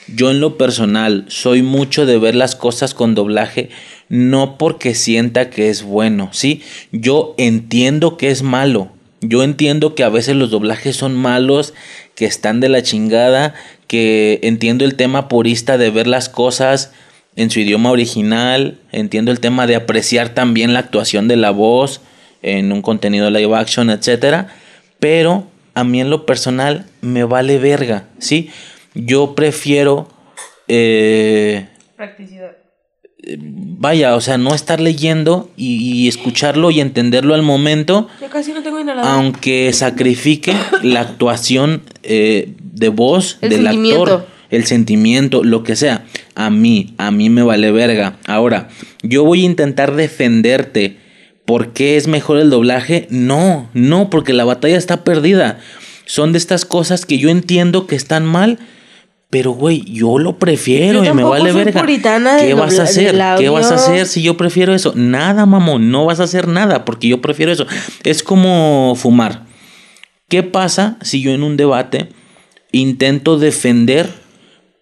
Yo en lo personal soy mucho de ver las cosas con doblaje, no porque sienta que es bueno, ¿sí? Yo entiendo que es malo. Yo entiendo que a veces los doblajes son malos, que están de la chingada, que entiendo el tema purista de ver las cosas en su idioma original, entiendo el tema de apreciar también la actuación de la voz en un contenido live action, etcétera pero a mí en lo personal me vale verga, ¿sí? Yo prefiero... Eh, Practicidad. Vaya, o sea, no estar leyendo y, escucharlo y entenderlo al momento. Yo casi no tengo Aunque sacrifique la actuación eh, de voz del actor, el sentimiento, lo que sea. A mí, a mí me vale verga. Ahora, yo voy a intentar defenderte ¿Por qué es mejor el doblaje? No, no, porque la batalla está perdida. Son de estas cosas que yo entiendo que están mal, pero güey, yo lo prefiero y me vale verga. ¿Qué vas a hacer? ¿Qué vas a hacer si yo prefiero eso? Nada, mamón, no vas a hacer nada porque yo prefiero eso. Es como fumar. ¿Qué pasa si yo en un debate intento defender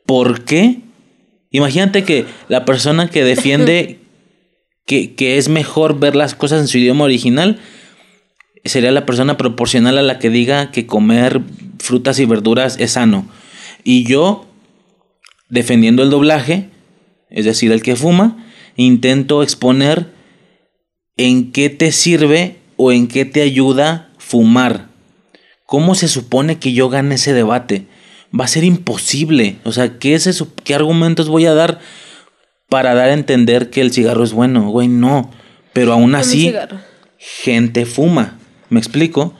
por qué? Imagínate que la persona que defiende *laughs* que, es mejor ver las cosas en su idioma original, sería la persona proporcional a la que diga que comer frutas y verduras es sano. Y yo, defendiendo el doblaje, es decir, el que fuma, intento exponer en qué te sirve o en qué te ayuda fumar. ¿Cómo se supone que yo gane ese debate? Va a ser imposible. O sea, ¿qué, es qué argumentos voy a dar para dar a entender que el cigarro es bueno, güey, no. Pero aún así, gente fuma. ¿Me explico?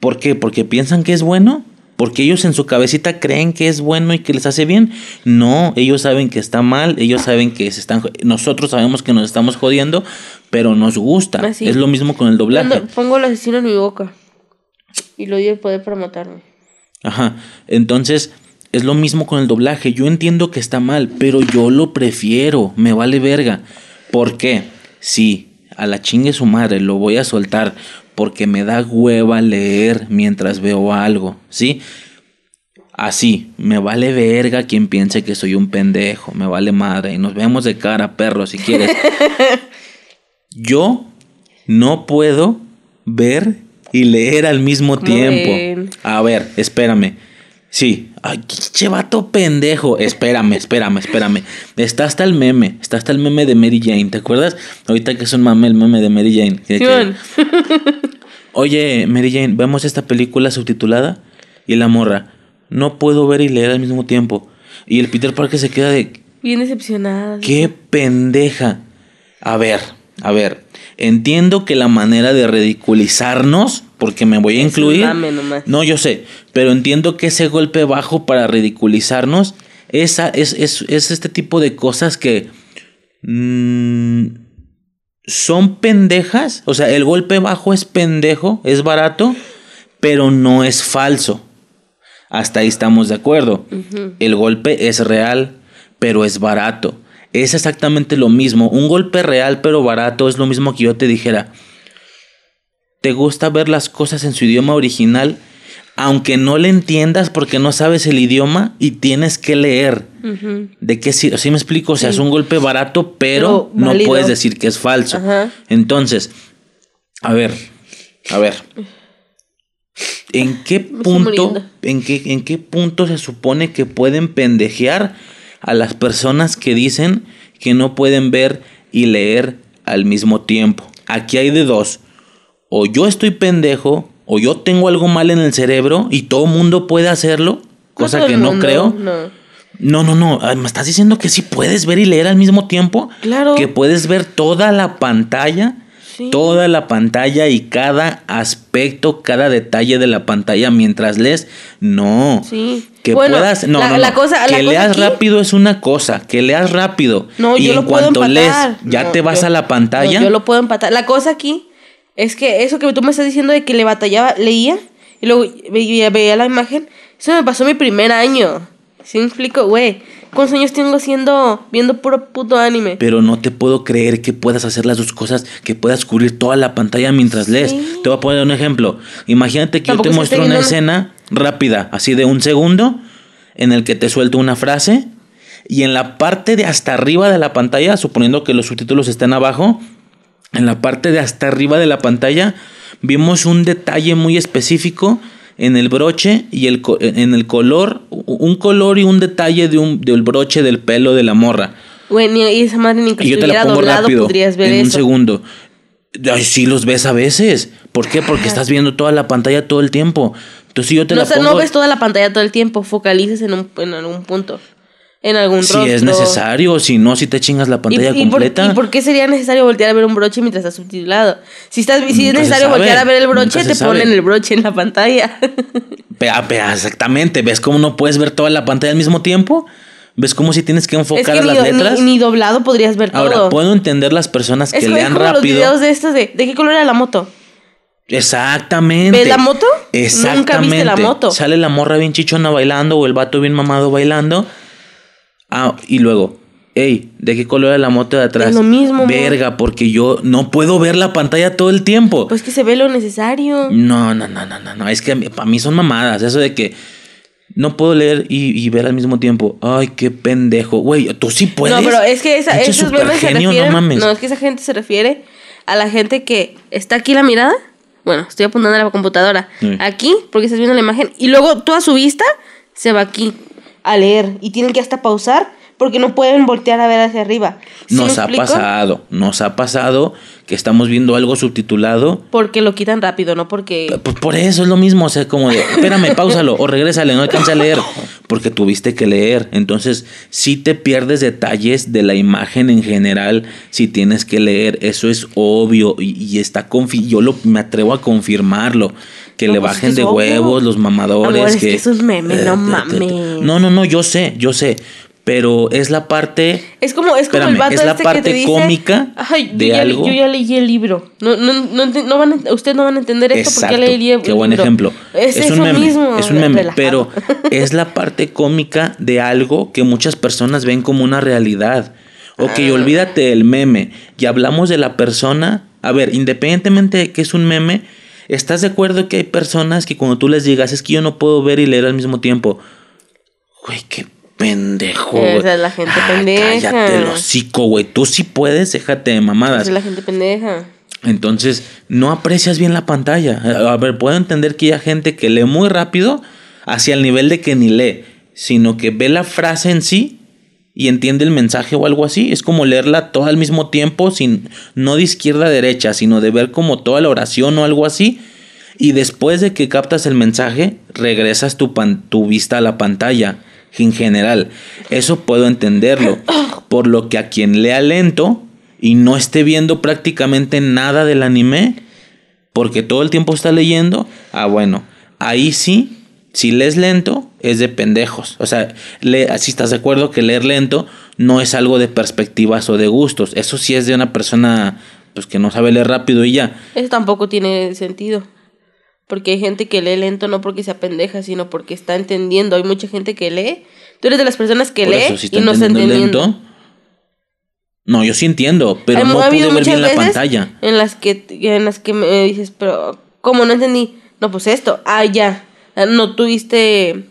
¿Por qué? Porque piensan que es bueno. Porque ellos en su cabecita creen que es bueno y que les hace bien. No, ellos saben que está mal, ellos saben que se están nosotros sabemos que nos estamos jodiendo, pero nos gusta. Es lo mismo con el doblaje. pongo el asesino en mi boca y lo doy el poder para matarme. Ajá. Entonces, es lo mismo con el doblaje. Yo entiendo que está mal, pero yo lo prefiero. Me vale verga. ¿Por qué? Sí, a la chingue su madre, lo voy a soltar porque me da hueva leer mientras veo algo, ¿sí? Así, me vale verga quien piense que soy un pendejo, me vale madre, y nos vemos de cara, perro, si quieres. *laughs* Yo no puedo ver y leer al mismo tiempo. A ver, espérame. Sí. Ay, qué vato pendejo. Espérame, espérame, espérame. Está hasta el meme. Está hasta el meme de Mary Jane. ¿Te acuerdas? Ahorita que es un mame el meme de Mary Jane. *laughs* Oye, Mary Jane, vemos esta película subtitulada y la morra. No puedo ver y leer al mismo tiempo. Y el Peter Parker se queda de. Bien decepcionada. Qué pendeja. A ver, a ver. Entiendo que la manera de ridiculizarnos porque me voy a incluir. No, yo sé, pero entiendo que ese golpe bajo para ridiculizarnos esa, es, es, este tipo de cosas que mm, son pendejas. O sea, el golpe bajo es pendejo, es barato, pero no es falso. Hasta ahí estamos de acuerdo. El golpe es real, pero es barato. Es exactamente lo mismo. Un golpe real pero barato es lo mismo que yo te dijera te gusta ver las cosas en su idioma original, aunque no le entiendas porque no sabes el idioma y tienes que leer. ¿De qué sí? me explico? O sea, es un golpe barato, pero, no puedes decir que es falso. Entonces, a ver, a ver. ¿En qué punto, en qué, en qué punto se supone que pueden pendejear a las personas que dicen que no pueden ver y leer al mismo tiempo? Aquí hay de dos o yo estoy pendejo, o yo tengo algo mal en el cerebro y todo mundo puede hacerlo, cosa que no, creo. No. no, no, ah, ¿Me estás diciendo que sí puedes ver y leer al mismo tiempo? Claro. Que puedes ver toda la pantalla. Toda la pantalla y cada aspecto, cada detalle de la pantalla mientras lees. No. Sí. Que puedas. No, no, Cosa, que leas rápido es una cosa. Que leas rápido. No, y en cuanto lees, ya te vas a la pantalla. yo lo puedo empatar. La cosa aquí es que eso que tú me estás diciendo de que le batallaba, leía y luego veía, la imagen, eso me pasó mi primer año. ¿Sí me explico? Güey, ¿Cuántos años tengo haciendo, viendo puro puto anime? Pero no te puedo creer que puedas hacer las dos cosas, que puedas cubrir toda la pantalla mientras lees. Te voy a poner un ejemplo. Imagínate que Tampoco yo te muestro una escena rápida, así de un segundo, en el que te suelto una frase y en la parte de hasta arriba de la pantalla, suponiendo que los subtítulos estén abajo, en la parte de hasta arriba de la pantalla vimos un detalle muy específico en el broche y el co- en el color, un color y un detalle de un, del broche del pelo de la morra. Ni- y esa madre ni que Y yo te la pongo doblado rápido, podrías ver en un segundo. Ay, sí los ves a veces. ¿Por qué? Porque estás viendo toda la pantalla todo el tiempo. Entonces si yo te no, la o sea, pongo... no ves toda la pantalla todo el tiempo, focalizas en, un, en algún punto, en algún si rostro. es necesario, si no, si te chingas la ¿Y, pantalla y completa. y por qué sería necesario voltear a ver un broche mientras está subtitulado? Si, estás, si es necesario sabe, voltear a ver el broche, te sabe. ponen el broche en la pantalla. *laughs* Pea, pea, exactamente. ¿Ves cómo no puedes ver toda la pantalla al mismo tiempo? ¿Ves cómo si tienes que es enfocar que a ni, las letras? ni, ni doblado podrías ver Ahora, todo. puedo entender las personas es que lean como los rápido. videos de estos de, ¿de qué color era la moto? Exactamente. ¿Ves la moto? Exactamente. Nunca viste la moto. Sale la morra bien chichona bailando o el vato bien mamado bailando. Ah, y luego, hey, ¿de qué color era la moto de atrás? Es lo mismo, amor. Verga, porque yo no puedo ver la pantalla todo el tiempo. Pues que se ve lo necesario. No, no, no, no, no, no. Es que para mí son mamadas. Eso de que no puedo leer y, y ver al mismo tiempo. Ay, qué pendejo. Güey, tú sí puedes. No, pero es que esa, esos memes se refieren. no mames. es que esa gente se refiere a la gente que está aquí la mirada. Bueno, estoy apuntando a la computadora. Sí. Aquí, porque estás viendo la imagen. Y luego toda su vista se va aquí a leer. Y tienen que hasta pausar porque no pueden voltear a ver hacia arriba. ¿Sí me Nos ha explico? pasado, nos ha pasado que estamos viendo algo subtitulado. Porque lo quitan rápido, no porque. Pues por eso es lo mismo, o sea, como de, espérame, pausalo o regrésale, no alcanza a leer, porque tuviste que leer. Entonces, si te pierdes detalles de la imagen en general, si tienes que leer, eso es obvio y, y está confi yo lo, me atrevo a confirmarlo. Que No, le pues, bajen es de huevos los mamadores. Amor, es que es un meme, no mames. No, no, no, yo sé, yo sé. Pero es la parte. Es como, es como el vato es la este parte que te dice, cómica "Ay, yo de ya, algo". Yo ya leí el libro. No, no, no, no van a- ustedes no van a entender esto porque ya leí el Qué buen libro. ejemplo. Es, Es, un meme. mismo. es un meme. relajado. Pero *laughs* es la parte cómica de algo que muchas personas ven como una realidad. Ok, Ah. olvídate del meme. Y hablamos de la persona. A ver, independientemente de que es un meme, ¿estás de acuerdo que hay personas que cuando tú les digas es que yo no puedo ver y leer al mismo tiempo? Güey, qué pendejo. Esa güey. es la gente Ah, pendeja. Cállate el hocico, güey. Tú sí puedes, déjate de mamadas. Es la gente pendeja. Entonces, no aprecias bien la pantalla. A ver, puedo entender que hay gente que lee muy rápido hacia el nivel de que ni lee, sino que ve la frase en sí y entiende el mensaje o algo así. Es como leerla toda al mismo tiempo, sin, no de izquierda a derecha, sino de ver como toda la oración o algo así. Y después de que captas el mensaje, regresas tu, tu vista a la pantalla en general. Eso puedo entenderlo. Por lo que a quien lea lento y no esté viendo prácticamente nada del anime, porque todo el tiempo está leyendo, ah, bueno, ahí sí, si lees lento, es de pendejos. O sea, si estás de acuerdo que leer lento no es algo de perspectivas o de gustos. Eso sí es de una persona pues que no sabe leer rápido y ya. Eso tampoco tiene sentido. Porque hay gente que lee lento no porque sea pendeja, sino porque está entendiendo. Hay mucha gente que lee. Tú eres de las personas que Por lee eso, si y no está entendiendo lento. No, yo sí entiendo, pero no pude ver bien la pantalla. En las que en las que me dices, pero ¿cómo no entendí? No, pues esto. Ah, ya. Ah, No tuviste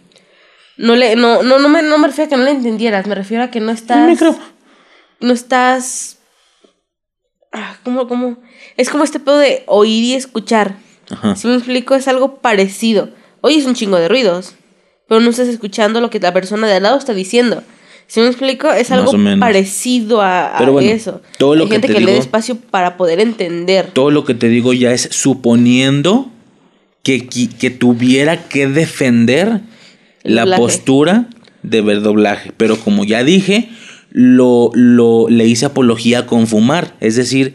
no le no no no me no me refiero a que no le entendieras, me refiero a que no estás El micro. no estás ah, ¿cómo, cómo? Es como este pedo de oír y escuchar. Ajá. Si me explico, es algo parecido. Oyes un chingo de ruidos, pero no estás escuchando lo que la persona de al lado está diciendo. Si me explico, es algo parecido a, a Pero bueno, eso. todo lo Hay que gente te que le digo- da espacio para poder entender. Todo lo que te digo ya es suponiendo que, que tuviera que defender la doblaje. postura de ver doblaje. Pero como ya dije, lo, lo, le hice apología con fumar. Es decir,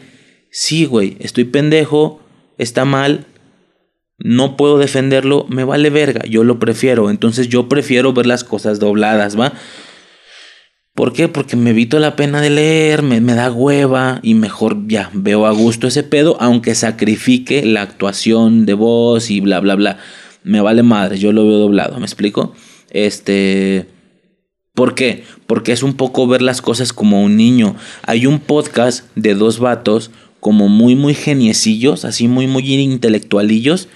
sí, güey, estoy pendejo, está mal, no puedo defenderlo, me vale verga, yo lo prefiero. Entonces yo prefiero ver las cosas dobladas, ¿va? ¿Por qué? Porque me evito la pena de leer, me, me da hueva y mejor ya veo a gusto ese pedo, aunque sacrifique la actuación de voz y bla, bla, bla. Me vale madre, yo lo veo doblado, ¿me explico? Este. ¿Por qué? Porque es un poco ver las cosas como un niño. Hay un podcast de dos vatos como muy, muy geniecillos, así muy, muy intelectualillos.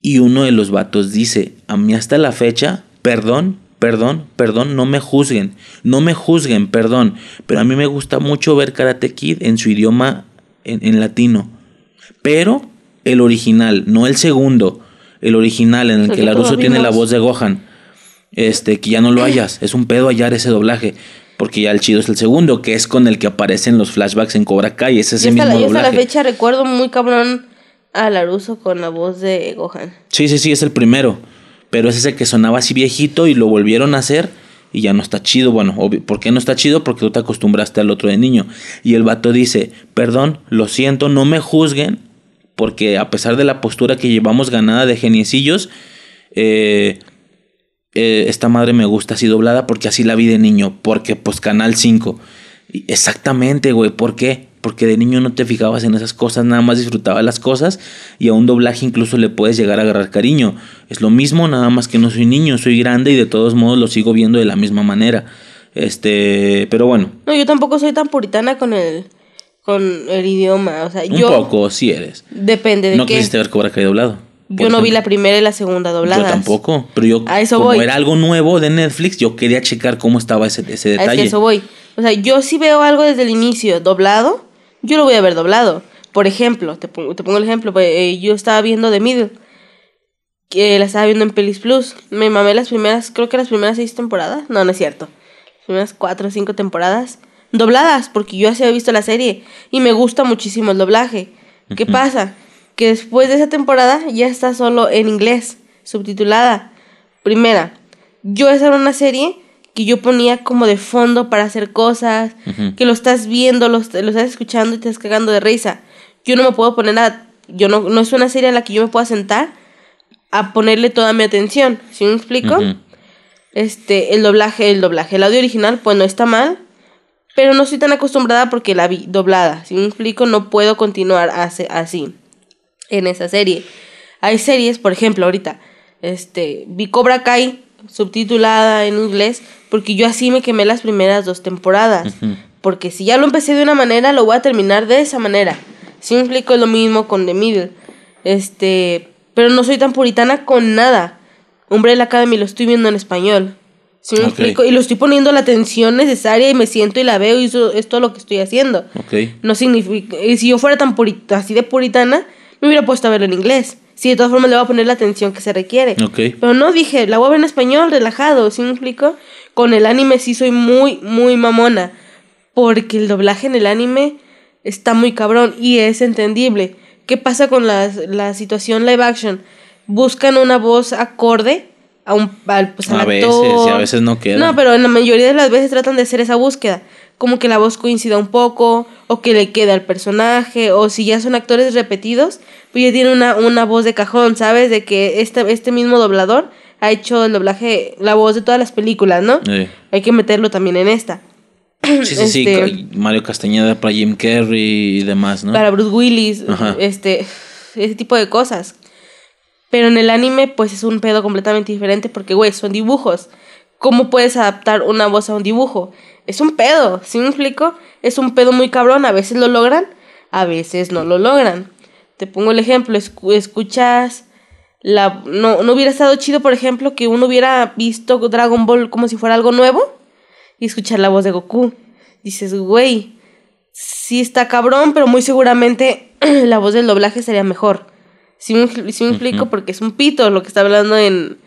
Y uno de los vatos dice, a mí hasta la fecha, perdón, perdón, perdón, no me juzguen, no me juzguen, perdón. Pero a mí me gusta mucho ver Karate Kid en su idioma en, latino. Pero el original, no el segundo, el original en el que Laruso tiene la voz de Gohan. Este, que ya no lo hayas. Es un pedo hallar ese doblaje. Porque ya el chido es el segundo, que es con el que aparecen los flashbacks en Cobra Kai. Es ese mismo la, doblaje. hasta la fecha recuerdo muy cabrón a Laruso con la voz de Gohan. Sí, sí, sí, es el primero. Pero es ese que sonaba así viejito y lo volvieron a hacer y ya no está chido. Bueno, ¿por qué no está chido? Porque tú te acostumbraste al otro de niño. Y el vato dice, perdón, lo siento, no me juzguen, porque a pesar de la postura que llevamos ganada de geniecillos, eh, eh, esta madre me gusta así doblada porque así la vi de niño, porque pues Canal 5. Exactamente, güey, ¿por qué? Porque de niño no te fijabas en esas cosas, nada más disfrutabas las cosas y a un doblaje incluso le puedes llegar a agarrar cariño. Es lo mismo, nada más que no soy niño, soy grande y de todos modos lo sigo viendo de la misma manera. Este, pero bueno. No, yo tampoco soy tan puritana con el con el idioma, o sea, un yo poco sí eres. Depende de no qué. quisiste ver Cobra Kai doblado. Yo no vi la primera y la segunda dobladas. Yo tampoco, pero yo A eso como voy. era algo nuevo de Netflix, yo quería checar cómo estaba ese, ese Es detalle. que eso voy. O sea, yo si veo algo desde el inicio doblado, yo lo voy a ver doblado. Por ejemplo, te pongo, te pongo el ejemplo, pues, eh, yo estaba viendo The Middle, que la estaba viendo en Pelis Plus. Me mamé las primeras, creo que las primeras seis temporadas. No, no es cierto. Las primeras cuatro o cinco temporadas dobladas, porque yo así había visto la serie y me gusta muchísimo el doblaje. ¿Qué pasa? Que después de esa temporada ya está solo en inglés, subtitulada. Primera, yo esa era una serie que yo ponía como de fondo para hacer cosas, que lo estás viendo, lo, lo estás escuchando y te estás cagando de risa. Yo no me puedo poner a... Yo no, no es una serie a la que yo me pueda sentar a ponerle toda mi atención. ¿Sí me explico? Este, el doblaje, el doblaje. El audio original, pues no está mal, pero no estoy tan acostumbrada porque la vi doblada. Si me explico, no puedo continuar así, en esa serie. Hay series, por ejemplo, ahorita, este, vi Cobra Kai subtitulada en inglés porque yo así me quemé las primeras dos temporadas. Ujú. Porque si ya lo empecé de una manera, lo voy a terminar de esa manera. Si me explico, es lo mismo con The Middle. Este, pero no soy tan puritana con nada. Umbrella Academy lo estoy viendo en español. ¿Sí me explico? Y lo estoy poniendo la atención necesaria y me siento y la veo y eso es todo lo que estoy haciendo. Ok. No significa... y Si yo fuera tan purita, así de puritana, me hubiera puesto a verlo en inglés. Sí, de todas formas le voy a poner la atención que se requiere. Ok. Pero no dije, la voy a ver en español, relajado, ¿sí me explico? Con el anime sí soy muy, muy mamona. Porque el doblaje en el anime está muy cabrón y es entendible. ¿Qué pasa con la, la situación live action? Buscan una voz acorde a un al, pues, al A veces, actor. y a veces no queda. No, pero en la mayoría de las veces tratan de hacer esa búsqueda. Como que la voz coincida un poco, o que le quede al personaje, o si ya son actores repetidos, pues ya tiene una, una voz de cajón, ¿sabes? De que este, este mismo doblador ha hecho el doblaje, la voz de todas las películas, ¿no? Eh, Hay que meterlo también en esta. Sí, sí, sí. Este- Mario Castañeda para Jim Carrey y demás, ¿no? Para Bruce Willis, Ajá. este, ese tipo de cosas. Pero en el anime, pues es un pedo completamente diferente porque, güey, son dibujos. ¿Cómo puedes adaptar una voz a un dibujo? Es un pedo, ¿sí me explico? Es un pedo muy cabrón. A veces lo logran, a veces no lo logran. Te pongo el ejemplo, escu- escuchas la... No, no hubiera estado chido, por ejemplo, que uno hubiera visto Dragon Ball como si fuera algo nuevo y escuchar la voz de Goku. Dices, güey, sí está cabrón, pero muy seguramente *clears throat* la voz del doblaje sería mejor. ¿Sí me, sí me explico? Porque es un pito lo que está hablando en,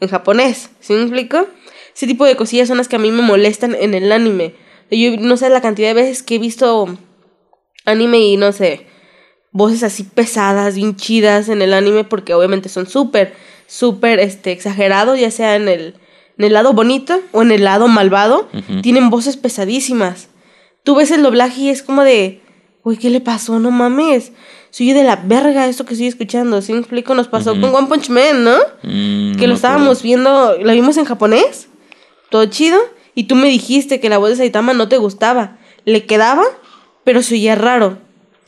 en japonés. ¿Sí me explico? Ese tipo de cosillas son las que a mí me molestan en el anime. Yo no sé la cantidad de veces que he visto anime y no sé, voces así pesadas, bien chidas en el anime, porque obviamente son súper, súper este, exagerados, ya sea en el, en el lado bonito o en el lado malvado. Tienen voces pesadísimas. Tú ves el doblaje y es como de, uy, ¿qué le pasó? No mames. Soy de la verga esto que estoy escuchando. ¿Sí me explico? Nos pasó con One Punch Man, ¿no? Mm, que no lo estábamos acuerdo. viendo, la vimos en japonés, todo chido, y tú me dijiste que la voz de Saitama no te gustaba. Le quedaba, pero se oía raro.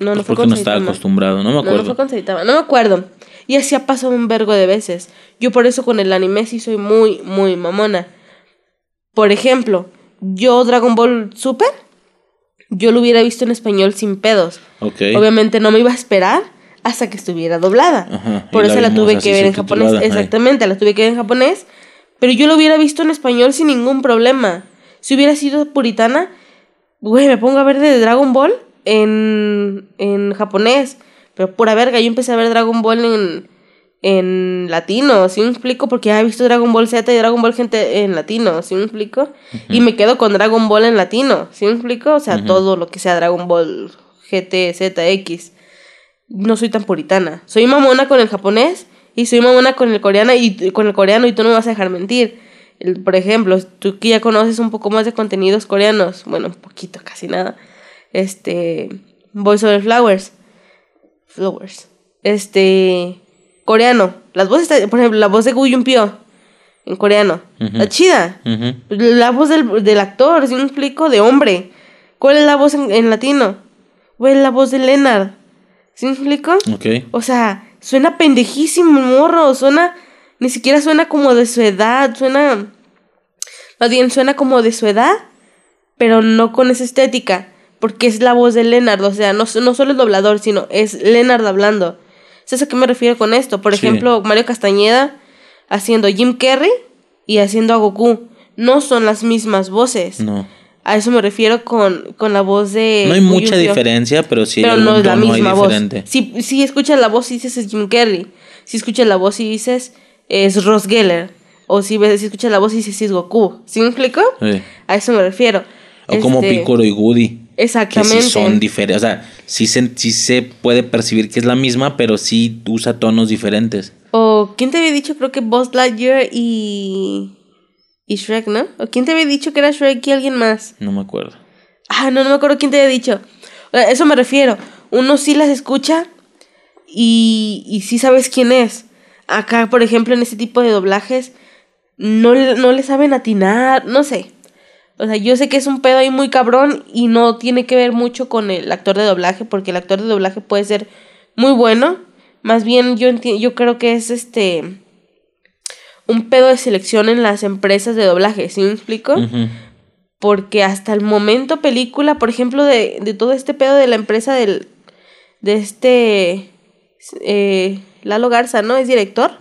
No, no Pues fue porque con no estaba acostumbrado, no me No, no acuerdo. fue con Saitama, no me acuerdo. Y así ha pasado un vergo de veces. Yo por eso con el anime sí soy muy, muy mamona. Por ejemplo, yo Dragon Ball Super, yo lo hubiera visto en español sin pedos. Ok. Obviamente no me iba a esperar hasta que estuviera doblada. Ajá, Por eso la tuve que ver en japonés. Exactamente, la tuve que ver en japonés. Pero yo lo hubiera visto en español sin ningún problema. Si hubiera sido puritana, güey, me pongo a ver de Dragon Ball en, en japonés. Pero pura verga, yo empecé a ver Dragon Ball en, en latino, ¿sí me explico? Porque ya he visto Dragon Ball Z y Dragon Ball gente en latino, ¿sí me explico? Y me quedo con Dragon Ball en latino, ¿sí me explico? O sea, todo lo que sea Dragon Ball GT, Z, X. No soy tan puritana. Soy mamona con el japonés y soy mamona con el coreano y con el coreano y tú no me vas a dejar mentir. El- por ejemplo, tú que ya conoces un poco más de contenidos coreanos, bueno, un poquito, casi nada. Este, Voice over Flowers. Flowers. Este, coreano. Las voces, por ejemplo, la voz de Gu Pyo en coreano. La chida. La voz del, del actor, si me explico, de hombre. ¿Cuál es la voz en, en latino? ¿Cuál es la voz de Leonard? ¿Sí me explico? Ok. O sea, suena pendejísimo el morro, suena, ni siquiera suena como de su edad, suena, más bien suena como de su edad, pero no con esa estética, porque es la voz de Leonard, o sea, no, no solo el doblador, sino es Leonard hablando. ¿Sabes a qué me refiero con esto? Por Sí. ejemplo, Mario Castañeda haciendo Jim Carrey y haciendo a Goku. No son las mismas voces. No. A eso me refiero con, con la voz de... No hay mucha diferencia, pero sí Pero no es la misma voz. Si, si escuchas la voz y dices es Jim Carrey. Si escuchas la voz y dices es Ross Geller. O si, ves, si escuchas la voz y dices es Goku. ¿Sí me explico? Sí. A eso me refiero. O como Este, Piccolo y Woody. Que Exactamente. sí son diferentes. O sea, sí se, sí se puede percibir que es la misma, pero sí usa tonos diferentes. O ¿quién te había dicho? Creo que Buzz Lightyear y... Y Shrek, ¿no? ¿O quién te había dicho que era Shrek y alguien más? No me acuerdo. Ah, no, no me acuerdo quién te había dicho. A eso me refiero. Uno sí las escucha y, y sí sabes quién es. Acá, por ejemplo, en este tipo de doblajes, no, no le saben atinar, no sé. O sea, yo sé que es un pedo ahí muy cabrón y no tiene que ver mucho con el actor de doblaje, porque el actor de doblaje puede ser muy bueno. Más bien, yo, yo creo que es este. Un pedo de selección en las empresas de doblaje, ¿sí me explico? Porque hasta el momento película, por ejemplo, de, de todo este pedo de la empresa del... De este... Eh, Lalo Garza, ¿no? Es director.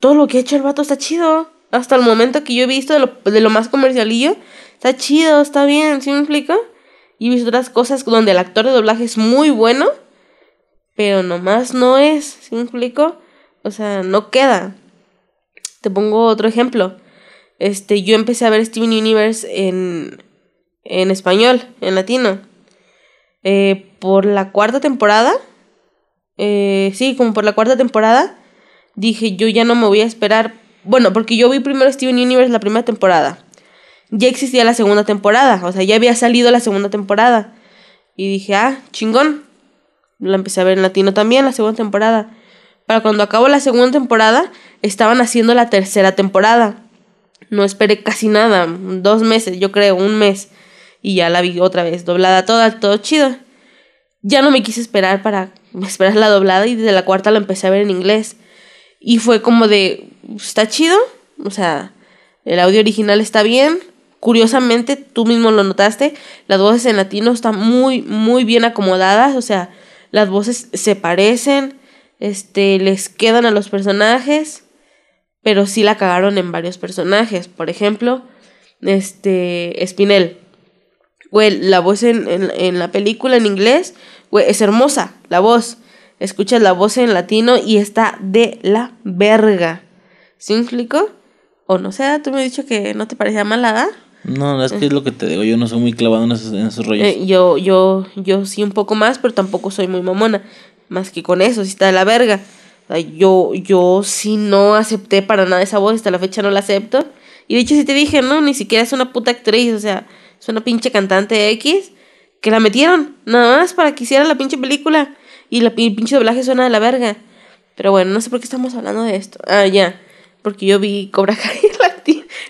Todo lo que ha hecho el vato está chido. Hasta el momento que yo he visto de lo, más comercialillo. Está chido, está bien, ¿sí me explico? Y he visto otras cosas donde el actor de doblaje es muy bueno. Pero nomás no es, ¿sí me explico? O sea, no queda. Te pongo otro ejemplo. Este, yo empecé a ver Steven Universe en, en español, en latino. Eh, por la cuarta temporada. eh, sí, como por la cuarta temporada. Dije, yo ya no me voy a esperar. Bueno, porque yo vi primero Steven Universe la primera temporada. Ya existía la segunda temporada. O sea, ya había salido la segunda temporada. Y dije, ah, chingón. La empecé a ver en latino también, la segunda temporada. Para cuando acabó la segunda temporada, estaban haciendo la tercera temporada. No esperé casi nada, dos meses, yo creo, un mes. Y ya la vi otra vez, doblada toda, todo chido. Ya no me quise esperar para *laughs* esperar la doblada y desde la cuarta la empecé a ver en inglés. Y fue como de, está chido, o sea, el audio original está bien. Curiosamente, tú mismo lo notaste, las voces en latino están muy, muy bien acomodadas, o sea, las voces se parecen, este, les quedan a los personajes, pero sí la cagaron en varios personajes. Por ejemplo, este, Spinel. Güey, la voz en, en, en la película en inglés, güey, es hermosa, la voz. Escuchas la voz en latino y está de la verga. ¿Sí me explico? O no sé, tú me has dicho que no te parecía mala, ¿ah? No, es que es lo que te digo. Yo no soy muy clavado en esos, en esos rollos. Eh, yo, yo, yo sí un poco más, pero tampoco soy muy mamona. Más que con eso, sí está de la verga. O sea, yo, yo sí no acepté para nada esa voz, hasta la fecha no la acepto. Y de hecho sí te dije, no, ni siquiera es una puta actriz, o sea, es una pinche cantante X que la metieron, nada más para que hiciera la pinche película. Y la pi- pinche doblaje suena de la verga. Pero bueno, no sé por qué estamos hablando de esto. Ah, ya. Porque yo vi Cobra *laughs* Kai.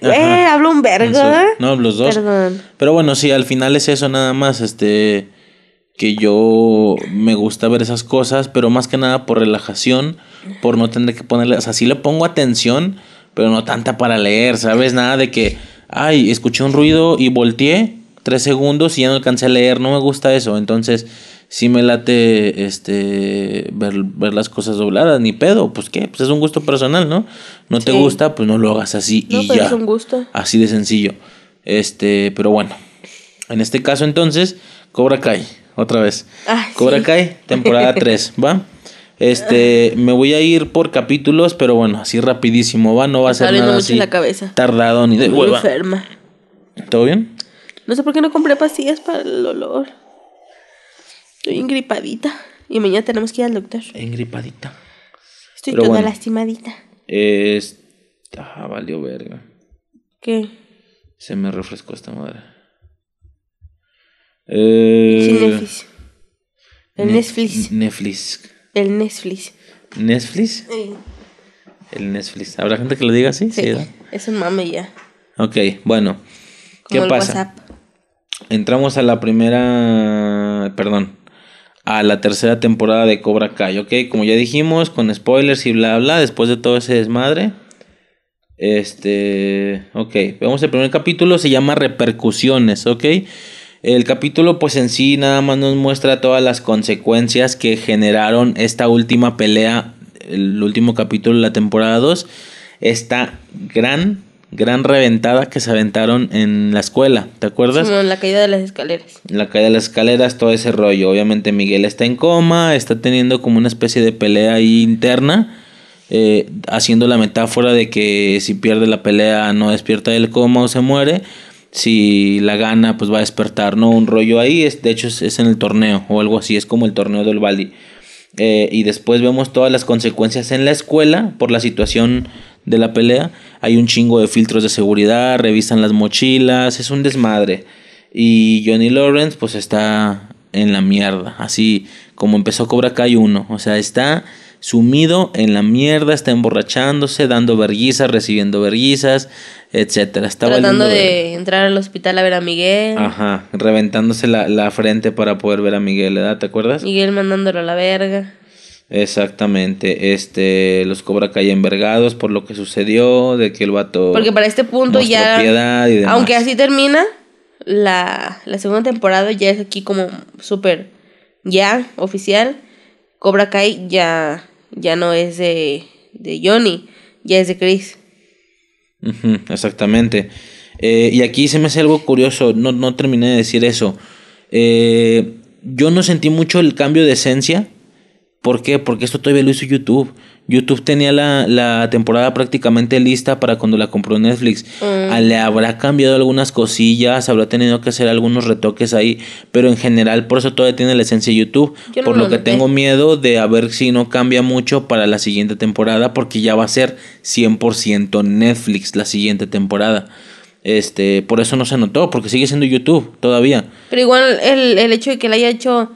Ajá. Eh, hablo un vergo. No, los dos. Perdón. Pero bueno, sí, al final es eso nada más, este, que yo me gusta ver esas cosas, pero más que nada por relajación, por no tener que ponerle, o sea, sí le pongo atención, pero no tanta para leer, ¿sabes? Nada de que, ay, escuché un ruido y volteé tres segundos y ya no alcancé a leer, no me gusta eso, entonces sí me late este ver, ver las cosas dobladas, ni pedo, pues qué, pues es un gusto personal, ¿no? No te gusta, pues no lo hagas así No, y pero ya. es un gusto. Así de sencillo. Este, pero bueno. En este caso entonces, Cobra Kai, otra vez. Ay, Cobra sí. Kai, temporada *laughs* 3, ¿va? Este, me voy a ir por capítulos, pero bueno, así rapidísimo, ¿va? No va a ser nada mucho así la cabeza. tardado ni de hueva. enferma. ¿Todo bien? No sé por qué no compré pastillas para el olor. Estoy engripadita. Y mañana tenemos que ir al doctor. Engripadita. Estoy Pero toda bueno. lastimadita. Es... Ah, valió verga. ¿Qué? Se me refrescó esta madre. Eh, Netflix. El Ne- Netflix. Netflix. El Netflix. ¿Netflix? El Netflix. ¿Habrá gente que lo diga así? Sí, ¿verdad? es un mame ya. Ok, bueno. ¿Qué Como el pasa? WhatsApp. Entramos a la primera, perdón, a la tercera temporada de Cobra Kai, ¿ok? Como ya dijimos, con spoilers y bla, bla, después de todo ese desmadre. Este, ok, vemos el primer capítulo, se llama Repercusiones, ¿ok? El capítulo pues en sí nada más nos muestra todas las consecuencias que generaron esta última pelea, el último capítulo de la temporada 2, esta gran, gran reventada que se aventaron en la escuela, ¿te acuerdas? Como la caída de las escaleras. la caída de las escaleras, todo ese rollo. Obviamente Miguel está en coma, está teniendo como una especie de pelea ahí interna, eh, haciendo la metáfora de que si pierde la pelea no despierta del coma o se muere. Si la gana, pues va a despertar, ¿no? Un rollo ahí, es, de hecho es, es en el torneo o algo así, es como el torneo del Bali. Eh, y después vemos todas las consecuencias en la escuela por la situación de la pelea. Hay un chingo de filtros de seguridad, revisan las mochilas, es un desmadre. Y Johnny Lawrence pues está en la mierda, así como empezó Cobra Kai 1. O sea, está sumido en la mierda, está emborrachándose, dando verguizas, recibiendo verguizas, etcétera. Está Tratando de entrar al hospital a ver a Miguel. Ajá, reventándose la, la frente para poder ver a Miguel, ¿verdad? ¿Te acuerdas? Miguel mandándolo a la verga. Exactamente, este, los Cobra Kai envergados por lo que sucedió, de que el vato Porque para este punto ya. piedad y demás. Aunque así termina, la, la segunda temporada ya es aquí como súper ya oficial. Cobra Kai ya, ya no es de, de Johnny, ya es de Chris. Exactamente. Eh, y aquí se me hace algo curioso, no, no terminé de decir eso. Eh, yo no sentí mucho el cambio de esencia. ¿Por qué? Porque esto todavía lo hizo YouTube. YouTube tenía la, la temporada prácticamente lista para cuando la compró Netflix. Ah, Le habrá cambiado algunas cosillas, habrá tenido que hacer algunos retoques ahí, pero en general por eso todavía tiene la esencia de YouTube. Yo no por lo lo que tengo miedo de a ver si no cambia mucho para la siguiente temporada, porque ya va a ser 100% Netflix la siguiente temporada. Este, por eso no se notó, porque sigue siendo YouTube todavía. Pero igual el, el hecho de que la haya hecho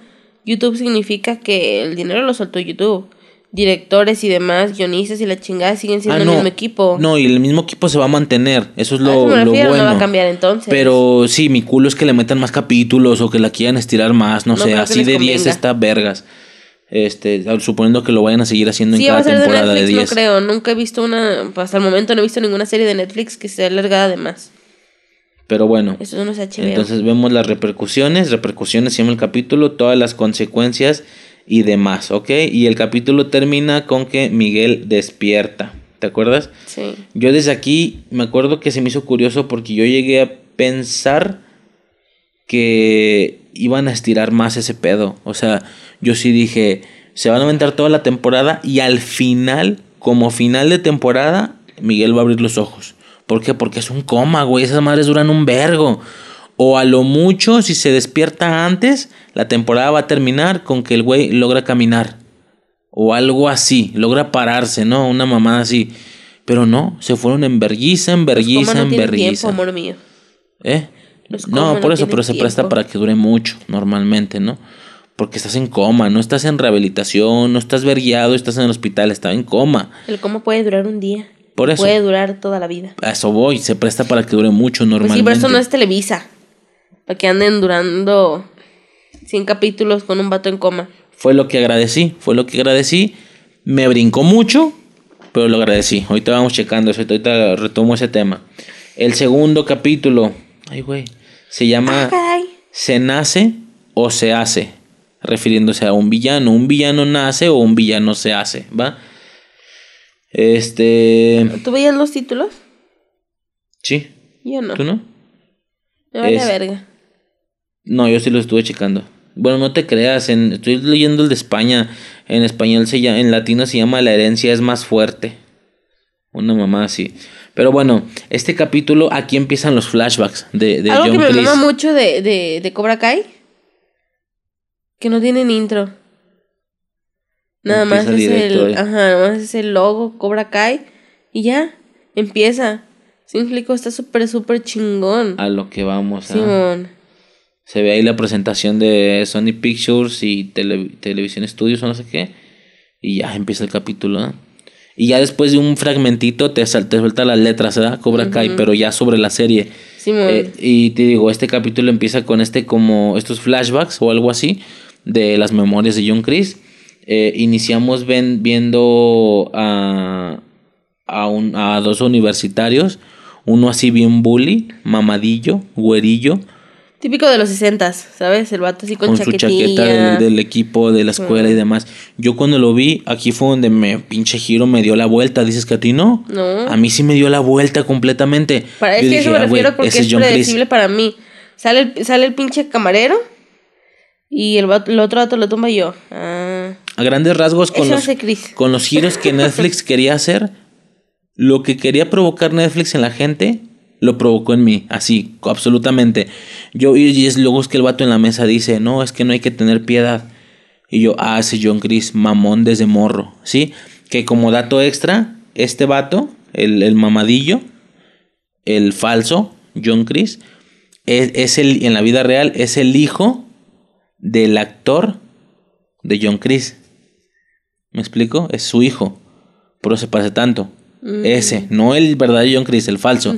YouTube significa que el dinero lo soltó YouTube. Directores y demás, guionistas y la chingada siguen siendo Ah, el mismo equipo. No, y el mismo equipo se va a mantener. Eso es lo, eso me lo bueno. no va a cambiar entonces. Pero sí, mi culo es que le metan más capítulos o que la quieran estirar más, no, No sé, así de 10 convenga. está vergas. Este, suponiendo que lo vayan a seguir haciendo Sí, en va a cada ser de temporada de Netflix, 10. no creo. Nunca he visto una. Hasta el momento no he visto ninguna serie de Netflix que sea alargada de más. Pero bueno, Eso no es HBO. entonces vemos las repercusiones, repercusiones se llama el capítulo, todas las consecuencias y demás, ¿ok? Y el capítulo termina con que Miguel despierta, ¿te acuerdas? sí. Yo desde aquí me acuerdo que se me hizo curioso porque yo llegué a pensar que iban a estirar más ese pedo. O sea, yo sí dije, se van a aventar toda la temporada y al final, como final de temporada, Miguel va a abrir los ojos. ¿Por qué? Porque es un coma, güey. Esas madres duran un vergo. O a lo mucho, si se despierta antes, la temporada va a terminar con que el güey logra caminar. O algo así, logra pararse, ¿no? Una mamada así. Pero no, se fueron en verguiza, en verguiza, no en verguiza. amor mío. ¿Eh? Los No, no por eso, pero se presta para que dure mucho, normalmente, ¿no? Porque estás en coma, no estás en rehabilitación, no estás verguiado, estás en el hospital, estás en coma. El coma puede durar un día. Por eso. Puede durar toda la vida. A eso voy, se presta para que dure mucho Pues normalmente. sí, pero esto no es Televisa. Para que anden durando 100 capítulos con un vato en coma. Fue lo que agradecí, fue lo que agradecí. Me brincó mucho, pero lo agradecí. Ahorita vamos checando eso, ahorita retomo ese tema. El segundo capítulo, ay, güey, se llama Ah. Se nace o se hace, refiriéndose a un villano. Un villano nace o un villano se hace, ¿va? Este. ¿Tú veías los títulos? Sí, Yo no. ¿tú no? Me vale Es- verga. No, yo sí lo estuve checando. Bueno, no te creas, en, estoy leyendo el de España. En español se llama, en latino se llama La herencia es más fuerte. Una mamá así. Pero bueno, este capítulo, aquí empiezan los flashbacks de, de Algo John que me mama mucho de, de, de Cobra Kai. Que no tienen intro. Nada más es directo, el. eh. Ajá, nada más es el logo Cobra Kai. Y ya. Empieza. ¿Sí explico? Está súper, súper chingón. A lo que vamos a... Simón. Se ve ahí la presentación de Sony Pictures y Tele- Televisión Studios o no sé qué. Y ya empieza el capítulo. Y ya después de un fragmentito te, sal- te suelta las letras, ¿verdad? Cobra Kai, pero ya sobre la serie. Simón. Eh, y te digo, este capítulo empieza con este como estos flashbacks o algo así de las memorias de John Chris. Eh, iniciamos ven- viendo a, a, un- a dos universitarios, uno así bien bully, mamadillo, güerillo, Típico de los 60 ¿sabes? El vato así con, con su chaqueta del, del equipo de la escuela y demás. Yo cuando lo vi, aquí fue donde me pinche giro me dio la vuelta. Dices que a ti no. No. A mí sí me dio la vuelta completamente. Para, es Yo que dije, eso me "Ah, refiero porque es Chris". predecible para mí. Sale el, sale el pinche camarero y el, vato- el otro vato lo tumba yo. Ah, A grandes rasgos con los, con los giros que Netflix *laughs* quería hacer, lo que quería provocar Netflix en la gente, lo provocó en mí, así, absolutamente. Yo, y es luego es que el vato en la mesa dice, no, es que no hay que tener piedad. Y yo, ah, ese John Chris, mamón desde morro, ¿sí? Que como dato extra, este vato, el, el mamadillo, el falso, John Chris, es, es el, en la vida real, es el hijo del actor de John Chris. ¿Me explico? Es su hijo. Por eso se parece tanto. Ese, no el verdadero John Chris, el falso.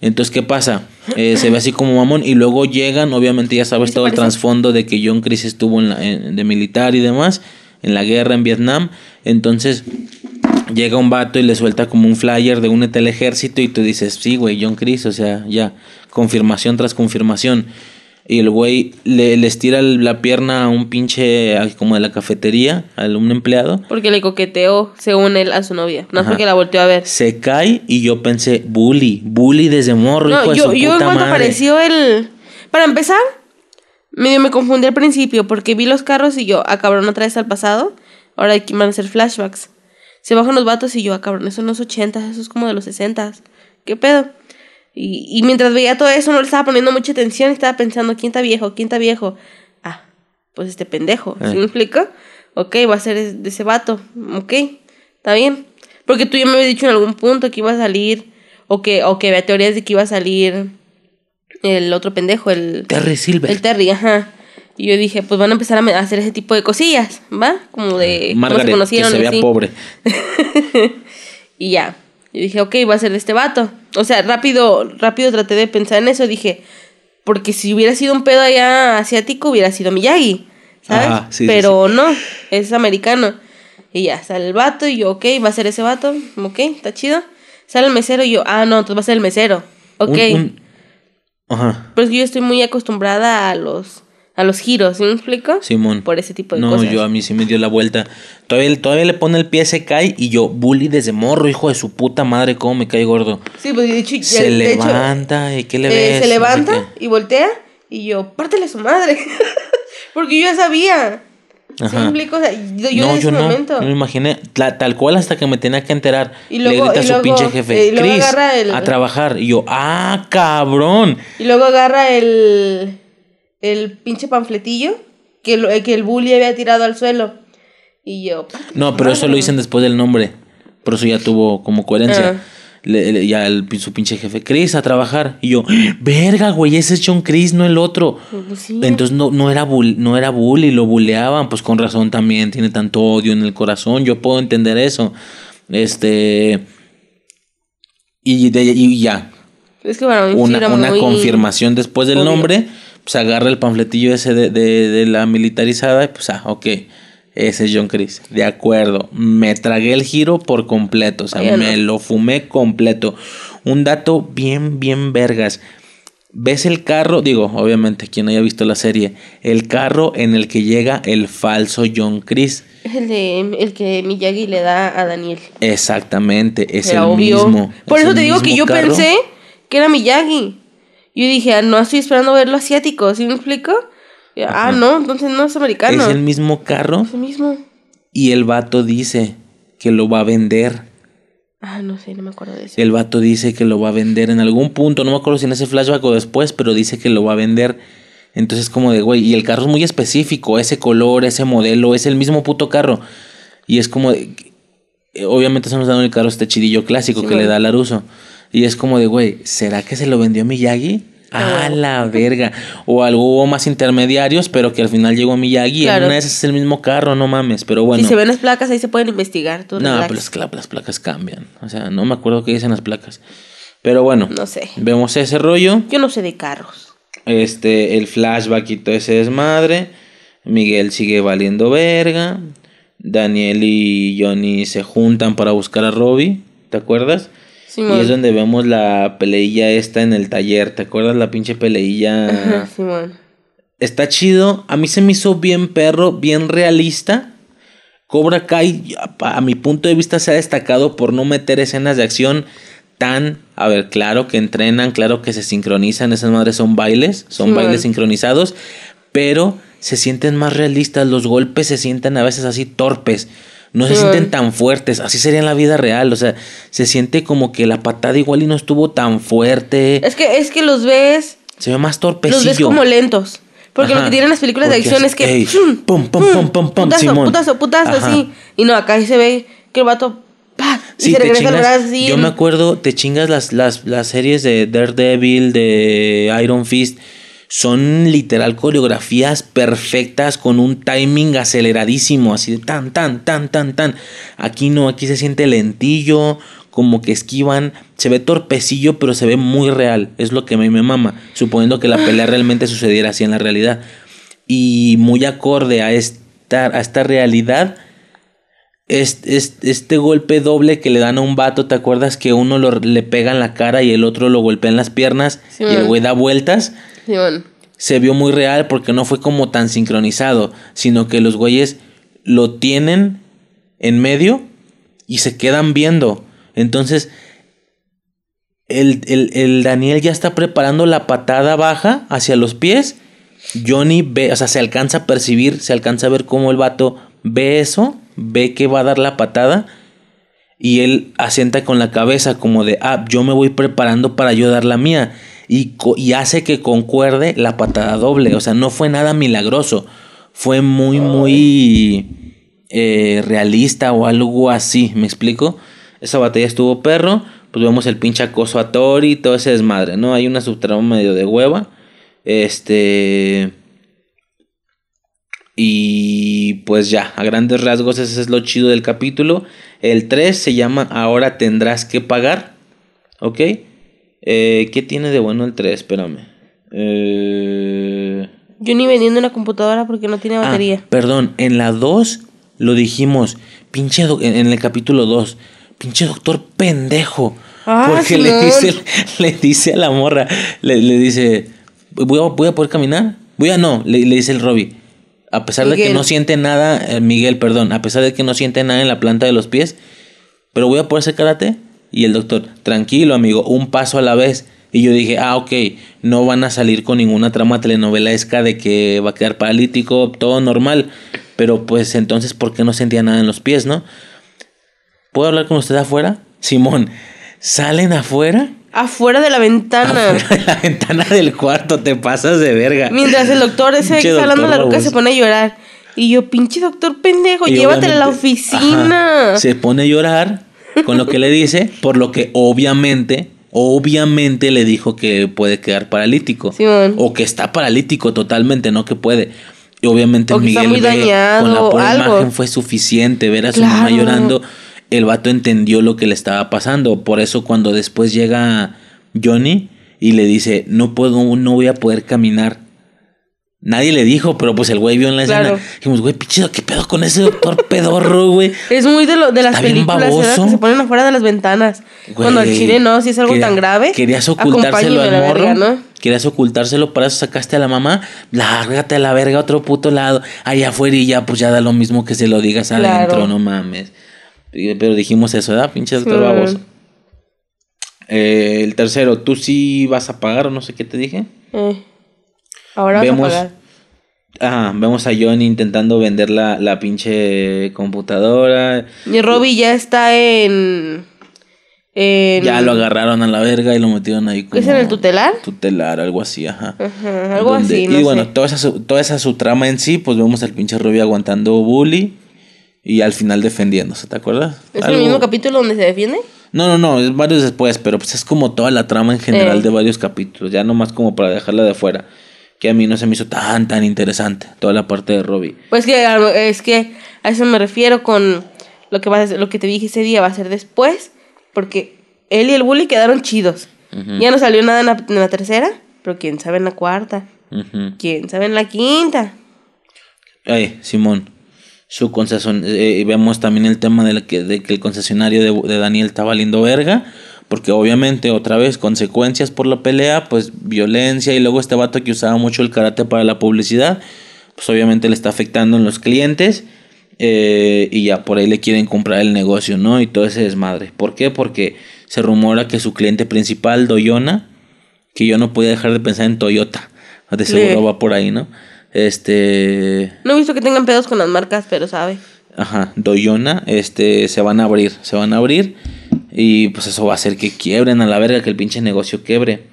Entonces, ¿qué pasa? Eh, se ve así como mamón y luego llegan, obviamente ya sabes ¿Sí se todo el trasfondo de que John Chris estuvo en la- en- de militar y demás, en la guerra en Vietnam. Entonces, llega un vato y le suelta como un flyer de únete al ejército y tú dices, sí, güey, John Chris, o sea, ya, confirmación tras confirmación. Y el güey le, le estira el- la pierna a un pinche, como de la cafetería, a un empleado. porque le coqueteó, según él, a su novia. No Ajá. porque la volteó a ver. Se cae y yo pensé, bully, bully desde morro, hijo No, de yo, su yo en puta cuanto madre. apareció el. Para empezar, medio me confundí al principio porque vi los carros y yo, ah, cabrón, otra vez al pasado. Ahora aquí van a ser flashbacks. Se bajan los vatos y yo, ah, cabrón, eso no es 80, eso es como de los 60. ¿Qué pedo? Y, y mientras veía todo eso, no le estaba poniendo mucha atención. Estaba pensando, ¿quién está viejo? ¿Quién está viejo? Ah, pues este pendejo. ¿Sí Eh. me explico? Ok, va a ser de ese vato. Ok, está bien. Porque tú ya me habías dicho en algún punto que iba a salir. O que, o que había teorías de que iba a salir el otro pendejo, el, Terry Silver. el Terry, ajá. Y yo dije, pues van a empezar a hacer ese tipo de cosillas, ¿va? Como de se Margaret, que conocieron. se y vea pobre. *laughs* Y ya. Yo dije, ok, va a ser este vato. O sea, rápido, rápido traté de pensar en eso. Dije, porque si hubiera sido un pedo allá asiático, hubiera sido Miyagi, ¿sabes? Ajá, sí, sí, Pero no, es americano. Y ya, sale el vato y yo, ok, va a ser ese vato, ok, está chido. Sale el mesero y yo, ah, no, entonces va a ser el mesero. Ok. Un- un- Ajá. Pero es que yo estoy muy acostumbrada a los, a los giros, ¿sí me explico? Simón. Por ese tipo de no, cosas. yo a mí sí me dio la vuelta. Todavía, todavía le pone el pie, se cae y yo, bully desde morro, hijo de su puta madre, cómo me cae gordo. Sí, pues de hecho, Se de hecho, levanta y ¿qué le eh, ves? se No sé levanta y voltea y yo, pártele a su madre. *laughs* Porque yo ya sabía. ¿Sí Ajá. me explico? O sea, yo, no, en ese yo no, momento. no me imaginé, la- tal cual hasta que me tenía que enterar. Y luego- le grita a y su luego- pinche eh, jefe, luego Chris, agarra el- a trabajar. Y yo, ah, cabrón. Y luego agarra el, el pinche panfletillo que, lo- que el bully había tirado al suelo. Y yo, "Pártele a No, pero eso madre". lo dicen después del nombre. Por eso ya tuvo como coherencia. Ah. Le- le- ya el, su pinche jefe, Chris, a trabajar. Y yo, verga, güey, ese es John Chris, no el otro. Pues sí. Entonces no, no, era bull, no era bully, lo buleaban. Pues con razón también, tiene tanto odio en el corazón. Yo puedo entender eso. Este. Y, de- y ya, Es que sí una, una muy- confirmación después del obvio. nombre, pues agarra el panfletillo ese de, de- de la militarizada y pues, ah, ok, ese es John Chris. De acuerdo, me tragué el giro por completo, o sea, me lo fumé completo. un dato bien, bien vergas. ¿Ves el carro? Digo, obviamente, quien haya visto la serie. El carro en el que llega el falso John Chris. El de el que Miyagi le da a Daniel. Exactamente, es Era el obvio. mismo. Por es eso te digo que yo carro. pensé que era Miyagi. Yo dije, ah, no estoy esperando verlo asiático, ¿sí me explico? Y, ah, no, entonces no es americano. Es el mismo carro Es el mismo. y el vato dice que lo va a vender. Ah, no sé, no me acuerdo de eso. El vato dice que lo va a vender en algún punto, no me acuerdo si en ese flashback o después, pero dice que lo va a vender. Entonces como de, güey, y el carro es muy específico, ese color, ese modelo, es el mismo puto carro. Y es como de, obviamente estamos dando el carro este chidillo clásico Sí, que güey. le da Laruso. Y es como de, güey, ¿será que se lo vendió Miyagi? Ah, A la verga. O algo hubo más intermediarios, pero que al final llegó Miyagi. Claro. En una de esas es el mismo carro, no mames. Pero bueno. Si se ven las placas, ahí se pueden investigar. Tú No, relax. pero es que la- las placas cambian. O sea, no me acuerdo qué dicen las placas. Pero bueno, No sé. vemos ese rollo. Yo no sé de carros. Este, el flashback y todo ese desmadre. Miguel sigue valiendo verga. Daniel y Johnny se juntan para buscar a Robbie. ¿Te acuerdas? Y es donde vemos la peleilla esta en el taller. ¿Te acuerdas la pinche peleilla? Ajá. Está chido. A mí se me hizo bien perro, bien realista. Cobra Kai, a, a mi punto de vista, se ha destacado por no meter escenas de acción tan. A ver, claro que entrenan, claro que se sincronizan. Esas madres son bailes, son Sí, bailes man. sincronizados. Pero se sienten más realistas. Los golpes se sienten a veces así torpes. No se sienten tan fuertes. Así sería en la vida real. O sea, se siente como que la patada igual y no estuvo tan fuerte. Es que, es que los ves, Se ve más torpecillo. los ves como lentos. Porque Ajá. lo que tienen las películas de Porque acción es- es que. ey, ¡pum! pum, pum, pum, pum, Putazo, Simón. putazo, putazo, Ajá. así. Y no, acá se ve que el vato. ¡pa! Y Sí, se regresa chingas. brazo así. Yo me acuerdo, te chingas las, las, las series de Daredevil, de Iron Fist. Son literal coreografías perfectas con un timing aceleradísimo, así de tan, tan, tan, tan, tan. Aquí no, aquí se siente lentillo, como que esquivan. Se ve torpecillo, pero se ve muy real. Es lo que a mí me mama, suponiendo que la pelea *laughs* realmente sucediera así en la realidad. Y muy acorde a esta, a esta realidad este, este, este golpe doble que le dan a un vato, ¿te acuerdas que uno lo, le pega en la cara y el otro lo golpea en las piernas Sí, y el güey da vueltas? Se vio muy real porque no fue como tan sincronizado, sino que los güeyes lo tienen en medio y se quedan viendo. Entonces, el, el- el Daniel ya está preparando la patada baja hacia los pies. Johnny ve, o sea, se alcanza a percibir, se alcanza a ver cómo el vato ve eso, ve que va a dar la patada. Y él asienta con la cabeza como de, ah, yo me voy preparando para yo dar la mía. Y, y hace que concuerde la patada doble. O sea, no fue nada milagroso. Fue muy, muy eh, realista o algo así. ¿Me explico? Esa batalla estuvo perro. Pues vemos el pinche acoso a Tori y todo ese desmadre, ¿no? Hay una subtrama medio de hueva. Este... Y pues ya, a grandes rasgos ese es lo chido del capítulo. El 3 se llama Ahora tendrás que pagar. ¿Ok? Eh, ¿Qué tiene de bueno el 3? Espérame. Eh... Yo ni vendiendo una computadora porque no tiene ah, batería. perdón, en la 2 lo dijimos. Pinche en el capítulo 2. Pinche doctor pendejo. Ah, porque le dice, le dice a la morra, le, le dice, ¿voy a, voy a poder caminar? Voy a no, le, le dice el Robbie. A pesar de que no siente nada, eh, Miguel, perdón, a pesar de que no siente nada en la planta de los pies, pero voy a poder hacer karate. Y el doctor, tranquilo amigo, un paso a la vez. Y yo dije, ah, ok, no van a salir con ninguna trama telenovelesca de que va a quedar paralítico, todo normal. Pero pues entonces, ¿por qué no sentía nada en los pies, no? ¿Puedo hablar con usted afuera? Simón, salen afuera, Afuera de la ventana. afuera de la ventana del cuarto, te pasas de verga. Mientras el doctor ese doctor la ruca se pone a llorar. Y yo, pinche doctor pendejo, Y llévatela a la oficina. ajá, se pone a llorar con lo que le dice, por lo que obviamente, obviamente le dijo que puede quedar paralítico. Simón. O que está paralítico totalmente, no que puede. Y obviamente O que está Miguel muy ve, con la pura algo. imagen fue suficiente ver a su mamá llorando. El vato entendió lo que le estaba pasando. Por eso cuando después llega Johnny y le dice, no puedo, no voy a poder caminar. Nadie le dijo, pero pues el güey vio en la Claro. escena. Dijimos, güey, pichido, ¿qué pedo con ese doctor pedorro, güey? *laughs* Es muy de, lo, de las Está películas que se ponen afuera de las ventanas. Güey, Cuando al chile no, si es algo quería- tan grave. Querías ocultárselo al morro. verga, ¿no? Querías ocultárselo, para eso sacaste a la mamá. Lárgate a la verga a otro puto lado. Allá afuera y ya, pues ya da lo mismo que se lo digas Claro. adentro, no mames. Pero dijimos eso, ¿verdad? Pinche doctor Sí. baboso. Eh, el tercero, ¿tú sí vas a pagar o no sé qué te dije? Eh, Ahora Vemos- vas a pagar. Ah, vemos a John intentando vender la, la pinche computadora. Y Robbie ya está en. en Ya lo agarraron a la verga y lo metieron ahí como... ¿Es en el tutelar? Tutelar, algo así, ajá. Ajá, algo Donde- así, no y bueno, sé. toda esa, su- toda esa su trama en sí, pues vemos al pinche Robbie aguantando bully y al final defendiéndose, ¿te acuerdas? ¿Es Algo- el mismo capítulo donde se defiende? No, no, no, es varios después, pero pues es como toda la trama en general Eh. de varios capítulos, ya nomás como para dejarla de fuera, que a mí no se me hizo tan, tan interesante, toda la parte de Robbie. Pues que es que a eso me refiero con lo que va a ser- lo que te dije ese día va a ser después, porque él y el bully quedaron chidos. Ya no salió nada en la, en la tercera, pero quién sabe en la cuarta, quién sabe en la quinta. Ay, Simón, su concesión, eh, vemos también el tema de, que, de que el concesionario de, de Daniel está valiendo verga, porque obviamente otra vez consecuencias por la pelea, pues violencia y luego este vato que usaba mucho el karate para la publicidad, pues obviamente le está afectando en los clientes eh, y ya por ahí le quieren comprar el negocio, ¿no? Y todo ese desmadre. ¿Por qué? Porque se rumora que su cliente principal, Doyona, que yo no podía dejar de pensar en Toyota, de seguro va por ahí, ¿no? Este... No he visto que tengan pedos con las marcas, pero sabe. Ajá, Doyona, este, se van a abrir, se van a abrir y pues eso va a hacer que quiebren a la verga, que el pinche negocio quiebre.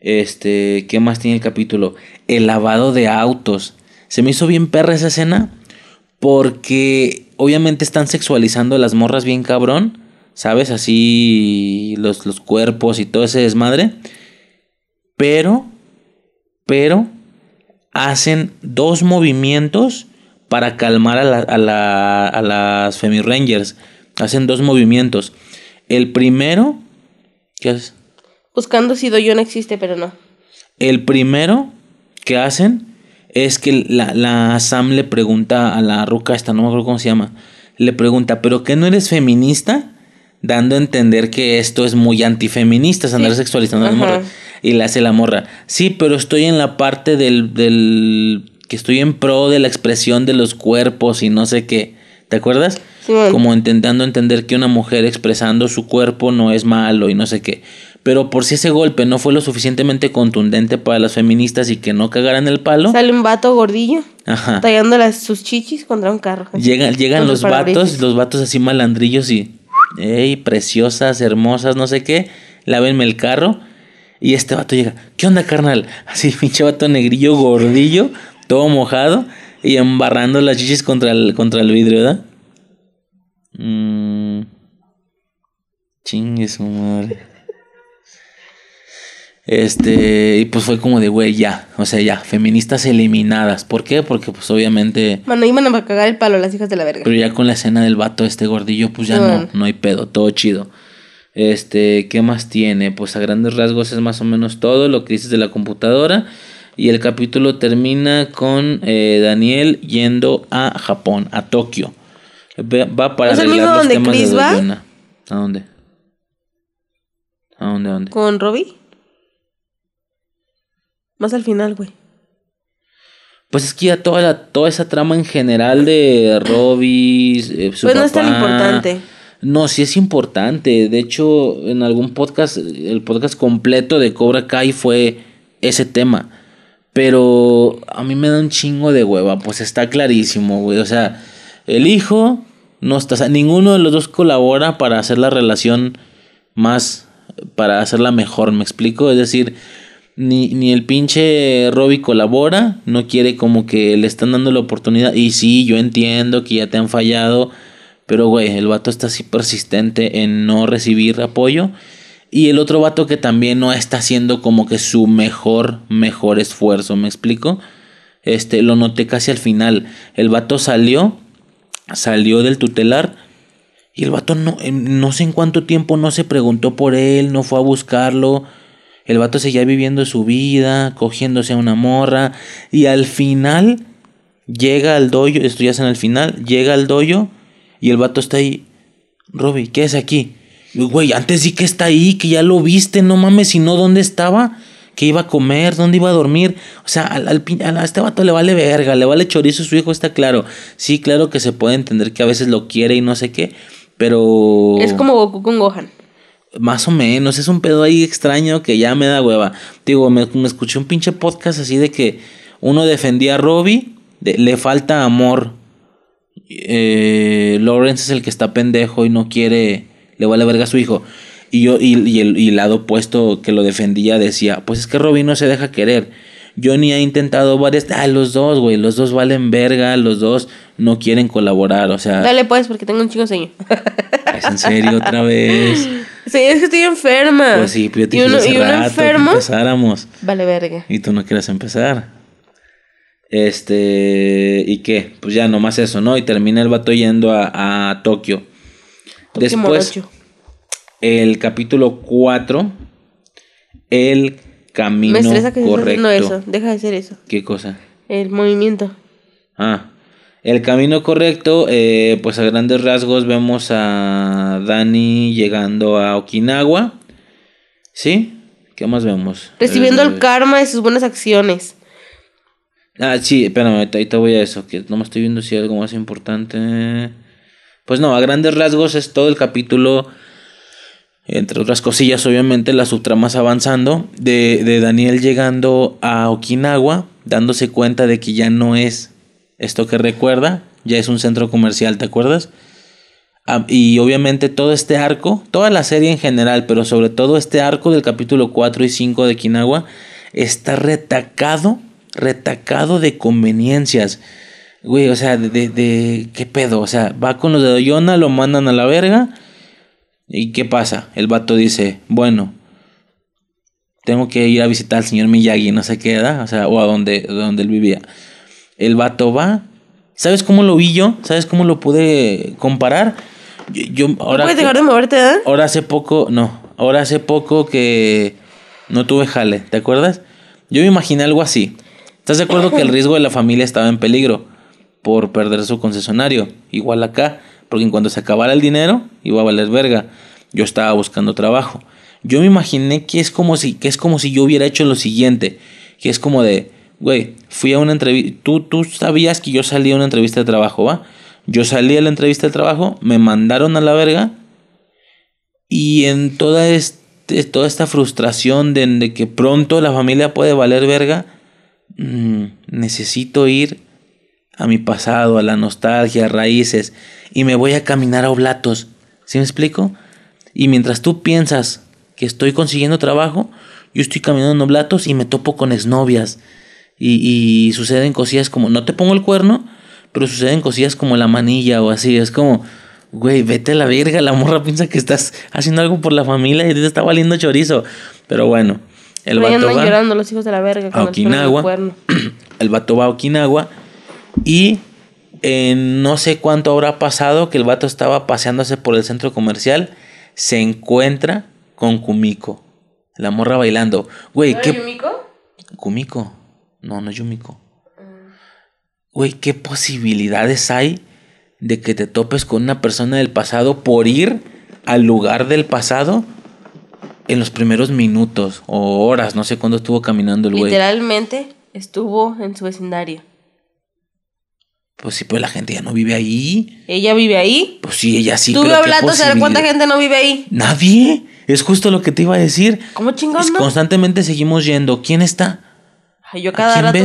Este, ¿qué más tiene el capítulo? El lavado de autos. Se me hizo bien perra esa escena porque obviamente están sexualizando a las morras bien cabrón, ¿sabes? Así los, los cuerpos y todo ese desmadre. Pero, pero, hacen dos movimientos para calmar a, la- a la- a las Femi Rangers. Hacen dos movimientos. El primero, ¿qué es? Buscando si Doyon existe, pero no. El primero que hacen es que la, la Sam le pregunta a la ruca esta, no me acuerdo cómo se llama, le pregunta, ¿pero qué no eres feminista? Dando a entender que esto es muy antifeminista, es andar Sí. sexualizando a las morras. Y le hace la morra, sí, pero estoy en la parte del, del, que estoy en pro de la expresión de los cuerpos y no sé qué. ¿Te acuerdas? Simón. Como intentando entender que una mujer expresando su cuerpo no es malo y no sé qué. Pero por si ese golpe no fue lo suficientemente contundente para las feministas y que no cagaran el palo, Sale un vato gordillo ajá. tallando las, sus chichis contra un carro. Llegan, los vatos, los vatos así malandrillos y, ey, preciosas, hermosas, no sé qué, lávenme el carro. Y este vato llega, ¿qué onda, carnal? Así, *laughs* pinche vato negrillo, gordillo, todo mojado y embarrando las chichis contra el, contra el vidrio, ¿verdad? Mm. Chingue su madre. Este, y pues fue como de, güey, ya, o sea, ya, feministas eliminadas. ¿Por qué? Porque pues obviamente... Mano, iban a cagar el palo las hijas de la verga. Pero ya con la escena del vato este gordillo, pues ya no, no hay pedo, todo chido. Este, ¿qué más tiene? Pues a grandes rasgos es más o menos todo lo que dices de la computadora. Y el capítulo termina con eh, Daniel yendo a Japón, a Tokio. Va para ¿Es el mismo los donde temas Chris de va? Doyona. ¿A dónde? ¿A dónde, a dónde? ¿Con Robbie? Más al final, güey. Pues es que ya toda, la, toda esa trama en general de Robbie, eh, su Pues no es tan papá- importante. No, sí es importante. De hecho, en algún podcast, el podcast completo de Cobra Kai fue ese tema. Pero a mí me da un chingo de hueva, pues está clarísimo, güey. O sea, el hijo no está, o sea, ninguno de los dos colabora para hacer la relación más, para hacerla mejor, ¿me explico? Es decir, ni, ni el pinche Robbie colabora, no quiere como que le están dando la oportunidad. Y sí, yo entiendo que ya te han fallado, pero güey, el vato está así persistente en no recibir apoyo. Y el otro vato que también no está haciendo como que su mejor, mejor esfuerzo, ¿me explico? Este, lo noté casi al final. El vato salió, salió del tutelar y el vato no, no sé en cuánto tiempo no se preguntó por él, no fue a buscarlo. El vato seguía viviendo su vida, cogiéndose a una morra. Y al final llega al doyo, esto ya es en el final, llega al doyo y el vato está ahí. Robbie, ¿qué es aquí? Güey, antes sí que está ahí, que ya lo viste, no mames, si no, ¿dónde estaba? ¿Qué iba a comer? ¿Dónde iba a dormir? O sea, al, a este vato le vale verga, le vale chorizo, su hijo está claro. Sí, claro que se puede entender que a veces lo quiere y no sé qué, pero... Es como Goku con Gohan. Más o menos, es un pedo ahí extraño que ya me da hueva. Digo, me, escuché un pinche podcast así de que uno defendía a Robbie, le falta amor. Eh, Lawrence es el que está pendejo y no quiere, le vale verga a su hijo. Y yo, y, y, el, y lado opuesto que lo defendía decía, pues es que Robbie no se deja querer. Johnny ha intentado varias. Ah, los dos, güey. Los dos valen verga. Los dos no quieren colaborar. O sea. Dale, pues, porque tengo un chico sueño. ¿Es en serio otra vez? Sí, es que estoy enferma. Pues sí, pero yo te y uno, y uno enfermo. empezáramos. Vale, verga. Y tú no quieres empezar. Este. ¿Y qué? Pues ya nomás eso, ¿no? Y termina el vato yendo a, a Tokio. Después. El capítulo 4. El camino Me estresa que correcto. Eso. Deja de ser eso. ¿Qué cosa? El movimiento. Ah. El camino correcto, eh, pues a grandes rasgos vemos a Dani llegando a Okinawa. ¿Sí? ¿Qué más vemos? Recibiendo el eh, karma de sus buenas acciones. Ah, sí, espérame, ahí te voy a eso, que no me estoy viendo si hay algo más importante. Pues no, a grandes rasgos es todo el capítulo, entre otras cosillas, obviamente, las subtramas avanzando, de, de Daniel llegando a Okinawa, dándose cuenta de que ya no es esto que recuerda, ya es un centro comercial, ¿te acuerdas? Y obviamente todo este arco, toda la serie en general, pero sobre todo este arco del capítulo 4 y 5 de Kinawa, está retacado, retacado de conveniencias. Güey, o sea, de, de, ¿Qué pedo? O sea, va con los de Doyona, lo mandan a la verga. ¿Y qué pasa? El vato dice, bueno, tengo que ir a visitar al señor Miyagi, no sé qué edad, o sea, o a donde, donde él vivía. El vato va. ¿Sabes cómo lo vi yo? ¿Sabes cómo lo pude comparar? Yo, ahora puedes dejar de moverte, ¿eh? Ahora hace poco, no, ahora hace poco que no tuve jale, ¿te acuerdas? Yo me imaginé algo así. ¿Estás de acuerdo que el *laughs* riesgo de la familia estaba en peligro por perder su concesionario? Igual acá, porque en cuanto se acabara el dinero, iba a valer verga. Yo estaba buscando trabajo. Yo me imaginé que es como si, que es como si yo hubiera hecho lo siguiente, que es como de, güey, fui a una entrevista, tú, tú sabías que yo salí a una entrevista de trabajo, ¿va? Yo salí a la entrevista de trabajo, me mandaron a la verga y en toda, este, toda esta frustración de, que pronto la familia puede valer verga, mm, necesito ir a mi pasado, a la nostalgia, a raíces y me voy a caminar a oblatos, ¿sí me explico? Y mientras tú piensas que estoy consiguiendo trabajo, yo estoy caminando en oblatos y me topo con exnovias y, y suceden cosillas como, no te pongo el cuerno, pero suceden cosillas como la manilla o así, es como, güey, vete a la verga, la morra piensa que estás haciendo algo por la familia y te está valiendo chorizo. Pero bueno, el vato va llorando los hijos de la verga a Okinawa. *clears throat* El, vato va a Okinawa y no sé cuánto habrá pasado que el vato estaba paseándose por el centro comercial, se encuentra con Kumiko, la morra bailando. Güey, ¿qué? Kumiko? Kumiko. No, no es Yumiko. Güey, ¿qué posibilidades hay de que te topes con una persona del pasado por ir al lugar del pasado en los primeros minutos o horas? No sé cuándo estuvo caminando el güey. Literalmente estuvo en su vecindario. Pues sí, pues la gente ya no vive ahí. ¿Ella vive ahí? Pues sí, ella sí. Tú hablando, ¿sabes cuánta gente no vive ahí? Nadie. Es justo lo que te iba a decir. ¿Cómo chingón? Constantemente seguimos yendo. ¿Quién está? Yo cada rato,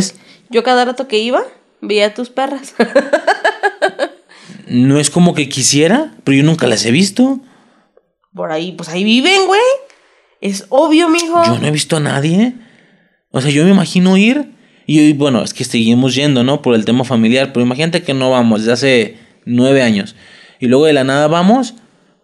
yo cada rato que iba, veía a tus perras. *laughs* no es como que quisiera, pero yo nunca las he visto. Por ahí, pues ahí viven, güey. Es obvio, mijo. Yo no he visto a nadie. O sea, yo me imagino ir. Y bueno, es que seguimos yendo, ¿no? Por el tema familiar. Pero imagínate que no vamos desde hace nueve años. Y luego de la nada vamos.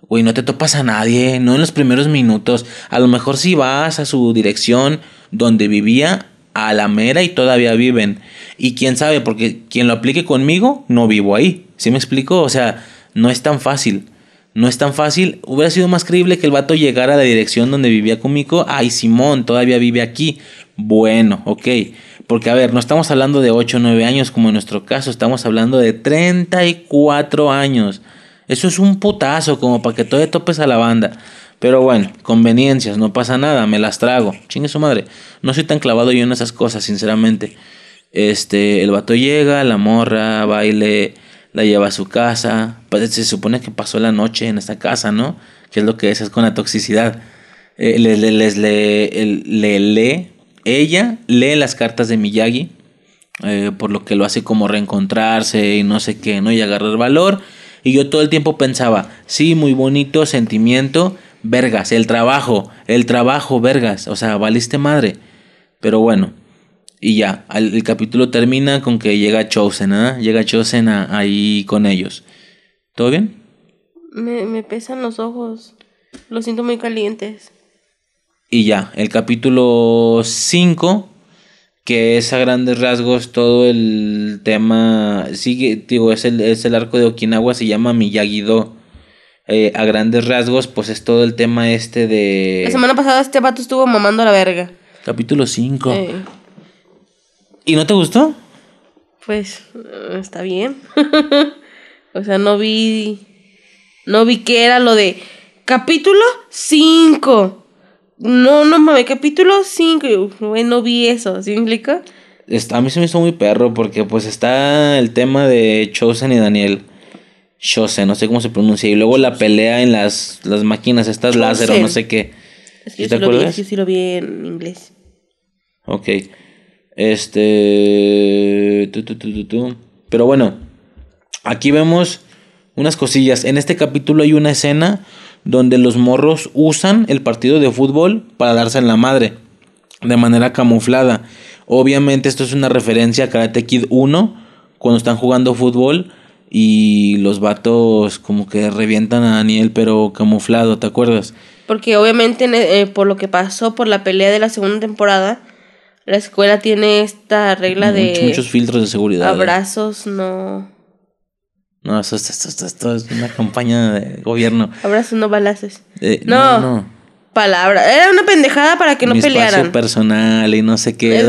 Güey, no te topas a nadie, no en los primeros minutos. A lo mejor si vas a su dirección donde vivía, a la mera y todavía viven. Y quién sabe, porque quien lo aplique conmigo, no vivo ahí. ¿Sí me explico? O sea, no es tan fácil. No es tan fácil. Hubiera sido más creíble que el vato llegara a la dirección donde vivía Kumiko. Ay, Simón, todavía vive aquí. Bueno, ok. Porque, a ver, no estamos hablando de 8 o 9 años como en nuestro caso. Estamos hablando de 34 años. Eso es un putazo, como para que todavía topes a la banda. Pero bueno, conveniencias, no pasa nada, me las trago. Chingue su madre. No soy tan clavado yo en esas cosas, sinceramente. Este, el vato llega, la morra, baile la lleva a su casa. Pues se supone que pasó la noche en esta casa, ¿no? Que es lo que es, es con la toxicidad. Eh, les, les, le, lee, ella lee las cartas de Miyagi, eh, por lo que lo hace como reencontrarse y no sé qué, ¿no? Y agarrar valor. Y yo todo el tiempo pensaba, sí, muy bonito sentimiento, vergas, el trabajo, el trabajo, vergas, o sea, valiste madre. Pero bueno, y ya, el, capítulo termina con que llega Chosen, ¿ah? Llega Chosen ahí con ellos. ¿Todo bien? Me, me pesan los ojos. Los siento muy calientes. Y ya, el capítulo 5, que es a grandes rasgos todo el tema, sigue, digo, es el, es el arco de Okinawa, se llama Miyagi-Do. Eh, a grandes rasgos, pues es todo el tema este de... La semana pasada este vato estuvo mamando la verga. Capítulo 5. ¿Y no te gustó? Pues eh, está bien. *laughs* o sea, no vi. No vi que era lo de capítulo 5. No, no mames, capítulo 5. No vi eso, ¿sí me explica? a mí se me hizo muy perro porque pues está el tema de Chosen y Daniel. Chosen, no sé cómo se pronuncia. Y luego la pelea en las, las máquinas, estas láser o no sé qué. Es que yo, sí lo vi, sí lo vi en inglés. Ok. Este. Pero bueno, aquí vemos unas cosillas. En este capítulo hay una escena donde los morros usan el partido de fútbol para darse en la madre de manera camuflada. Obviamente esto es una referencia a Karate Kid 1 cuando están jugando fútbol y los vatos como que revientan a Daniel pero camuflado, ¿te acuerdas? Porque obviamente eh, por lo que pasó por la pelea de la segunda temporada, la escuela tiene esta regla de... Muchos filtros de seguridad. ¿eh? Abrazos, no... No, esto, es una campaña de gobierno. Abrazos, no balazos. Eh, no, no, Palabra. Era una pendejada para que no Mi pelearan. personal y no sé qué.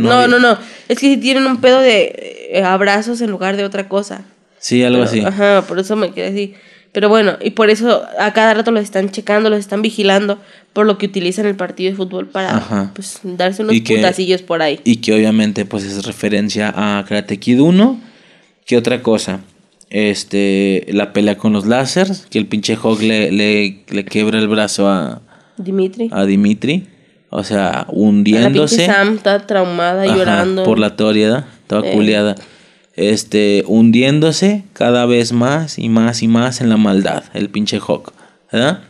no, no, no, Es que tienen un pedo de eh, abrazos en lugar de otra cosa. Sí, algo así. Ajá, por eso me quedé así. Pero bueno, y por eso a cada rato los están checando, los están vigilando, por lo que utilizan el partido de fútbol para pues, darse unos putacillos por ahí. Y que obviamente pues es referencia a Karate Kid 1. ¿Qué otra cosa? Este, la pelea con los láseres, que el pinche Hog le, le, le quiebra el brazo a Dimitri. A Dimitri. O sea, hundiéndose. La Sam está traumada, llorando. Por la estaba eh. culiada este, hundiéndose cada vez más y más y más en la maldad, el pinche Hawk, ¿verdad?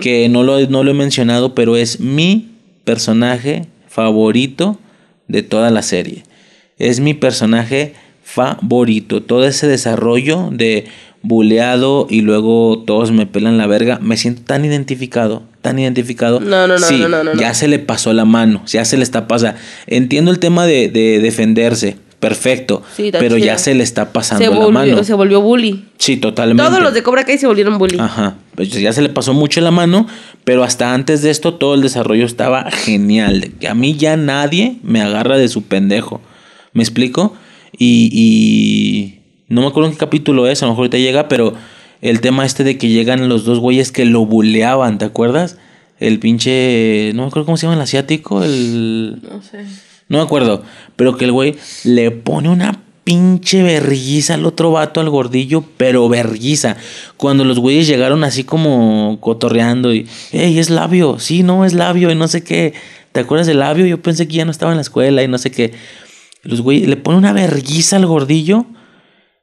que no lo, no lo he mencionado, pero es mi personaje favorito de toda la serie. Es mi personaje favorito. Todo ese desarrollo de buleado y luego todos me pelan la verga. Me siento tan identificado, tan identificado. No, no, no, sí, no, no, no, Ya se le pasó la mano, ya se le está pasando. Entiendo el tema de, de defenderse, perfecto. pero ya se le está pasando la mano. Se volvió bully. Sí, totalmente. Todos los de Cobra Kai se volvieron bully. Ajá. Pues ya se le pasó mucho la mano, pero hasta antes de esto todo el desarrollo estaba genial. A mí ya nadie me agarra de su pendejo. ¿Me explico? Y, y no me acuerdo en qué capítulo es, a lo mejor ahorita llega, pero el tema este de que llegan los dos güeyes que lo buleaban, ¿te acuerdas? El pinche, no me acuerdo cómo se llama el asiático, el... No sé. No me acuerdo. Pero que el güey le pone una pinche verguiza al otro vato, al gordillo, pero verguiza. Cuando los güeyes llegaron así como cotorreando y, hey, es labio, sí, no, es labio y no sé qué. ¿Te acuerdas del labio? Yo pensé que ya no estaba en la escuela y no sé qué. Los güeyes le pone una verguiza al gordillo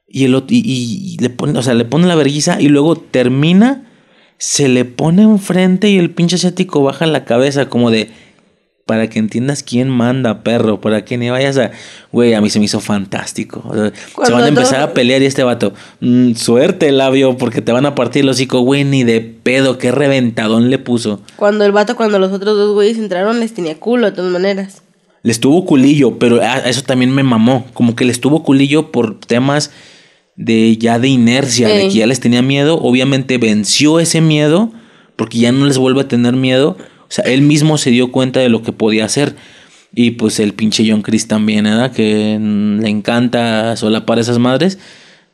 y, el, y, le pone, o sea, le pone la verguiza y luego termina, se le pone enfrente y el pinche asiático baja la cabeza como de, para que entiendas quién manda, perro, para que ni vayas a... Güey, a mí se me hizo fantástico. se van a empezar a pelear y este vato, mm, suerte, labio, porque te van a partir el hocico, güey, ni de pedo, qué reventadón le puso. Cuando el vato, cuando los otros dos güeyes entraron, les tenía culo, de todas maneras. Les tuvo culillo, pero eso también me mamó, como que les tuvo culillo por temas de ya de inercia, de que ya les tenía miedo. Obviamente venció ese miedo porque ya no les vuelve a tener miedo. O sea, él mismo se dio cuenta de lo que podía hacer. Y pues el pinche John Chris también, ¿verdad? Que le encanta solapar esas madres.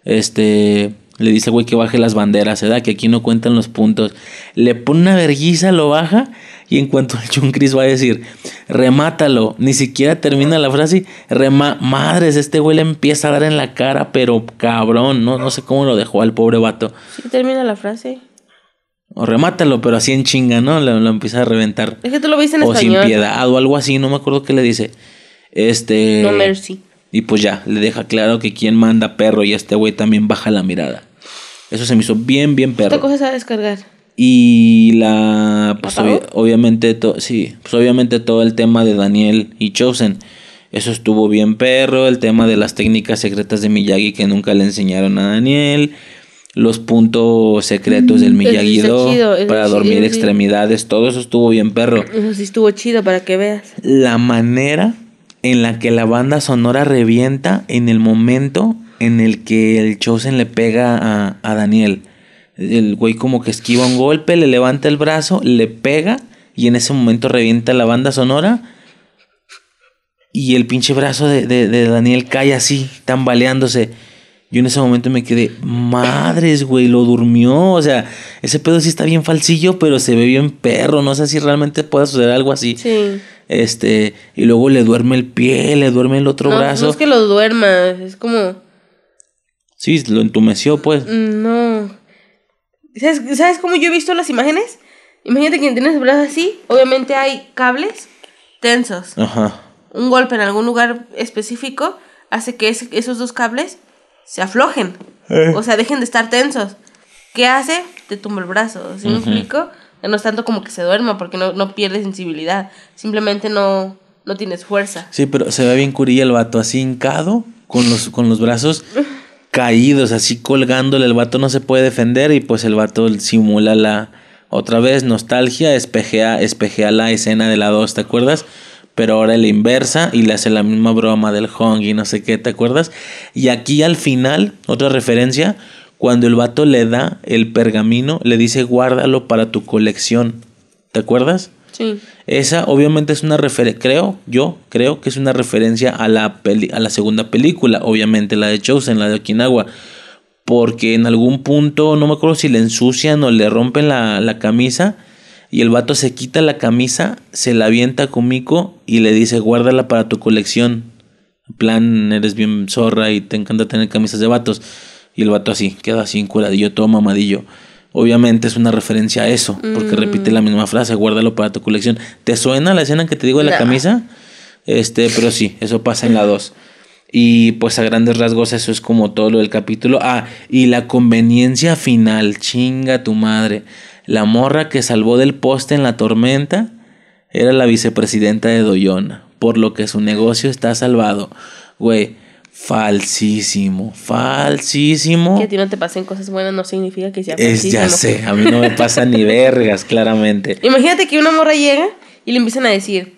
Este le dice, güey, que baje las banderas, ¿verdad? Que aquí no cuentan los puntos. Le pone una verguiza, lo baja. Y en cuanto el John Chris va a decir, remátalo, ni siquiera termina la frase, rema madres, este güey le empieza a dar en la cara, pero cabrón, no, no sé cómo lo dejó al pobre vato. Sí, termina la frase. O remátalo, pero así en chinga, ¿no? Lo, lo empieza a reventar. Es que tú lo viste en o español. sin piedad o algo así, no me acuerdo qué le dice. Este. No mercy. Y pues ya, le deja claro que quien manda perro y este güey también baja la mirada. Eso se me hizo bien, bien perro. se va a descargar. Y la. Pues obviamente, to- sí, pues obviamente todo el tema de Daniel y Chosen. Eso estuvo bien perro. El tema de las técnicas secretas de Miyagi que nunca le enseñaron a Daniel. Los puntos secretos del Mm, Miyagi Do chido, para dormir sí. extremidades. Todo eso estuvo bien perro. Eso sí estuvo chido para que veas. La manera en la que la banda sonora revienta en el momento en el que el Chosen le pega a, a Daniel. El güey como que esquiva un golpe, le levanta el brazo, le pega y en ese momento revienta la banda sonora. Y el pinche brazo de, de- de Daniel cae así, tambaleándose. Yo en ese momento me quedé, madres, güey, lo durmió. O sea, ese pedo sí está bien falsillo, pero se ve bien perro. No sé si realmente pueda suceder algo así. Sí. Este, y luego le duerme el pie, le duerme el otro No, brazo. no es que lo duermas, es como... Sí, lo entumeció, pues. mm, No. ¿Sabes, ¿Sabes cómo yo he visto las imágenes? Imagínate que tienes el brazo así. Obviamente hay cables tensos. Ajá. Un golpe en algún lugar específico hace que esos dos cables se aflojen. Eh. O sea, dejen de estar tensos. ¿Qué hace? Te tumba el brazo. ¿Sí me explico? No es tanto como que se duerma porque no, no pierde sensibilidad. Simplemente no, no tienes fuerza. Sí, pero se ve bien curilla el vato así hincado, con los, con los brazos *laughs* caídos, así colgándole. El vato no se puede defender y pues el vato simula la otra vez nostalgia, espejea, espejea la escena de la 2, ¿te acuerdas? Pero ahora la inversa y le hace la misma broma del Hong y no sé qué, ¿te acuerdas? Y aquí al final, otra referencia, cuando el vato le da el pergamino, le dice guárdalo para tu colección. ¿Te acuerdas? Esa obviamente es una referencia, creo, yo creo que es una referencia a la, peli- a la segunda película, obviamente la de Chosen, la de Okinawa, porque en algún punto, no me acuerdo si le ensucian o le rompen la, la camisa, y el vato se quita la camisa, se la avienta a Kumiko y le dice, guárdala para tu colección. Plan, eres bien zorra y te encanta tener camisas de vatos. Y el vato así, queda así encuradillo, todo mamadillo. Obviamente es una referencia a eso, porque repite la misma frase, guárdalo para tu colección. ¿Te suena la escena que te digo de la camisa? Este, pero sí, eso pasa en la 2. Y pues a grandes rasgos eso es como todo lo del capítulo. Ah, y la conveniencia final, chinga tu madre. La morra que salvó del poste en la tormenta era la vicepresidenta de Doyona, por lo que su negocio está salvado. Güey, falsísimo, falsísimo. Que a ti no te pasen cosas buenas no significa que sea Es, ya sé, a mí no me pasa ni vergas, claramente. Imagínate que una morra llega y le empiezan a decir,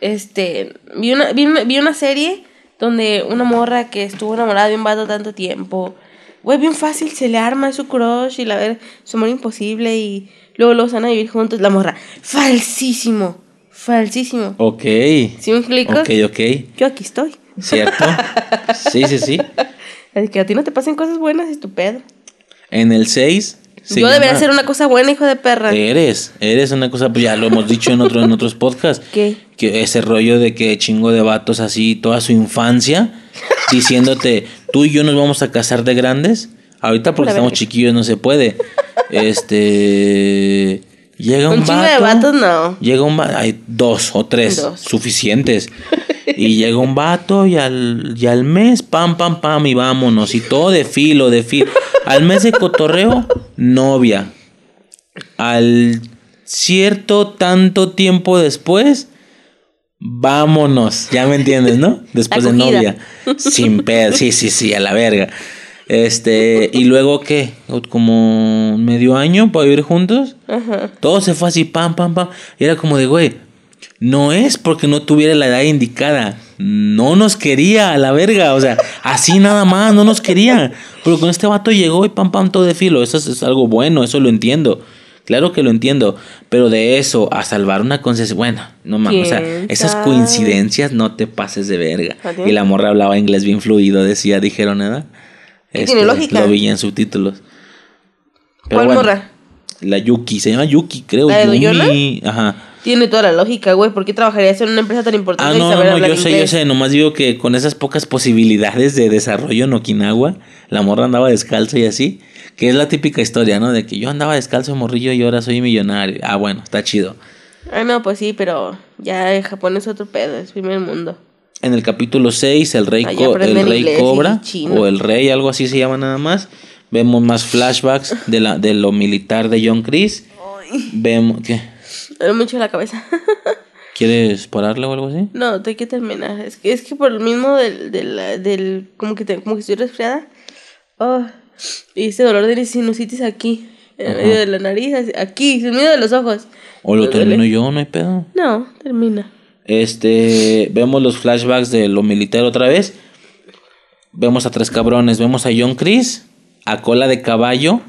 este, vi una, vi una, vi una serie donde una morra que estuvo enamorada de un vato tanto tiempo, güey, bien fácil, se le arma su crush y la ver, su amor imposible y luego los van a vivir juntos, la morra, falsísimo, falsísimo. Ok. ¿Sí me explico? Ok, ok. Yo aquí estoy. ¿Cierto? Sí, sí, sí. Así que a ti no te pasen cosas buenas, es tu pedo. En el 6. Yo debería hacer una cosa buena, hijo de perra. Eres, eres una cosa, pues ya lo hemos dicho en, otro, en otros podcasts. ¿Qué? Que ese rollo de que chingo de vatos así toda su infancia diciéndote, tú y yo nos vamos a casar de grandes. Ahorita porque estamos chiquillos no se puede. Este. Llega un, Un chingo de vato. vatos, no. Llega un vato. Hay dos o tres Dos. suficientes. Y llega un vato y al, y al mes, pam, pam, pam, y vámonos. Y todo de filo, de filo. Al mes de cotorreo, novia. Al cierto tanto tiempo después, vámonos. Ya me entiendes, ¿no? Después de novia. Sin pedo. Sí, sí, sí, a la verga. Este, y luego qué? Como medio año para vivir juntos. Ajá. Todo se fue así, pam, pam, pam. Y era como de, güey, no es porque no tuviera la edad indicada. No nos quería a la verga. O sea, así nada más, no nos quería. Pero con este vato llegó y pam, pam, todo de filo. Eso es, algo bueno, eso lo entiendo. Claro que lo entiendo. Pero de eso a salvar una concesión. Bueno, no mames. O sea, esas coincidencias no te pases de verga. Y la morra hablaba inglés bien fluido, decía, dijeron nada. Este, tiene lógica. Lo vi en subtítulos. ¿Cuál morra? La Yuki, se llama Yuki, creo. ¿La de Ajá. Tiene toda la lógica, güey. ¿Por qué trabajarías en una empresa tan importante? Ah, no, no, yo sé, yo sé. Nomás digo que con esas pocas posibilidades de desarrollo en Okinawa, la morra andaba descalzo y así. Que es la típica historia, ¿no? De que yo andaba descalzo morrillo y ahora soy millonario. Ah, bueno, está chido. Ah, no, pues sí, pero ya en Japón es otro pedo, es primer mundo. En el capítulo 6, el rey, el rey cobra, o el rey, algo así se llama nada más. Vemos más flashbacks de, la, de lo militar de John Chris. Vemos. ¿Qué? Me mucho la cabeza. *laughs* ¿Quieres pararle o algo así? No, tengo que terminar. Es que, es que por lo mismo del, del, del como que como que estoy resfriada. Oh, y ese dolor de sinusitis aquí, en medio de la nariz, aquí, en medio de los ojos. ¿O lo termino yo? No hay pedo. No, termina. Este, vemos los flashbacks de lo militar otra vez. Vemos a tres cabrones. Vemos a John Chris, a Cola de Caballo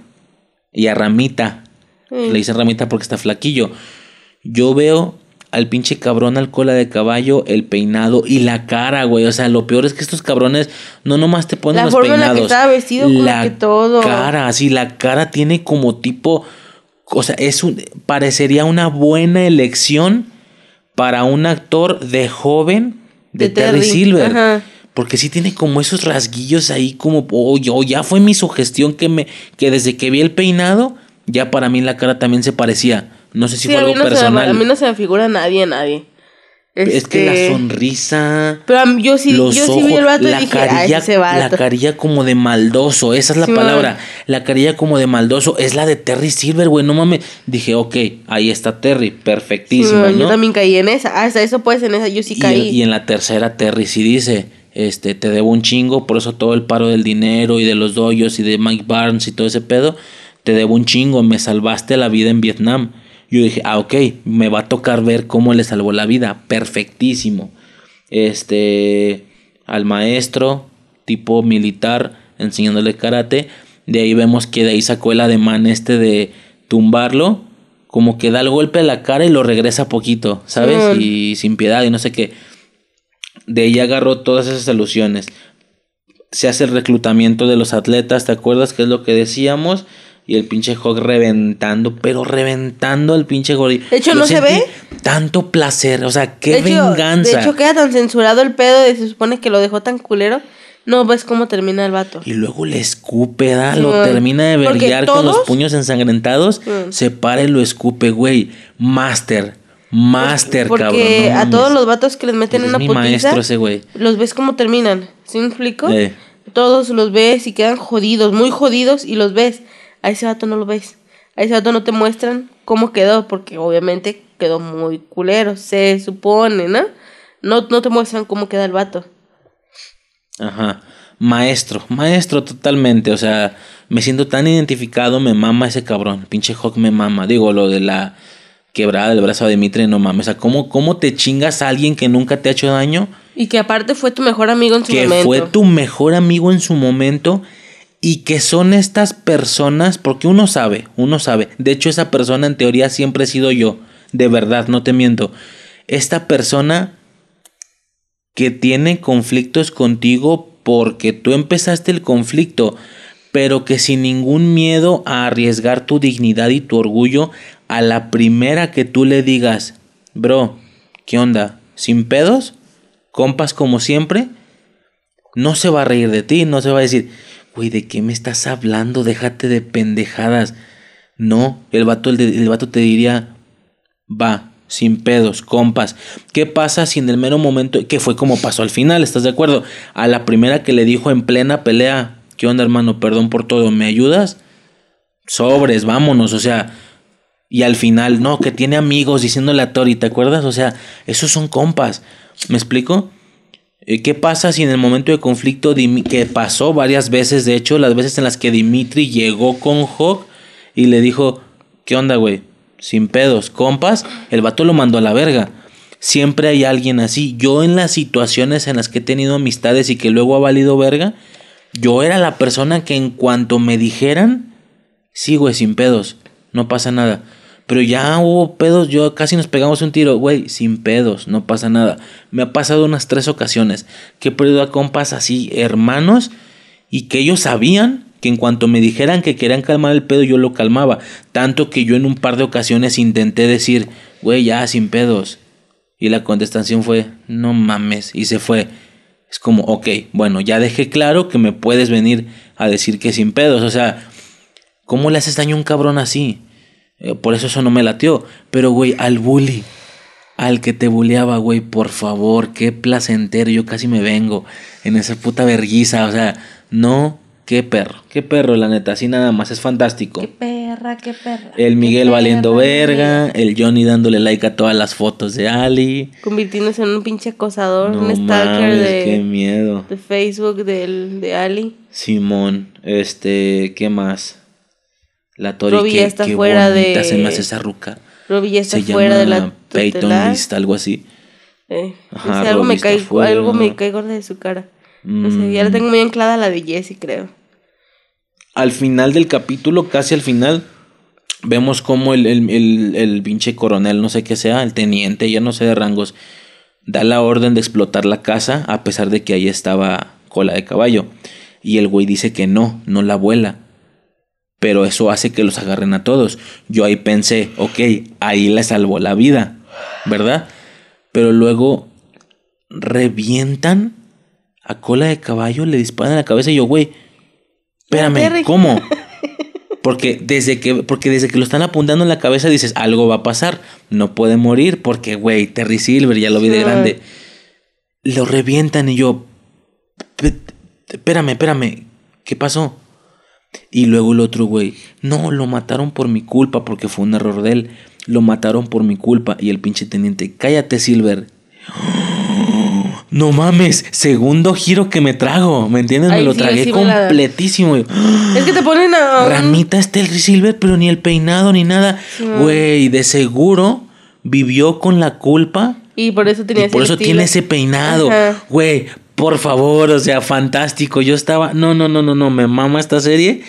y a Ramita. Le dicen Ramita porque está flaquillo. Yo veo al pinche cabrón al cola de caballo, el peinado y la cara, güey. O sea, lo peor es que estos cabrones no nomás te ponen los peinados. La forma en la que estaba vestido, la que todo. cara, así, la cara tiene como tipo. O sea, es un, parecería una buena elección para un actor de joven de, Terry, Silver. Porque sí tiene como esos rasguillos ahí, como, oh, yo, ya fue mi sugestión que me, que desde que vi el peinado, ya para mí la cara también se parecía. No sé si fue algo personal. a mí no se me figura nadie, nadie. Es que la este, sonrisa. Pero yo sí, yo sí vi el vato la y dije, carilla, ese vato. La carilla como de maldoso, esa es la palabra. La carilla como de maldoso es la de Terry Silver, güey, no mames. Dije, ok, ahí está Terry, perfectísimo. Yo también caí en esa. Hasta eso pues en esa, yo sí caí. Y, en la tercera Terry sí dice, este, te debo un chingo, por eso todo el paro del dinero y de los doyos y de Mike Barnes y todo ese pedo, te debo un chingo, me salvaste la vida en Vietnam yo dije, ah, ok, me va a tocar ver cómo le salvó la vida. Perfectísimo. Este, al maestro, tipo militar, enseñándole karate. De ahí vemos que de ahí sacó el ademán este de tumbarlo. Como que da el golpe a la cara y lo regresa poquito, ¿sabes? Y sin piedad y no sé qué. De ahí agarró todas esas alusiones. Se hace el reclutamiento de los atletas, ¿te acuerdas qué es lo que decíamos? Y el pinche Hawk reventando, pero reventando al pinche gorila. De hecho, no se ve. Tanto placer, o sea, qué venganza. de hecho, queda tan censurado el pedo de se supone que lo dejó tan culero. No ves cómo termina el vato. Y luego le escupe, da, lo termina de verguiar con los puños ensangrentados, mm. se para y lo escupe, güey. Master. Master, Porque cabrón. Porque a todos los vatos que les meten una mi maestro ese güey. Los ves cómo terminan. ¿Sí me explico? Todos los ves y quedan jodidos, muy jodidos y los ves a ese vato no lo ves. A ese vato no te muestran cómo quedó, porque obviamente quedó muy culero, se supone, ¿no? No, no te muestran cómo queda el vato. Ajá. Maestro, maestro totalmente. O sea, me siento tan identificado, me mama ese cabrón. Pinche Hawk me mama. Digo, lo de la quebrada del brazo de Dimitri, no mames. O sea, ¿cómo, ¿cómo te chingas a alguien que nunca te ha hecho daño? Y que aparte fue tu mejor amigo en su momento. Que fue tu mejor amigo en su momento y que son estas personas, porque uno sabe, uno sabe, de hecho esa persona en teoría siempre he sido yo, de verdad, no te miento, esta persona que tiene conflictos contigo porque tú empezaste el conflicto, pero que sin ningún miedo a arriesgar tu dignidad y tu orgullo, a la primera que tú le digas, bro, ¿qué onda? ¿Sin pedos? ¿Compas como siempre? No se va a reír de ti, no se va a decir, güey, ¿de qué me estás hablando? Déjate de pendejadas. No, el vato, el, te diría, va, sin pedos, compas. ¿Qué pasa si en el mero momento, que fue como pasó al final, ¿estás de acuerdo? A la primera que le dijo en plena pelea, ¿qué onda hermano? Perdón por todo, ¿me ayudas? Sobres, vámonos, o sea, y al final, no, que tiene amigos diciéndole a Tori, ¿te acuerdas? O sea, esos son compas, ¿me explico? Eh, ¿Qué pasa si en el momento de conflicto, que pasó varias veces, de hecho, las veces en las que Dimitri llegó con Hawk y le dijo, ¿qué onda, güey? Sin pedos, compas, el vato lo mandó a la verga. siempre hay alguien así. Yo en las situaciones en las que he tenido amistades y que luego ha valido verga, yo era la persona que en cuanto me dijeran, sí, güey, sin pedos, no pasa nada. Pero ya hubo pedos, yo casi nos pegamos un tiro, güey, sin pedos, no pasa nada. Me ha pasado unas tres ocasiones que he perdido a compas así, hermanos, y que ellos sabían que en cuanto me dijeran que querían calmar el pedo, yo lo calmaba. Tanto que yo en un par de ocasiones intenté decir, güey, ya, sin pedos. Y la contestación fue, no mames, y se fue. Es como, ok, bueno, ya dejé claro que me puedes venir a decir que sin pedos. O sea, ¿cómo le haces daño a un cabrón así? Eh, por eso eso no me latió. Pero, güey, al bully, al que te bulleaba, güey, por favor, qué placentero. Yo casi me vengo en esa puta verguiza. O sea, no, qué perro, qué perro, la neta, así nada más, es fantástico. Qué perra, qué perra. El Miguel valiendo verga, el Johnny dándole like a todas las fotos de Ali. Convirtiéndose en un pinche acosador, No un stalker mames, de, qué miedo. de Facebook del, de Ali. Simón, este, ¿qué más? La Tori, Robbie ya está fuera bonita de- se me hace esa ruca. Robbie ya está Se fuera llama de la Peyton tutelar. List, algo así. Eh, Ajá, algo, me cae, fuera. algo me cae gorda de su cara. No sé, ya la Mm. tengo muy anclada a la de Jessie, creo. Al final del capítulo, casi al final, vemos como el, el, el, el pinche coronel, no sé qué sea, el teniente, ya no sé de rangos, da la orden de explotar la casa a pesar de que ahí estaba cola de caballo. Y el güey dice que no, no la vuela. Pero eso hace que los agarren a todos. Yo ahí pensé, ok, ahí le salvó la vida, ¿verdad? Pero luego revientan a cola de caballo, le disparan en la cabeza y yo, güey, espérame. ¿cómo? *laughs* Porque desde que, porque desde que lo están apuntando en la cabeza dices, algo va a pasar, no puede morir porque, güey, Terry Silver, ya lo vi de grande. Lo revientan y yo, "Pe- espérame, espérame, ¿qué pasó? Y luego el otro güey, no, lo mataron por mi culpa porque fue un error de él. Lo mataron por mi culpa. Y el pinche teniente, cállate Silver. *gasps* No mames, segundo giro que me trago, ¿me entiendes? me lo sí, tragué sí me la- completísimo. *gasps* Es que te ponen a. Ramita está el Silver, pero ni el peinado ni nada. Güey, de seguro vivió con la culpa Y por eso tenía y por eso tiene ese peinado. Güey, por favor, o sea, fantástico. Yo estaba, no, no, no, no, no, me mama esta serie.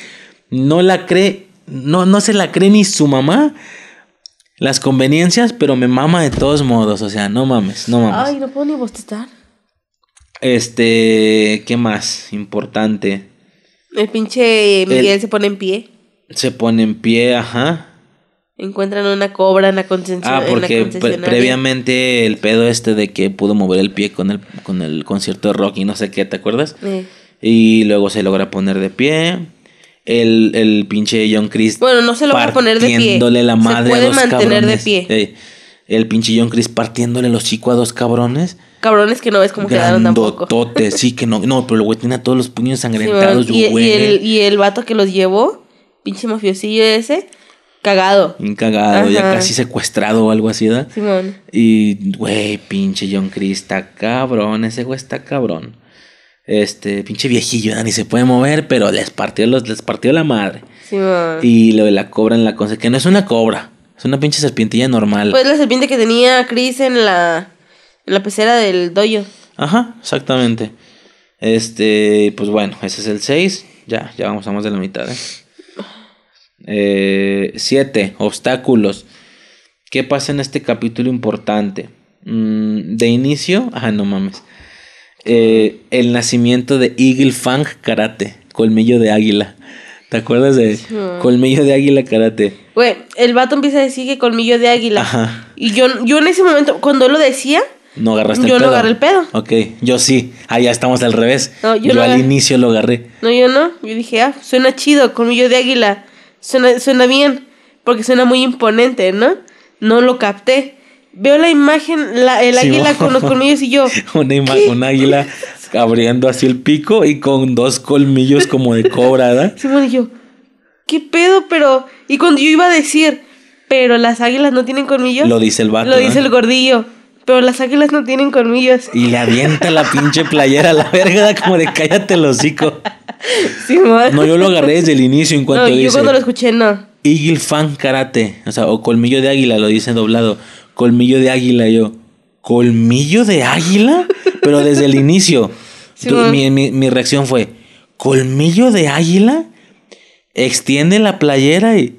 No la cree, no, no se la cree ni su mamá. Las conveniencias, pero me mama de todos modos. O sea, no mames, no mames. Ay, no puedo ni bostezar. Este, ¿qué más? Importante. El pinche Miguel se pone en pie. Se pone en pie, ajá. Encuentran una cobra en la concesión. Ah, en la porque pre- concesionaria. previamente el pedo este de que pudo mover el pie con el, con el concierto de rock y no sé qué, ¿te acuerdas? Eh. Y luego se logra poner de pie. El, el pinche John Chris. Bueno, no se logra poner de pie. Partiéndole la Se madre puede a dos mantener de cabrones. pie. Ey, el pinche John Chris partiéndole los chicos a dos cabrones. Cabrones que no ves cómo quedaron tampoco. Sí que no. No, pero el güey tiene a todos los puños Sí, bueno, y, y el, y el vato que los llevó, pinche mafiosillo ese, cagado. Bien cagado, ya casi secuestrado o algo así, ¿verdad? Simón. Y, güey, pinche John Chris está cabrón. Ese güey está cabrón. Este, pinche viejillo, ni se puede mover, pero les partió, los, les partió la madre. Simón. Y lo de la cobra en la cosa, que no es una cobra, es una pinche serpientilla normal. Pues la serpiente que tenía Chris en la, en la pecera del doyo. Ajá, exactamente. Este, pues bueno, ese es el 6. Ya, ya vamos a más de la mitad, ¿eh? Eh, siete, obstáculos. ¿Qué pasa en este capítulo importante? Mm, de inicio, ah, no mames. Eh, el nacimiento de Eagle Fang Karate, colmillo de águila. ¿Te acuerdas de colmillo de águila karate? Güey, el vato empieza a decir que colmillo de águila. Ajá. Y yo, yo en ese momento, cuando él lo decía, No agarraste Yo el no pedo. agarré el pedo. Ok, yo sí. Ah, ya estamos al revés. No, yo yo no al agarré. inicio lo agarré. no, yo no. Yo dije, ah, suena chido, colmillo de águila. Suena, suena bien, porque suena muy imponente, ¿no? No lo capté. Veo la imagen, la, el Sí, águila *laughs* con los colmillos y yo, Una, un águila abriendo así el pico y con dos colmillos como de cobra, ¿verdad? *laughs* Simón y yo, ¿qué pedo? Pero, y cuando yo iba a decir, pero las águilas no tienen colmillos, Lo dice el vato. lo dice ¿no? el gordillo, pero las águilas no tienen colmillos. Y le avienta la pinche playera a la verga, como de cállate el hocico. *laughs* *laughs* No, yo lo agarré desde el inicio en cuanto No, yo dice cuando lo escuché, no. Eagle Fan Karate. O sea, o colmillo de águila, lo dice doblado. Colmillo de águila, yo. ¿colmillo de águila? Pero desde el inicio. Sí, tú- man. mi, mi- mi reacción fue, ¿colmillo de águila? Extiende la playera y...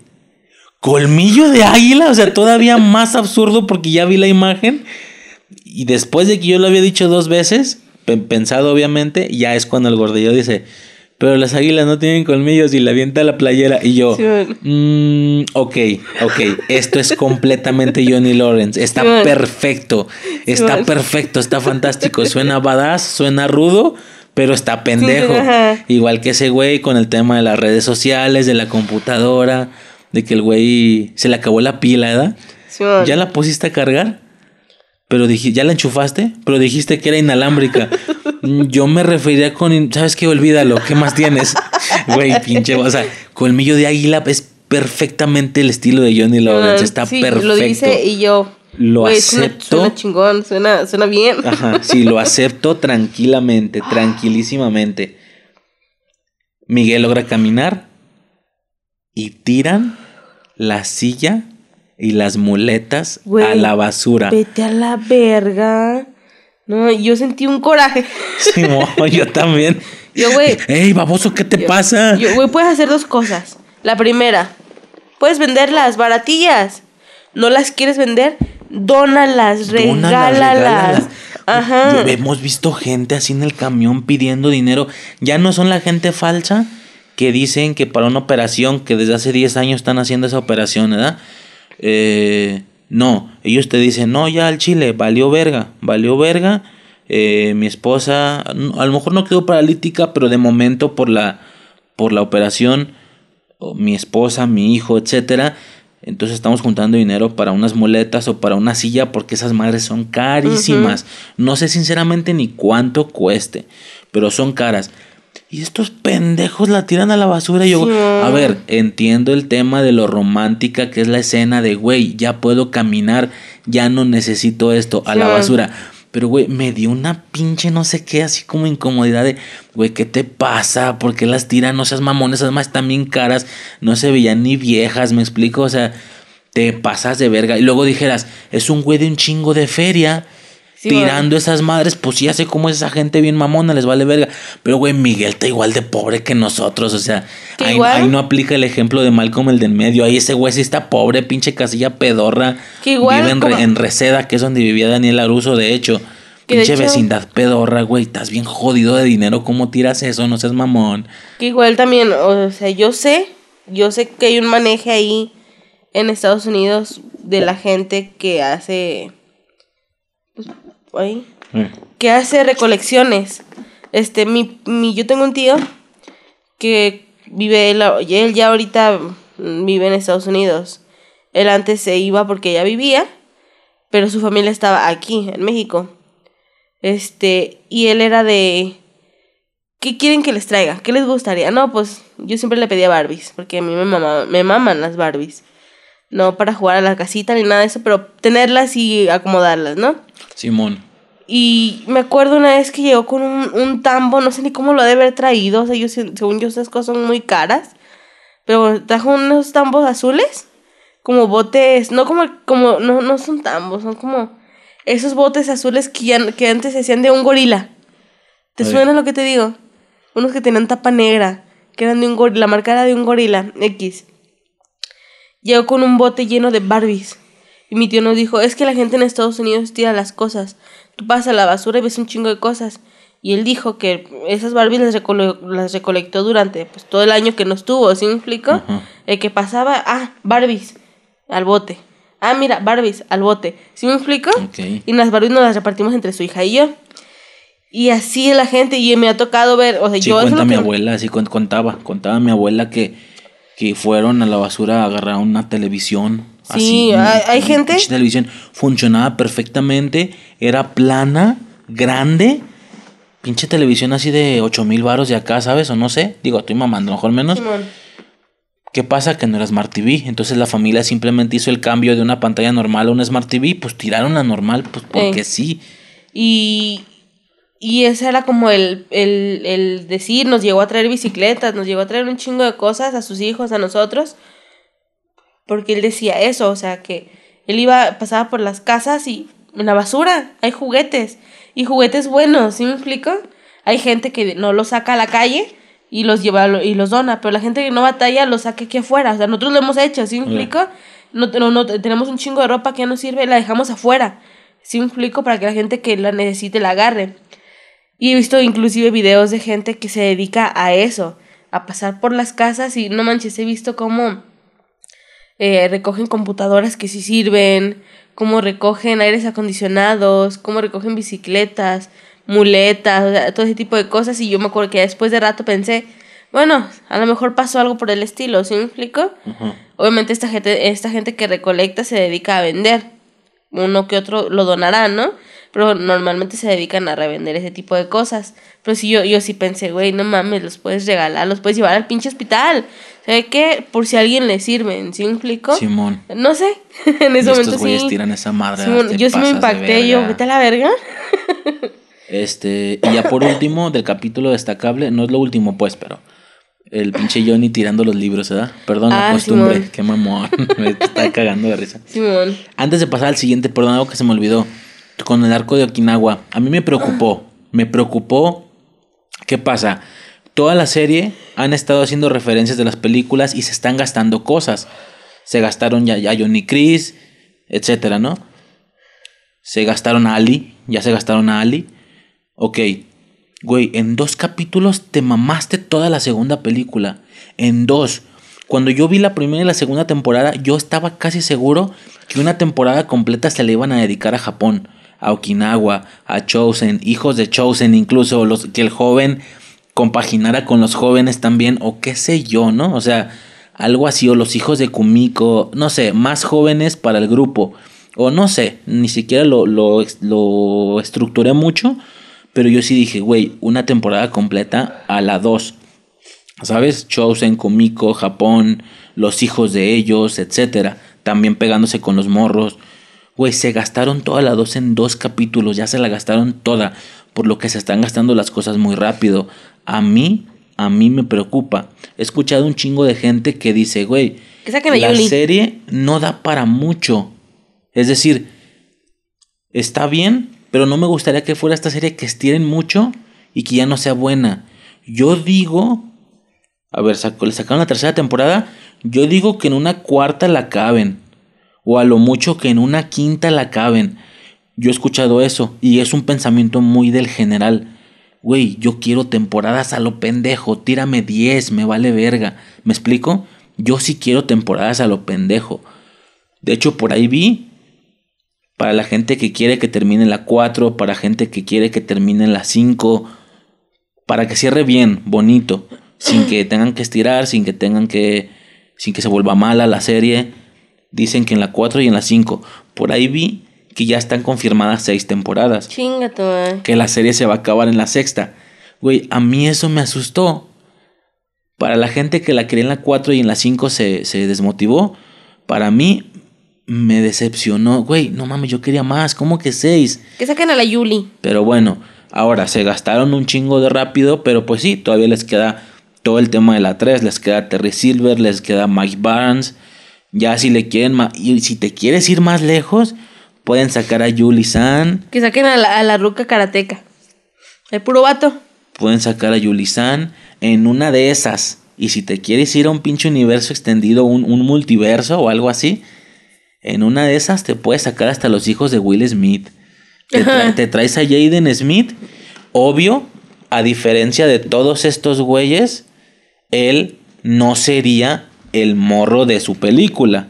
¿Colmillo de águila? O sea, todavía más absurdo porque ya vi la imagen. Y después de que yo lo había dicho dos veces, pe- pensado obviamente, ya es cuando el gordillo dice, pero las águilas no tienen colmillos y le avienta la playera. Y yo, Sí. "Mm, ok, ok, esto es completamente *laughs* Johnny Lawrence. Está Sí, perfecto, está perfecto, *laughs* está fantástico. Suena badass, suena rudo, pero está pendejo. Igual que ese güey con el tema de las redes sociales, de la computadora, de que el güey se le acabó la pila, ¿verdad? ¿Ya la pusiste a cargar? Pero dije, ¿ya la enchufaste? Pero dijiste que era inalámbrica. *laughs* Mm, Yo me referiría con, ¿sabes qué? Olvídalo, ¿qué más tienes? *laughs* Güey, pinche, o sea, colmillo de águila es perfectamente el estilo de Johnny Lawrence, está Sí, perfecto. Lo dice y yo. Lo güey, suena- acepto. Suena, chingón, suena, suena bien. Ajá, sí, lo acepto tranquilamente, tranquilísimamente. Miguel logra caminar y tiran la silla y las muletas a la basura. Vete a la verga. No, yo sentí un coraje. *laughs* Simón, yo también. Yo, güey. ¡Ey, baboso, qué te yo- pasa! Yo, güey, puedes hacer dos cosas. La primera, puedes venderlas baratillas. ¿No las quieres vender? Dónalas, regálalas. regálalas. Ajá. Hemos visto gente así en el camión pidiendo dinero. Ya no son la gente falsa que dicen que para una operación, que desde hace 10 años están haciendo esa operación, ¿verdad? Eh, no, ellos te dicen, no, ya al chile, valió verga, valió verga. Eh, mi esposa, a lo mejor no quedó paralítica, pero de momento por la, por la operación, mi esposa, mi hijo, etcétera. Entonces estamos juntando dinero para unas muletas o para una silla porque esas madres son carísimas. No sé sinceramente ni cuánto cueste, pero son caras. Y estos pendejos la tiran a la basura y yo, Sí. a ver, entiendo el tema de lo romántica que es la escena de, güey, ya puedo caminar, ya no necesito esto, a la basura. Pero, güey, me dio una pinche no sé qué, así como incomodidad de, güey, ¿qué te pasa? ¿Por qué las tiran? No seas mamones, además están bien caras, no se veían ni viejas, me explico, o sea, te pasas de verga. Y luego dijeras, es un güey de un chingo de feria. Sí, tirando esas madres, pues ya sé cómo es esa gente bien mamona, les vale verga. Pero, güey, Miguel está igual de pobre que nosotros. O sea, ahí, ahí no aplica el ejemplo de Malcolm el del medio. Ahí ese güey sí está pobre, pinche casilla pedorra. Que igual Vive en, como- en Reseda, que es donde vivía Daniel Aruso, de hecho. Que pinche hecho- vecindad pedorra, güey. Estás bien jodido de dinero. ¿Cómo tiras eso? No seas mamón. Que igual también, o sea, yo sé, yo sé que hay un maneje ahí en Estados Unidos de la gente que hace, ahí, que hace recolecciones. Este, mi, mi, yo tengo un tío que vive, él, él ya ahorita mm, vive en Estados Unidos. Él antes se iba porque ya vivía, pero su familia estaba aquí, en México. Este, y él era de, ¿qué quieren que les traiga? ¿Qué les gustaría? No, pues yo siempre le pedía Barbies, porque a mí me, mama- me maman las Barbies. No para jugar a la casita ni nada de eso, pero tenerlas y acomodarlas, ¿no? Simón. Y me acuerdo una vez que llegó con un, un tambo, no sé ni cómo lo ha de haber traído, o sea, yo, se- según yo esas cosas son muy caras, pero trajo unos tambos azules, como botes, no como, como no, no son tambos, son como esos botes azules que, ya, que antes se hacían de un gorila. ¿Te Ay. suena lo que te digo? Unos que tenían tapa negra, que eran de un gorila, la marca era de un gorila, X. Llegó con un bote lleno de Barbies. Y mi tío nos dijo, es que la gente en Estados Unidos tira las cosas. Tú pasas a la basura y ves un chingo de cosas. Y él dijo que esas Barbies las, recole- las recolectó durante pues, todo el año que no estuvo, ¿sí me explico? El que pasaba, ah, Barbies, al bote. Ah, mira, Barbies, al bote. ¿Sí me explico? Y las Barbies nos las repartimos entre su hija y yo. Y así la gente, y me ha tocado ver, o sea, Sí, yo cuenta mi que- abuela, sí cuen- contaba. Contaba mi abuela que, que fueron a la basura a agarrar una televisión. Sí, así, hay- gente- pinche televisión funcionaba perfectamente, era plana, grande. Pinche televisión así de 8 mil baros de acá, ¿sabes? O no sé. Digo, estoy mamando, mejor menos. Simón. ¿Qué pasa? Que no era Smart TV. Entonces la familia simplemente hizo el cambio de una pantalla normal a una Smart TV. Pues tiraron la normal, pues porque Ey. sí. Y, y ese era como el, el, el decir, nos llegó a traer bicicletas, nos llegó a traer un chingo de cosas a sus hijos, a nosotros, porque él decía eso, o sea, que él iba, pasaba por las casas y en la basura. Hay juguetes. Y juguetes buenos, ¿sí me explico? Hay gente que no los saca a la calle y los lleva y los dona, pero la gente que no batalla los saca aquí afuera. O sea, nosotros lo hemos hecho, ¿sí me explico? No, no, no, tenemos un chingo de ropa que ya no sirve, la dejamos afuera. ¿Sí me explico? Para que la gente que la necesite la agarre. Y he visto inclusive videos de gente que se dedica a eso, a pasar por las casas y no manches, he visto cómo eh, recogen computadoras que sí sirven, cómo recogen aires acondicionados, cómo recogen bicicletas, muletas, todo ese tipo de cosas. Y yo me acuerdo que después de rato pensé, bueno, a lo mejor pasó algo por el estilo, ¿sí me explico? Obviamente esta gente, esta gente que recolecta se dedica a vender. Uno que otro lo donará, ¿no? Pero normalmente se dedican a revender ese tipo de cosas. Pero sí, yo, yo sí pensé, güey, no mames, los puedes regalar, los puedes llevar al pinche hospital. ¿Sabes qué? Por si a alguien le sirven, ¿sí me explico? Simón. No sé, *laughs* en ese momento estos sí. tiran esa madre. yo sí me impacté, yo, vete a la verga. este, y ya por último, del capítulo destacable, no es lo último pues, pero el pinche Johnny tirando los libros, ¿verdad? Perdón la ah, costumbre, qué mamón, *laughs* me está cagando de risa. Simón. Antes de pasar al siguiente, perdón, algo que se me olvidó, con el arco de Okinawa, a mí me preocupó, me preocupó, ¿qué pasa? Toda la serie han estado haciendo referencias de las películas y se están gastando cosas. Se gastaron ya, ya Johnny Chris, etcétera, ¿no? Se gastaron a Ali, ya se gastaron a Ali. Ok, güey, en dos capítulos te mamaste toda la segunda película. En dos. Cuando yo vi la primera y la segunda temporada, yo estaba casi seguro que una temporada completa se le iban a dedicar a Japón, a Okinawa, a Chosen, hijos de Chosen, incluso los que el joven compaginara con los jóvenes también, o qué sé yo, ¿no? O sea, algo así, o los hijos de Kumiko, no sé, más jóvenes para el grupo, o no sé, ni siquiera lo, lo, estructuré mucho, pero yo sí dije, güey, una temporada completa a la 2. ¿Sabes? Chosen, Kumiko, Japón, los hijos de ellos, etcétera. También pegándose con los morros. Güey, se gastaron toda la 2 en dos capítulos, ya se la gastaron toda, por lo que se están gastando las cosas muy rápido a mí, a mí me preocupa. He escuchado un chingo de gente que dice, güey, la serie no da para mucho. Es decir, está bien, pero no me gustaría que fuera esta serie que estiren mucho y que ya no sea buena. Yo digo, a ver, le sacaron la tercera temporada, yo digo que en una cuarta la caben. O a lo mucho que en una quinta la caben. Yo he escuchado eso y es un pensamiento muy del general güey, yo quiero temporadas a lo pendejo, tírame 10, me vale verga. ¿Me explico? Yo sí quiero temporadas a lo pendejo. De hecho, por ahí vi, para la gente que quiere que termine la 4, para gente que quiere que termine la 5, para que cierre bien, bonito, sin que tengan que estirar, sin que tengan que, sin que se vuelva mala la serie. Dicen que en la 4 y en la 5. Por ahí vi que ya están confirmadas seis temporadas. Chingato, Que la serie se va a acabar en la sexta. Güey, a mí eso me asustó. Para la gente que la quería en la 4 y en la 5 se, se desmotivó, para mí me decepcionó. Güey, no mames, yo quería más. ¿Cómo que seis? Que saquen a la Yuli. Pero bueno, ahora se gastaron un chingo de rápido, pero pues sí, todavía les queda todo el tema de la 3. Les queda Terry Silver, les queda Mike Barnes. Ya si le quieren más. Y si te quieres ir más lejos, Pueden sacar a Yuli San. Que saquen a la, a la ruca karateca. El puro vato. Pueden sacar a Yuli San en una de esas. Y si te quieres ir a un pinche universo extendido, un, multiverso o algo así, en una de esas te puedes sacar hasta los hijos de Will Smith. Te, te traes a Jaden Smith. Obvio, a diferencia de todos estos güeyes, él no sería el morro de su película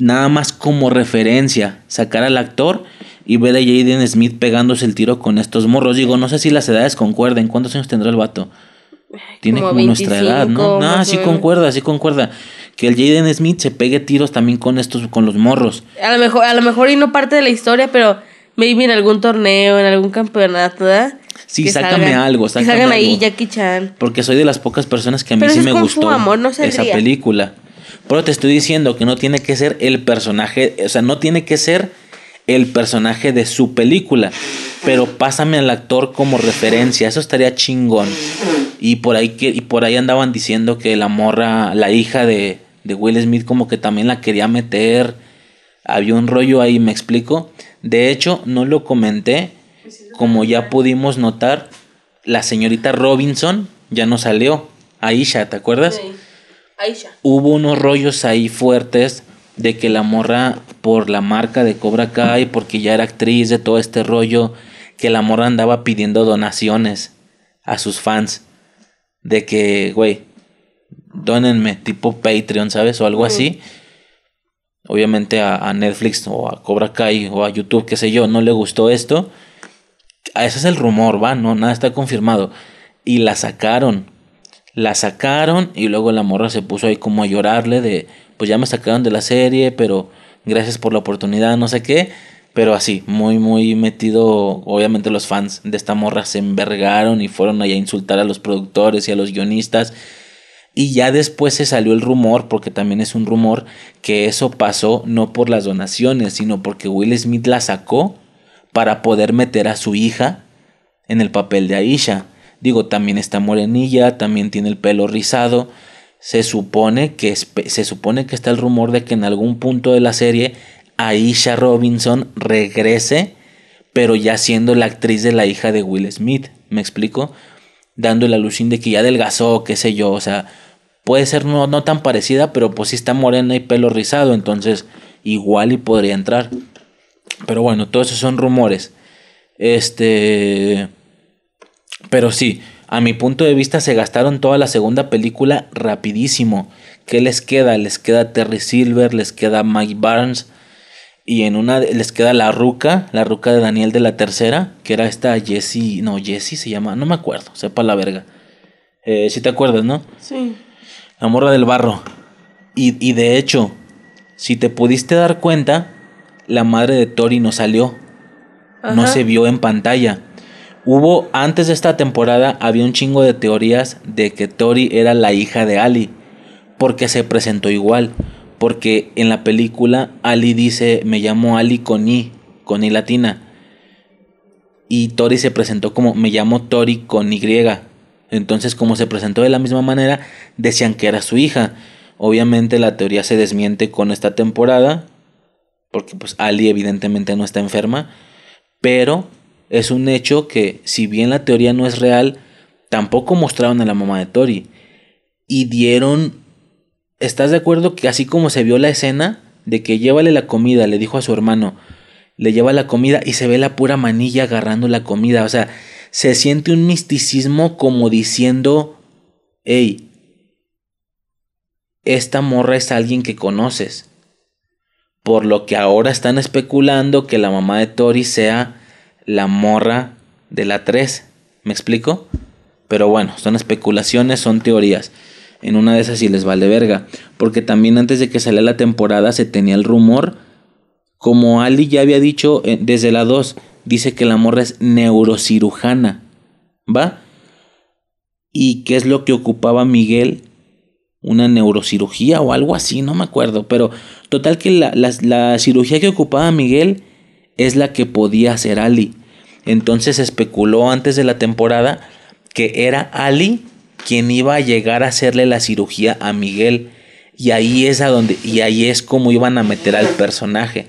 nada más como referencia, sacar al actor y ver a Jaden Smith pegándose el tiro con estos morros. Digo, no sé si las edades concuerden. ¿Cuántos años tendrá el vato? Tiene como, nuestra edad, ¿no? No, sí concuerda, sí concuerda. Que el Jaden Smith se pegue tiros también con estos, con los morros. A lo mejor, a lo mejor y no parte de la historia, pero maybe en algún torneo, en algún campeonato, ¿verdad? Sí, sácame algo, sácame que salgan ahí Jackie Chan. Porque soy de las pocas personas que a mí sí me gustó amor, no esa película. Pero te estoy diciendo que no tiene que ser el personaje, o sea, no tiene que ser el personaje de su película, pero pásame al actor como referencia, eso estaría chingón. Y por ahí que y por ahí andaban diciendo que la morra, la hija de, de Will Smith como que también la quería meter. Había un rollo ahí, me explico. De hecho, no lo comenté, como ya pudimos notar, la señorita Robinson ya no salió. Aisha, ¿te acuerdas? Sí. Aisha. Hubo unos rollos ahí fuertes de que la morra, por la marca de Cobra Kai, porque ya era actriz de todo este rollo, que la morra andaba pidiendo donaciones a sus fans. De que, güey, donenme, tipo Patreon, ¿sabes? O algo así. Obviamente a, a Netflix o a Cobra Kai o a YouTube, qué sé yo, no le gustó esto. Ese es el rumor, va, no, nada está confirmado. Y la sacaron. La sacaron y luego la morra se puso ahí como a llorarle de, pues ya me sacaron de la serie, pero gracias por la oportunidad, no sé qué. Pero así, muy, muy metido. Obviamente los fans de esta morra se envergaron y fueron allá a insultar a los productores y a los guionistas. Y ya después se salió el rumor, porque también es un rumor, que eso pasó no por las donaciones, sino porque Will Smith la sacó para poder meter a su hija en el papel de Aisha. Digo, también está morenilla, también tiene el pelo rizado. Se supone que se supone que está el rumor de que en algún punto de la serie Aisha Robinson regrese, pero ya siendo la actriz de la hija de Will Smith. ¿Me explico? Dando la alusión de que ya adelgazó, qué sé yo, o sea, puede ser no, no tan parecida, pero pues sí está morena y pelo rizado, entonces igual y podría entrar. Pero bueno, todos esos son rumores. Este. Pero sí, a mi punto de vista se gastaron toda la segunda película rapidísimo. ¿Qué les queda? Les queda Terry Silver, les queda Mike Barnes. Y en una les queda la ruca, la ruca de Daniel de la tercera, que era esta Jessie, no, Jessie se llama, no me acuerdo, sepa la verga. Eh, si te acuerdas, ¿no? Sí. La morra del barro. Y, y de hecho, si te pudiste dar cuenta, la madre de Tori no salió. No se vio en pantalla. Hubo, antes de esta temporada, había un chingo de teorías de que Tori era la hija de Ali. Porque se presentó igual. Porque en la película Ali dice, me llamo Ali con I, con I latina. Y Tori se presentó como, me llamo Tori con Y. Entonces, como se presentó de la misma manera, decían que era su hija. Obviamente la teoría se desmiente con esta temporada, porque pues Ali evidentemente no está enferma, pero es un hecho que si bien la teoría no es real, tampoco mostraron a la mamá de Tori y dieron ¿Estás de acuerdo que así como se vio la escena de que llévale la comida, le dijo a su hermano, le lleva la comida y se ve la pura manilla agarrando la comida, o sea, se siente un misticismo como diciendo, hey, esta morra es alguien que conoces. Por lo que ahora están especulando que la mamá de Tori sea la morra de la 3. ¿Me explico? Pero bueno, son especulaciones, son teorías. En una de esas sí les vale verga. Porque también antes de que saliera la temporada se tenía el rumor. Como Ali ya había dicho eh, desde la 2, dice que la morra es neurocirujana. ¿Va? ¿Y qué es lo que ocupaba Miguel? Una neurocirugía o algo así, no me acuerdo. Pero total que la, la, cirugía que ocupaba Miguel es la que podía hacer Ali. Entonces especuló antes de la temporada que era Ali quien iba a llegar a hacerle la cirugía a Miguel. Y ahí es a donde, y ahí es como iban a meter al personaje.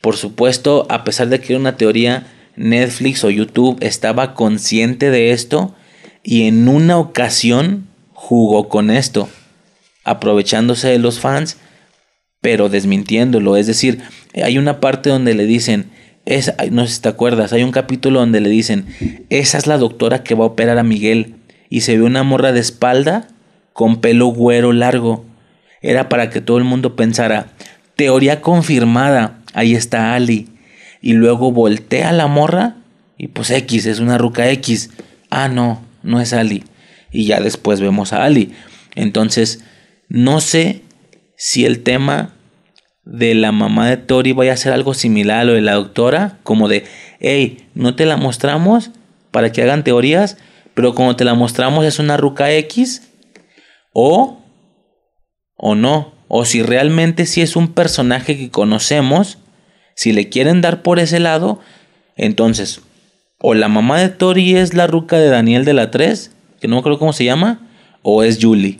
Por supuesto, a pesar de que era una teoría, Netflix o YouTube estaba consciente de esto y en una ocasión jugó con esto, aprovechándose de los fans, pero desmintiéndolo. Es decir, hay una parte donde le dicen, es, no sé si te acuerdas, hay un capítulo donde le dicen, esa es la doctora que va a operar a Miguel y se ve una morra de espalda con pelo güero largo. Era para que todo el mundo pensara, teoría confirmada, ahí está Ali. Y luego voltea la morra y pues X, es una ruca X. Ah, no, no es Ali. Y ya después vemos a Ali. Entonces, no sé si el tema de la mamá de Tori vaya a ser algo similar a lo de la doctora, como de, hey, no te la mostramos para que hagan teorías, pero como te la mostramos es una ruca X, o, o no, o si realmente si es un personaje que conocemos, si le quieren dar por ese lado, entonces, o la mamá de Tori es la ruca de Daniel de la 3, que no me acuerdo cómo se llama, o es Julie,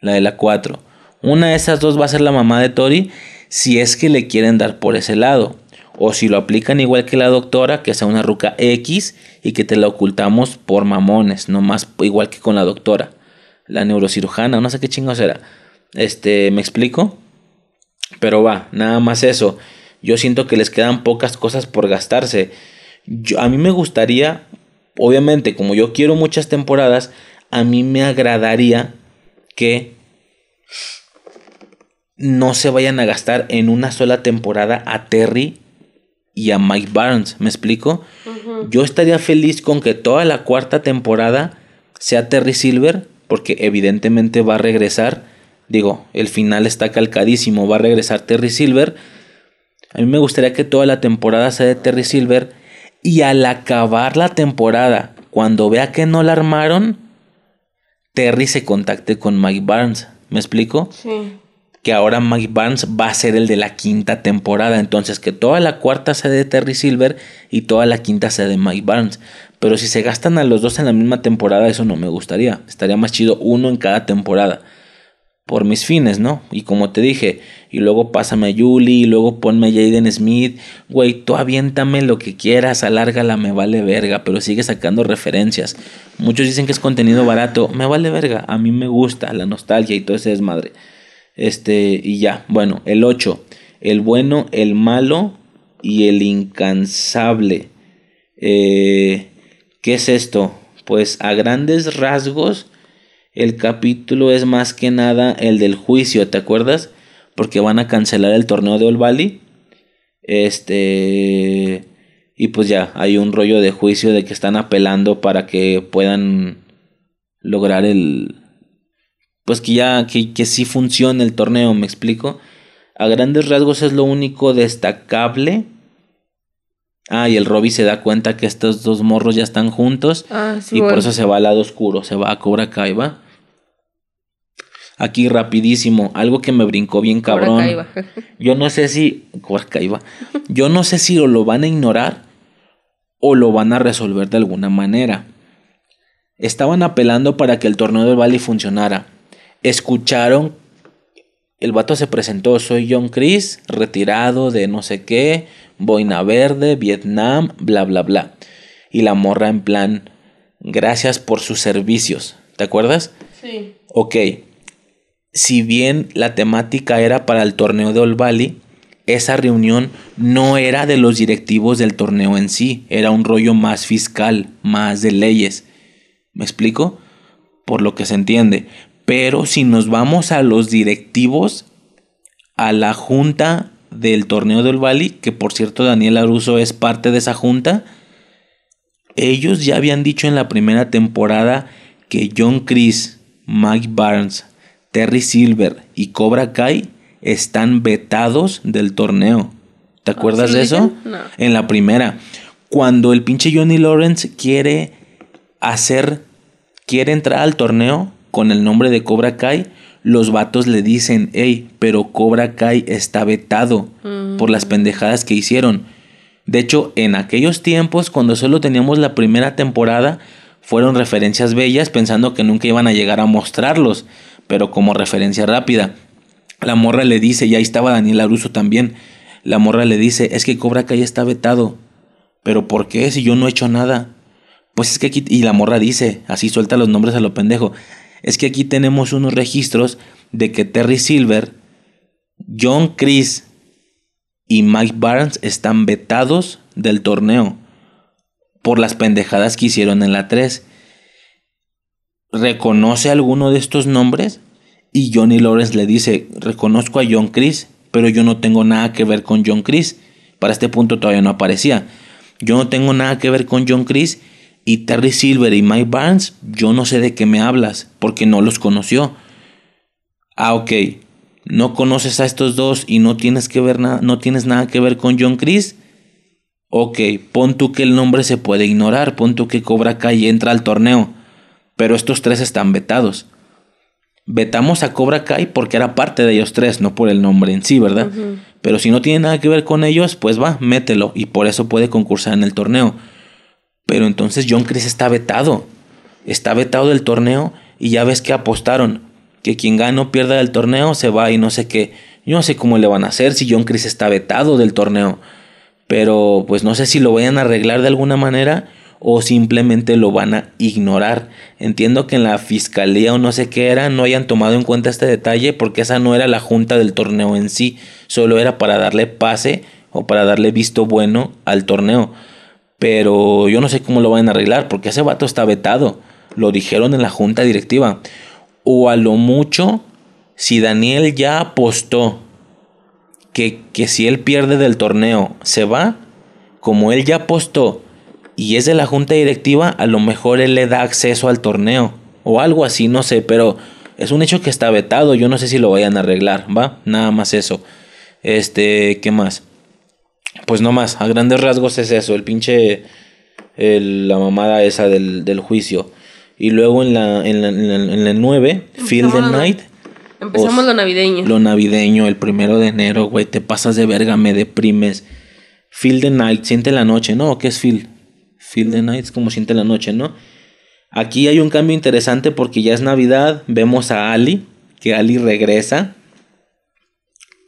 la de la 4. Una de esas dos va a ser la mamá de Tori si es que le quieren dar por ese lado. O si lo aplican igual que la doctora, que sea una ruca X y que te la ocultamos por mamones, no más igual que con la doctora. La neurocirujana, no sé qué chingados era. Este, ¿me explico? Pero va, nada más eso. Yo siento que les quedan pocas cosas por gastarse. A mí me gustaría, obviamente, como yo quiero muchas temporadas, a mí me agradaría que no se vayan a gastar en una sola temporada a Terry y a Mike Barnes. ¿Me explico? Yo estaría feliz con que toda la cuarta temporada sea Terry Silver, porque evidentemente va a regresar. Digo, el final está calcadísimo, va a regresar Terry Silver. A mí me gustaría que toda la temporada sea de Terry Silver y al acabar la temporada, cuando vea que no la armaron, Terry se contacte con Mike Barnes. ¿Me explico? Sí. Que ahora Mike Barnes va a ser el de la quinta temporada. Entonces, que toda la cuarta sea de Terry Silver y toda la quinta sea de Mike Barnes. Pero si se gastan a los dos en la misma temporada, eso no me gustaría. Estaría más chido uno en cada temporada por mis fines, ¿no? Y como te dije, y luego pásame a Julie, y luego ponme a Jaden Smith, güey, tú aviéntame lo que quieras, alárgala, me vale verga, pero sigue sacando referencias. Muchos dicen que es contenido barato, me vale verga, a mí me gusta la nostalgia y todo ese desmadre. Este, y ya, bueno, el 8, el bueno, el malo y el incansable. Eh, ¿Qué es esto? Pues a grandes rasgos el capítulo es más que nada el del juicio, ¿te acuerdas? Porque van a cancelar el torneo de All Valley. Este. Y pues ya, hay un rollo de juicio de que están apelando para que puedan lograr el. Pues que ya, que, que sí funcione el torneo, me explico. A grandes rasgos es lo único destacable. Ah, y el Robby se da cuenta que estos dos morros ya están juntos. Ah, y por eso se va al lado oscuro, se va a Cobra Kai, va. Aquí rapidísimo, algo que me brincó bien cabrón. *laughs* Yo no sé si. Yo no sé si lo van a ignorar o lo van a resolver de alguna manera. Estaban apelando para que el torneo del Valley funcionara. Escucharon. El vato se presentó, soy John Chris, retirado de no sé qué, boina verde, Vietnam, bla, bla, bla. Y la morra en plan, gracias por sus servicios. ¿Te acuerdas? Sí. Ok. Si bien la temática era para el torneo de All Valley, esa reunión no era de los directivos del torneo en sí, era un rollo más fiscal, más de leyes. ¿Me explico? Por lo que se entiende. Pero si nos vamos a los directivos, a la junta del torneo del Valley, que por cierto Daniel Aruso es parte de esa junta, ellos ya habían dicho en la primera temporada que John Chris, Mike Barnes, Terry Silver y Cobra Kai están vetados del torneo. ¿Te acuerdas de eso? En la primera. Cuando el pinche Johnny Lawrence quiere hacer, quiere entrar al torneo con el nombre de Cobra Kai, los vatos le dicen, hey, pero Cobra Kai está vetado por las mm. pendejadas que hicieron. De hecho, en aquellos tiempos, cuando solo teníamos la primera temporada, fueron referencias bellas pensando que nunca iban a llegar a mostrarlos, pero como referencia rápida. La morra le dice, y ahí estaba Daniel Aruso también, la morra le dice, es que Cobra Kai está vetado. ¿Pero por qué? Si yo no he hecho nada. Pues es que aquí, y la morra dice, así suelta los nombres a lo pendejo, es que aquí tenemos unos registros de que Terry Silver, John Chris y Mike Barnes están vetados del torneo por las pendejadas que hicieron en la 3. ¿Reconoce alguno de estos nombres? Y Johnny Lawrence le dice, reconozco a John Chris, pero yo no tengo nada que ver con John Chris. Para este punto todavía no aparecía. Yo no tengo nada que ver con John Chris y Terry Silver y Mike Barnes, yo no sé de qué me hablas, porque no los conoció. Ah, ok. No conoces a estos dos y no tienes que ver nada, no tienes nada que ver con John Chris. Ok, pon tú que el nombre se puede ignorar, pon tú que Cobra Kai entra al torneo, pero estos tres están vetados. Vetamos a Cobra Kai porque era parte de ellos tres, no por el nombre en sí, ¿verdad? Pero si no tiene nada que ver con ellos, pues va, mételo y por eso puede concursar en el torneo. Pero entonces John Chris está vetado. Está vetado del torneo y ya ves que apostaron. Que quien gane o pierda del torneo se va y no sé qué. Yo no sé cómo le van a hacer si John Chris está vetado del torneo. Pero pues no sé si lo vayan a arreglar de alguna manera o simplemente lo van a ignorar. Entiendo que en la fiscalía o no sé qué era no hayan tomado en cuenta este detalle porque esa no era la junta del torneo en sí, solo era para darle pase o para darle visto bueno al torneo. Pero yo no sé cómo lo van a arreglar porque ese vato está vetado. Lo dijeron en la junta directiva. O a lo mucho, si Daniel ya apostó que, que si él pierde del torneo se va, como él ya apostó y es de la junta directiva, a lo mejor él le da acceso al torneo o algo así, no sé, pero es un hecho que está vetado, yo no sé si lo vayan a arreglar, ¿va? Nada más eso. Este, ¿qué más? Pues no más, a grandes rasgos es eso, el pinche, la mamada esa del, juicio. Y luego en la, en la, en la, 9, Field the Night. Empezamos lo navideño. Lo navideño, el primero de enero, güey, te pasas de verga, me deprimes. Feel the night, siente la noche, ¿no? ¿Qué es feel? Feel the Night, es como siente la noche, ¿no? Aquí hay un cambio interesante porque ya es Navidad, vemos a Ali, que Ali regresa.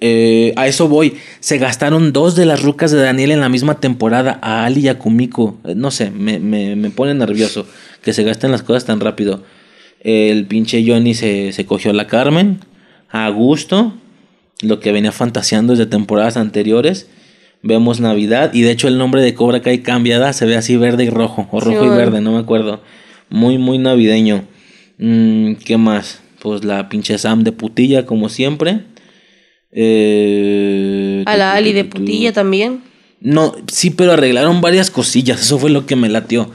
Eh, a eso voy, se gastaron dos de las rucas de Daniel en la misma temporada, a Ali y a Kumiko. Eh, no sé, me, me, pone nervioso que se gasten las cosas tan rápido. El pinche Johnny se, se cogió a la Carmen, a gusto, lo que venía fantaseando desde temporadas anteriores vemos Navidad y de hecho el nombre de Cobra Kai cambiada, se ve así verde y rojo, o rojo y verde, no me acuerdo. Muy, muy navideño. Mm, ¿Qué más? Pues la pinche Sam de putilla, como siempre. Eh, a la Ali de putilla también. No, sí, pero arreglaron varias cosillas, eso fue lo que me latió.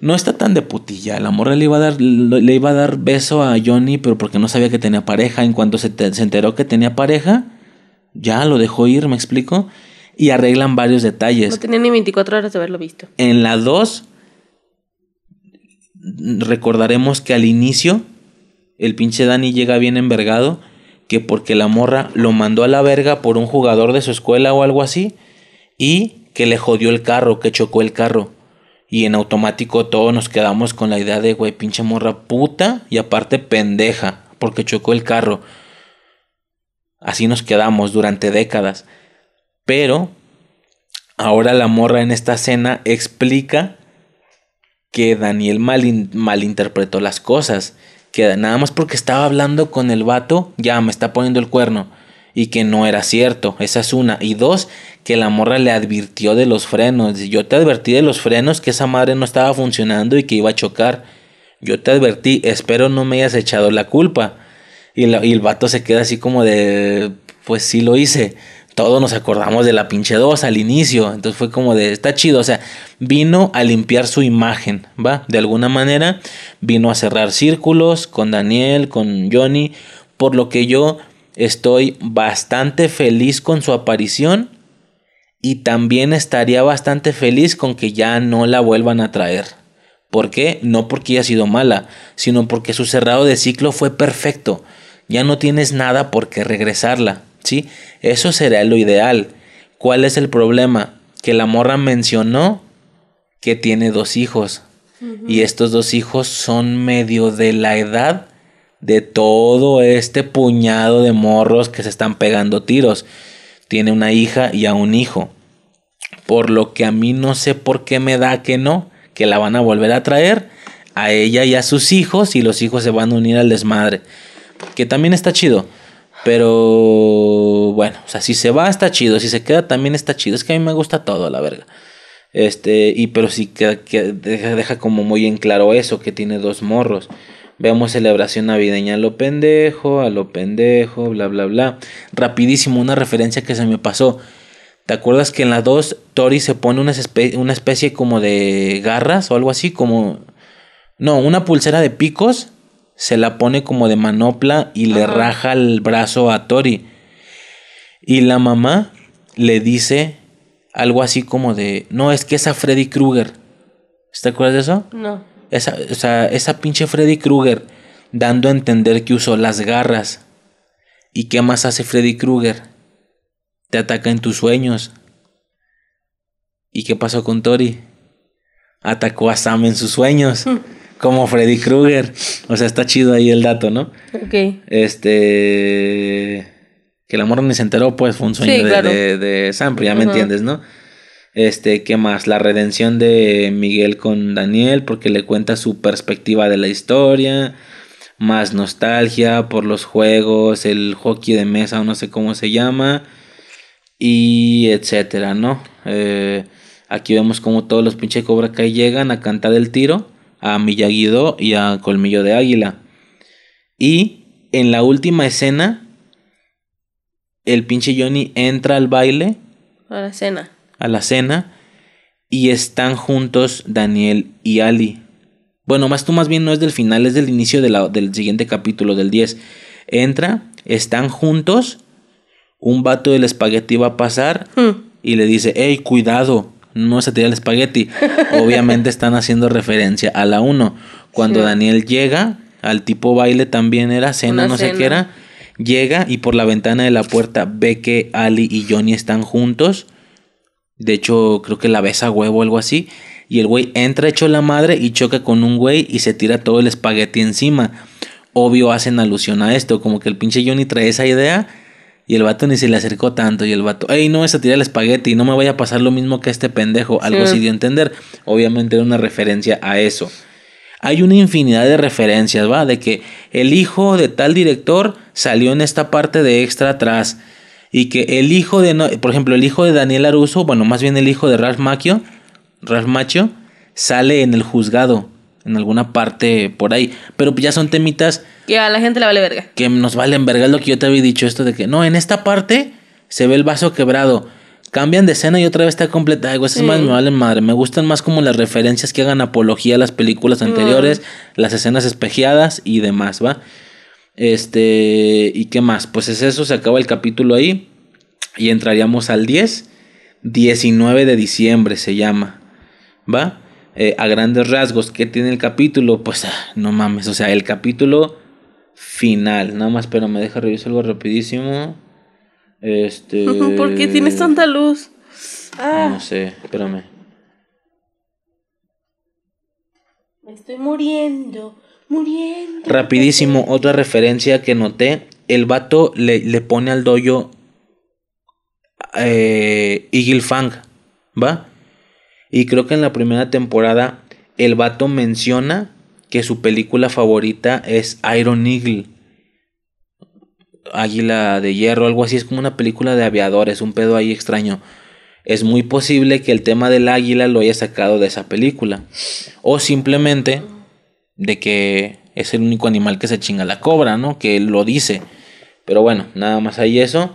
No está tan de putilla. La morra le iba a dar, le iba a dar beso a Johnny, pero porque no sabía que tenía pareja. En cuanto se, se enteró que tenía pareja, ya lo dejó ir, me explico y arreglan varios detalles. No tenía ni 24 horas de haberlo visto. En la 2 recordaremos que al inicio el pinche Dani llega bien envergado que porque la morra lo mandó a la verga por un jugador de su escuela o algo así y que le jodió el carro, que chocó el carro. Y en automático todos nos quedamos con la idea de, güey, pinche morra puta y aparte pendeja, porque chocó el carro. Así nos quedamos durante décadas. Pero ahora la morra en esta escena explica que Daniel malinterpretó las cosas. Que nada más porque estaba hablando con el vato, ya me está poniendo el cuerno. Y que no era cierto. Esa es una. Y dos, que la morra le advirtió de los frenos. Yo te advertí de los frenos que esa madre no estaba funcionando y que iba a chocar. Yo te advertí, espero no me hayas echado la culpa. Y, y el vato se queda así como de, pues sí lo hice todos nos acordamos de la pinche 2 al inicio. Entonces fue como de, está chido. O sea, vino a limpiar su imagen, ¿va? De alguna manera vino a cerrar círculos con Daniel, con Johnny. Por lo que yo estoy bastante feliz con su aparición. Y también estaría bastante feliz con que ya no la vuelvan a traer. ¿Por qué? No porque haya sido mala, sino porque su cerrado de ciclo fue perfecto. Ya no tienes nada por qué regresarla. ¿Sí? Eso sería lo ideal. ¿Cuál es el problema? Que la morra mencionó que tiene dos hijos. Y estos dos hijos son medio de la edad de todo este puñado de morros que se están pegando tiros. Tiene una hija y a un hijo. Por lo que a mí no sé por qué me da que no, que la van a volver a traer a ella y a sus hijos y los hijos se van a unir al desmadre. Que también está chido. Pero bueno, o sea, si se va está chido, si se queda también está chido. Es que a mí me gusta todo, la verga. Este, y pero sí que, deja, deja, como muy en claro eso, que tiene dos morros. Veamos celebración navideña a lo pendejo, a lo pendejo, bla, bla, bla. Rapidísimo, una referencia que se me pasó. ¿Te acuerdas que en la 2 Tori se pone una una especie como de garras o algo así? Como... No, una pulsera de picos se la pone como de manopla y le raja el brazo a Tori. Y la mamá le dice algo así como de, no, es que esa Freddy Krueger. ¿Te acuerdas de eso? No. Esa, o sea, esa pinche Freddy Krueger dando a entender que usó las garras. ¿Y qué más hace Freddy Krueger? Te ataca en tus sueños. ¿Y qué pasó con Tori? Atacó a Sam en sus sueños. *laughs* como Freddy Krueger. O sea, está chido ahí el dato, ¿no? Ok. Este. Que el amor ni se enteró, pues fue un sueño de, de, Sam, pero ya me entiendes, ¿no? Este, ¿qué más? La redención de Miguel con Daniel porque le cuenta su perspectiva de la historia. Más nostalgia por los juegos, el hockey de mesa o no sé cómo se llama. Y etcétera, ¿no? Eh, aquí vemos como todos los pinches Cobra Kai llegan a cantar el tiro a miyagi y a Colmillo de Águila. Y en la última escena, el pinche Johnny entra al baile. A la cena. A la cena. Y están juntos Daniel y Ali. Bueno, más tú más bien no es del final, es del inicio del siguiente capítulo, del 10. Entra, están juntos. Un vato del espagueti va a pasar hmm. y le dice, hey, cuidado, no se tira el espagueti. *laughs* Obviamente están haciendo referencia a la 1. Cuando Daniel llega, al tipo baile también era cena, no sé qué era. Llega y por la ventana de la puerta ve que Ali y Johnny están juntos. De hecho, creo que la besa huevo o algo así. Y el güey entra hecho la madre y choca con un güey y se tira todo el espagueti encima. Obvio hacen alusión a esto, como que el pinche Johnny trae esa idea y el vato ni se le acercó tanto. Y el vato, ey, no es a tirar el espagueti, no me vaya a pasar lo mismo que a este pendejo. Algo así dio a entender. Obviamente era una referencia a eso hay una infinidad de referencias, ¿va? De que el hijo de tal director salió en esta parte de extra atrás. Y que el hijo de, por ejemplo, el hijo de Daniel Aruso, bueno, más bien el hijo de Ralph Macchio, Ralph Macchio, sale en el juzgado, en alguna parte por ahí. Pero ya son temitas. Que a la gente le vale verga. Que nos valen verga, es lo que yo te había dicho, esto de que no, en esta parte se ve el vaso quebrado cambian de escena y otra vez está completa. Algo esas más me valen madre. Me gustan más como las referencias que hagan apología a las películas anteriores, las escenas espejeadas y demás, ¿va? Este, ¿y qué más? Pues es eso, se acaba el capítulo ahí y entraríamos al 10. 19 de diciembre se llama, ¿va? Eh, a grandes rasgos, ¿qué tiene el capítulo? Pues ah, no mames, o sea, el capítulo final. Nada más, pero me deja revisar algo rapidísimo. Este. *laughs* ¿Por qué tienes tanta luz? Ah. No sé, espérame. Me estoy muriendo, muriendo. Rapidísimo, otra referencia que noté. El vato le, le pone al doyo eh, Eagle Fang, ¿va? Y creo que en la primera temporada el vato menciona que su película favorita es Iron Eagle. Águila de Hierro, algo así, es como una película de aviadores, un pedo ahí extraño. Es muy posible que el tema del águila lo haya sacado de esa película. O simplemente de que es el único animal que se chinga la cobra, ¿no? Que lo dice. Pero bueno, nada más hay eso.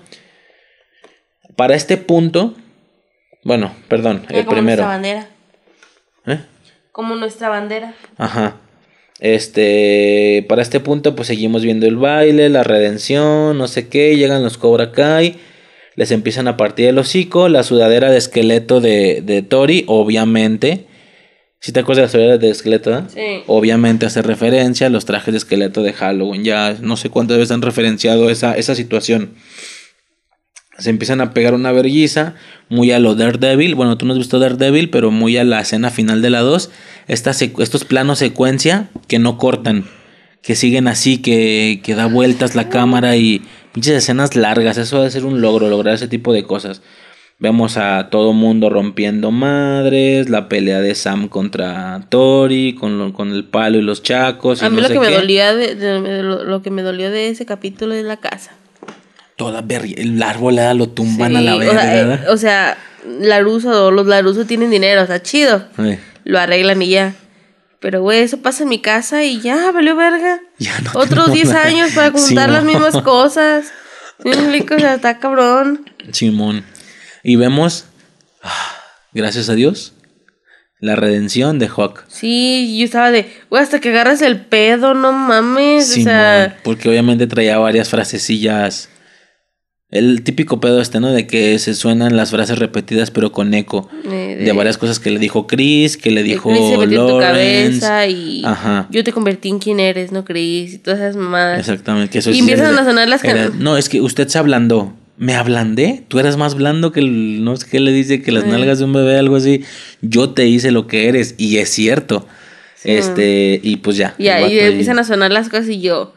Para este punto, bueno, perdón, el como primero. Nuestra bandera. ¿Eh? Como nuestra bandera. Ajá. Este, para este punto, pues seguimos viendo el baile, la redención, no sé qué. Llegan los Cobra Kai, les empiezan a partir el hocico. La sudadera de esqueleto de, de Tori, obviamente. Si te acuerdas de la sudadera de esqueleto, Sí. Obviamente hace referencia a los trajes de esqueleto de Halloween. Ya no sé cuántas veces han referenciado esa, esa situación se empiezan a pegar una verguiza, muy a lo Daredevil, bueno, tú no has visto Daredevil, pero muy a la escena final de la 2, estos planos secuencia que no cortan, que siguen así, que, que da vueltas la cámara y pinches escenas largas, eso debe ser un logro, lograr ese tipo de cosas. Vemos a todo mundo rompiendo madres, la pelea de Sam contra Tori, con, con el palo y los chacos. a mí lo, que me dolía de, lo que me dolió de ese capítulo es la casa toda el árbol lo tumban a la vez. Eh, o sea, Laruso, los Laruso tienen dinero, o sea, chido. Lo arreglan y ya. Pero, güey, eso pasa en mi casa y ya, valió verga. Ya no Otros 10 años para juntar las mismas *laughs* cosas. ¿Sí o sea, está cabrón. Simón. Y vemos, ah, gracias a Dios, la redención de Hawk. Sí, yo estaba de, güey, hasta que agarras el pedo, no mames. o sea... porque obviamente traía varias frasecillas el típico pedo este, ¿no? De que se suenan las frases repetidas pero con eco. Eh, de, varias cosas que le dijo Chris, que le dijo Chris tu cabeza y Ajá. yo te convertí en quien eres, ¿no, Chris? Y todas esas mamadas. Exactamente. y empiezan a sonar las canciones. No, es que usted se ablandó. ¿Me ablandé? Tú eras más blando que el... No sé qué le dice, que las eh. nalgas de un bebé, algo así. Yo te hice lo que eres. Y es cierto. Este... Y pues ya. Y ahí empiezan a sonar las cosas y yo...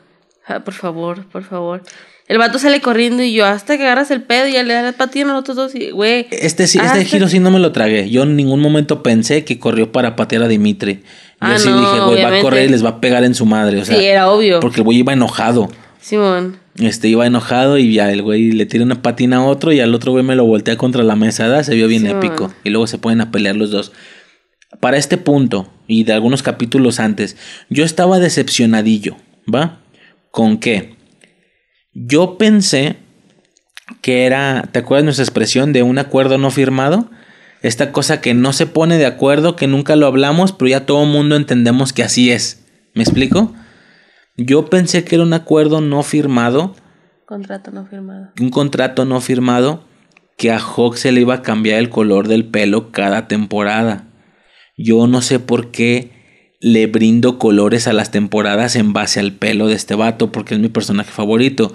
Ah, por favor, por favor. El vato sale corriendo y yo hasta que agarras el pedo y ya le das la patina a los otros dos y, güey. Este, sí, este giro sí no me lo tragué. Yo en ningún momento pensé que corrió para patear a Dimitri. Yo Ah, sí no, dije, güey, va a correr y les va a pegar en su madre. O sea, sí, era obvio. porque el güey iba enojado. Simón. Este iba enojado y ya el güey le tira una patina a otro y al otro güey me lo voltea contra la mesa. ¿verdad? Se vio bien épico. Y luego se pueden a pelear los dos. Para este punto y de algunos capítulos antes, yo estaba decepcionadillo, ¿va? ¿Con qué? Yo pensé que era, ¿te acuerdas nuestra expresión de un acuerdo no firmado? Esta cosa que no se pone de acuerdo, que nunca lo hablamos, pero ya todo el mundo entendemos que así es. ¿Me explico? Yo pensé que era un acuerdo no firmado, Contrato no firmado. un contrato no firmado, que a Hawk se le iba a cambiar el color del pelo cada temporada. Yo no sé por qué le brindo colores a las temporadas en base al pelo de este vato, porque es mi personaje favorito.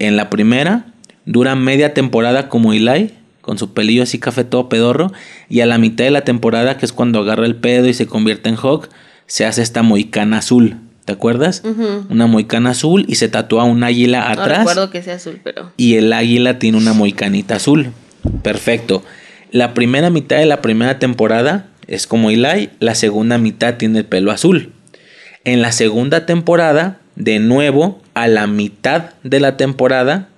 En la primera, dura media temporada como Eli, con su pelillo así café todo pedorro, y a la mitad de la temporada, que es cuando agarra el pedo y se convierte en Hawk, se hace esta moicana azul. ¿Te acuerdas? Una moicana azul y se tatúa un águila No atrás recuerdo que sea azul, pero. y el águila tiene una moicanita azul. Perfecto. La primera mitad de la primera temporada es como Eli, la segunda mitad tiene el pelo azul. En la segunda temporada, de nuevo, a la mitad de la temporada,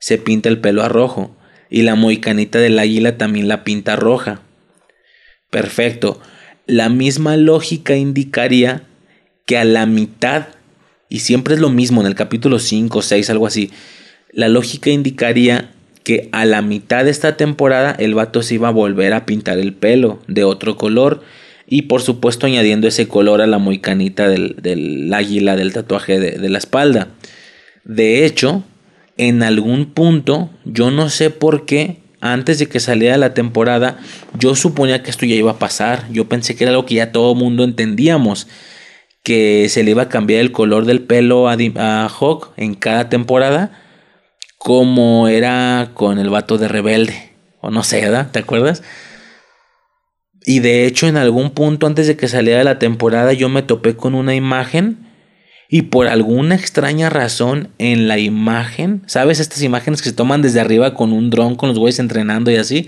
se pinta el pelo a rojo. Y la moicanita del águila también la pinta roja. Perfecto. La misma lógica indicaría que a la mitad, y siempre es lo mismo en el capítulo 5, 6, algo así, la lógica indicaría que a la mitad de esta temporada el vato se iba a volver a pintar el pelo de otro color y por supuesto añadiendo ese color a la moicanita del, del águila del tatuaje de, la espalda. De hecho, en algún punto, yo no sé por qué, antes de que saliera la temporada, yo suponía que esto ya iba a pasar. Yo pensé que era algo que ya todo mundo entendíamos. Que se le iba a cambiar el color del pelo a Hawk en cada temporada. Como era con el vato de rebelde. O no sé, ¿verdad? ¿Te acuerdas? Y de hecho, en algún punto antes de que saliera la temporada, yo me topé con una imagen. Y por alguna extraña razón en la imagen, ¿sabes? Estas imágenes que se toman desde arriba con un dron, con los güeyes entrenando y así.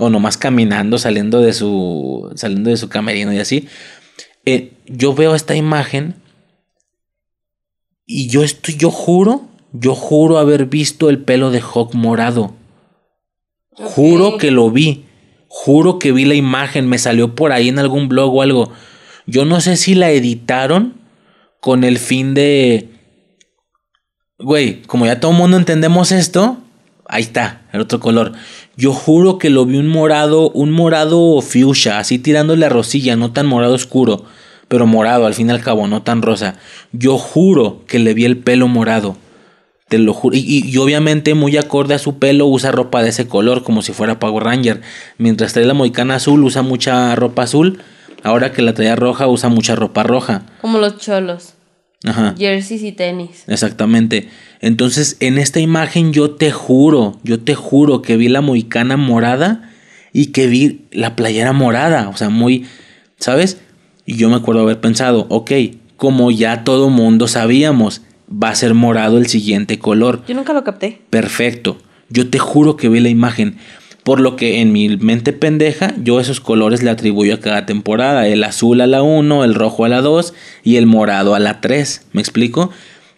O nomás caminando, saliendo de su. saliendo de su camerino y así. Eh, yo veo esta imagen. Y yo estoy, yo juro, yo juro haber visto el pelo de Hawk morado. Juro que lo vi. Juro que vi la imagen. Me salió por ahí en algún blog o algo. Yo no sé si la editaron con el fin de. Güey, como ya todo el mundo entendemos esto, ahí está, el otro color. Yo juro que lo vi un morado, un morado fuchsia, así tirándole a rosilla, no tan morado oscuro, pero morado al fin y al cabo, no tan rosa. Yo juro que le vi el pelo morado. Te lo juro. Y, y- y obviamente, muy acorde a su pelo, usa ropa de ese color, como si fuera Power Ranger. Mientras trae la moicana azul, usa mucha ropa azul. Ahora que la traía roja, usa mucha ropa roja. Como los cholos. Ajá. Jerseys y tenis. Exactamente. Entonces, en esta imagen yo te juro, yo te juro que vi la moicana morada y que vi la playera morada. O sea, muy, ¿sabes? Y yo me acuerdo haber pensado, ok, como ya todo mundo sabíamos, va a ser morado el siguiente color. Yo nunca lo capté. Perfecto. Yo te juro que vi la imagen. Por lo que en mi mente pendeja, yo esos colores le atribuyo a cada temporada. El azul a la 1, el rojo a la 2 y el morado a la 3. ¿Me explico?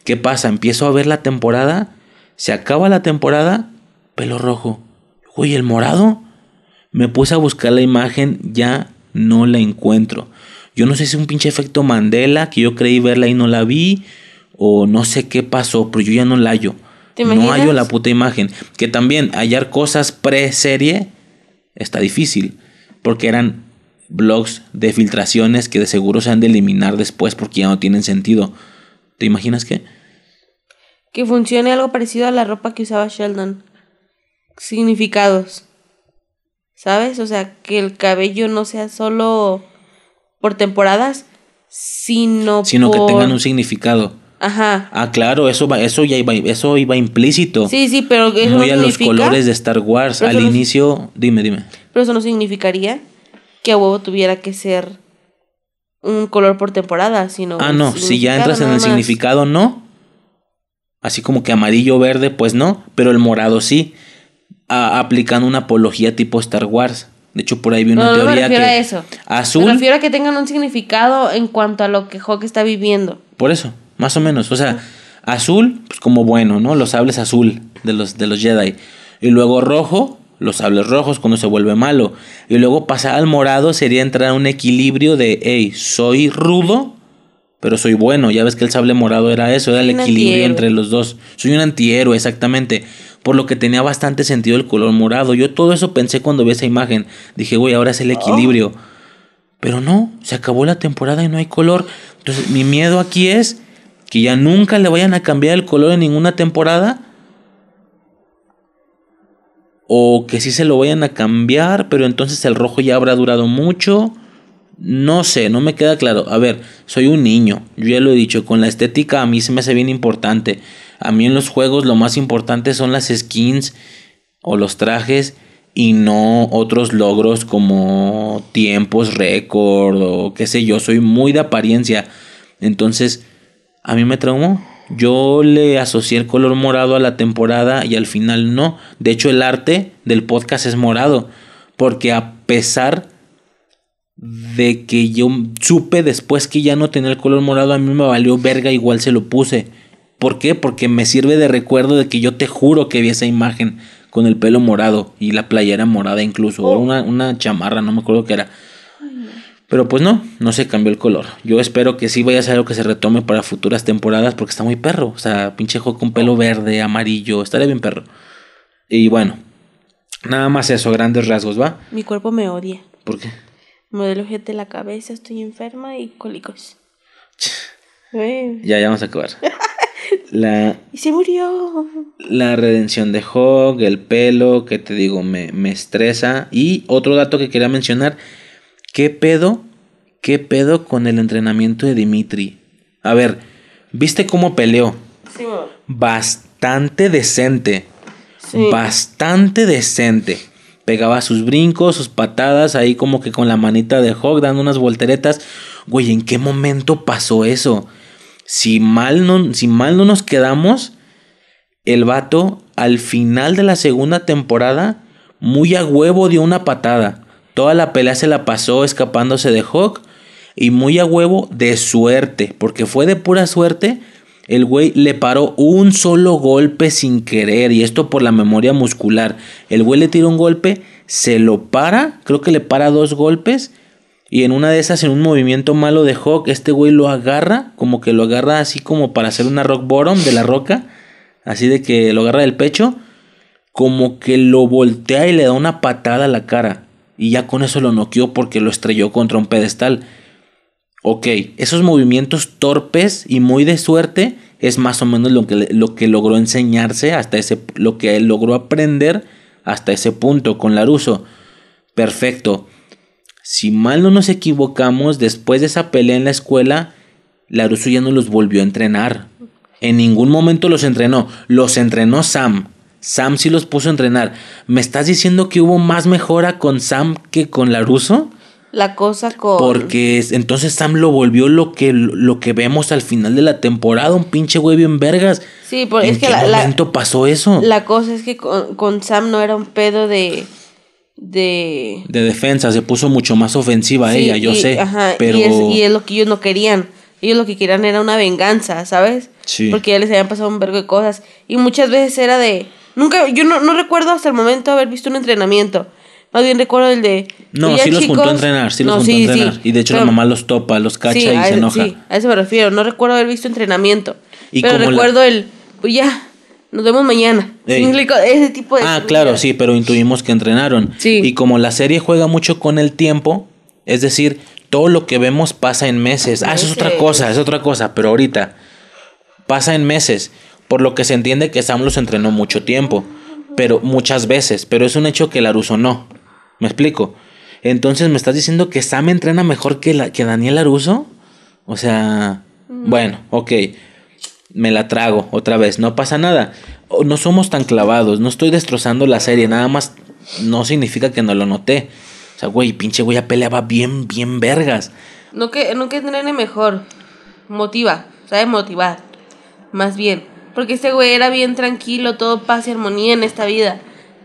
¿Qué pasa? Empiezo a ver la temporada. Se acaba la temporada. Pelo rojo. Oye, el morado. Me puse a buscar la imagen. Ya no la encuentro. Yo no sé si es un pinche efecto Mandela. Que yo creí verla y no la vi. O no sé qué pasó. Pero yo ya no la hallo. ¿Te No hallo la puta imagen. Que también hallar cosas pre-serie está difícil. Porque eran blogs de filtraciones que de seguro se han de eliminar después porque ya no tienen sentido. ¿Te imaginas qué? Que funcione algo parecido a la ropa que usaba Sheldon. Significados. ¿Sabes? O sea, que el cabello no sea solo por temporadas, sino, Sino que tengan un significado. Ajá. Ah, claro, eso va, eso ya iba, eso iba implícito. Sí, sí, pero eso muy no a los colores de Star Wars. Al no- inicio, dime, dime. Pero eso no significaría que a huevo tuviera que ser un color por temporada, sino... Ah, no, si ya entras en el más. significado, no. Así como que amarillo verde, pues no, pero el morado sí. aplicando una apología tipo Star Wars. De hecho, por ahí vi una No, no me teoría refiero que a eso. azul. Me refiero a que tengan un significado en cuanto a lo que Hawk está viviendo. Por eso, más o menos. O sea, azul, pues como bueno, ¿no? Los sables azul de los, de los Jedi. Y luego rojo, los sables rojos cuando se vuelve malo. Y luego pasar al morado sería entrar a un equilibrio de, hey, soy rudo, pero soy bueno. Ya ves que el sable morado era eso, era el Un equilibrio antihéroe. entre los dos. Soy un antihéroe, exactamente. Por lo que tenía bastante sentido el color morado. Yo todo eso pensé cuando vi esa imagen. Dije, güey, ahora es el equilibrio. Pero no, se acabó la temporada y no hay color. Entonces, mi miedo aquí es que ya nunca le vayan a cambiar el color en ninguna temporada. O que sí se lo vayan a cambiar, pero entonces el rojo ya habrá durado mucho. No sé, no me queda claro. A ver, soy un niño, yo ya lo he dicho, con la estética a mí se me hace bien importante. A mí en los juegos lo más importante son las skins o los trajes y no otros logros como tiempos récord o qué sé yo, soy muy de apariencia. Entonces, a mí me traumó. Yo le asocié el color morado a la temporada y al final no. De hecho, el arte del podcast es morado. Porque a pesar de que yo supe después que ya no tenía el color morado, a mí me valió verga, igual se lo puse. ¿Por qué? Porque me sirve de recuerdo de que yo te juro que vi esa imagen con el pelo morado y la playera morada incluso, o una, una chamarra, no me acuerdo qué era. Pero pues no, no se cambió el color. Yo espero que sí vaya a ser algo que se retome para futuras temporadas porque está muy perro. O sea, pinche juego con pelo verde, amarillo, estaría bien perro. Y bueno, nada más eso, grandes rasgos, ¿va? Mi cuerpo me odia. ¿Por qué? Me duele ojete la cabeza, estoy enferma y cólicos. *laughs* Ya, ya vamos a acabar. *laughs* La, Y se murió. la redención de Hog, el pelo, que te digo, me, me estresa. Y otro dato que quería mencionar, ¿qué pedo? ¿Qué pedo con el entrenamiento de Dimitri? A ver, ¿viste cómo peleó? Sí, mamá. Bastante decente. Sí. Bastante decente. Pegaba sus brincos, sus patadas, ahí como que con la manita de Hog dando unas volteretas. Güey, ¿en qué momento pasó eso? Si mal no, si mal no nos quedamos, el vato al final de la segunda temporada, muy a huevo dio una patada. Toda la pelea se la pasó escapándose de Hawk. Y muy a huevo de suerte, porque fue de pura suerte. El güey le paró un solo golpe sin querer, y esto por la memoria muscular. El güey le tira un golpe, se lo para, creo que le para dos golpes. Y en una de esas, en un movimiento malo de Hawk, este güey lo agarra, como que lo agarra así como para hacer una rock bottom de la roca, así de que lo agarra del pecho, como que lo voltea y le da una patada a la cara. Y ya con eso lo noqueó porque lo estrelló contra un pedestal. Ok, esos movimientos torpes y muy de suerte es más o menos lo que, lo que logró enseñarse hasta ese, lo que él logró aprender hasta ese punto con Laruso. Perfecto. Si mal no nos equivocamos, después de esa pelea en la escuela, Laruso ya no los volvió a entrenar. En ningún momento los entrenó. Los entrenó Sam. Sam sí los puso a entrenar. ¿Me estás diciendo que hubo más mejora con Sam que con Laruso? La cosa con. Porque es- entonces Sam lo volvió lo que, lo que vemos al final de la temporada, un pinche güey bien vergas. Sí, por- ¿En es que qué la, la, momento pasó eso? la cosa es que con, con Sam no era un pedo de. de. De defensa, se puso mucho más ofensiva Sí, ella, yo y- sé. ajá, pero y, es, y es lo que ellos no querían. Ellos lo que querían era una venganza, ¿sabes? Sí. Porque ya les habían pasado un vergo de cosas. Y muchas veces era de. Nunca, yo no, no recuerdo hasta el momento haber visto un entrenamiento. Más bien recuerdo el de. No, "Oye, sí los juntó a chicos". entrenar, sí los No, juntó sí, a entrenar. sí. Y de hecho Pero- la mamá los topa, los cacha sí, y se enoja. Sí, a eso me refiero. No recuerdo haber visto entrenamiento. Y pero la- recuerdo el. Pues ya, nos vemos mañana. Ese tipo de. Ah, claro, sí, pero intuimos que entrenaron. Sí. Y como la serie juega mucho con el tiempo, es decir, todo lo que vemos pasa en meses. Ah, eso es otra cosa, es otra cosa, pero ahorita pasa en meses. Por lo que se entiende que Sam los entrenó mucho tiempo, pero muchas veces, pero es un hecho que Laruso no. ¿Me explico? Entonces, ¿me estás diciendo que Sam entrena mejor que, la, que Daniel Laruso? O sea, bueno, ok. Me la trago otra vez, no pasa nada. No somos tan clavados, no estoy destrozando la serie, nada más no significa que no lo noté. O sea, güey, pinche güey ya peleaba bien, bien vergas. No que, no que entrene mejor. Motiva. Sabe motivar. Más bien. Porque este güey era bien tranquilo, todo paz y armonía en esta vida.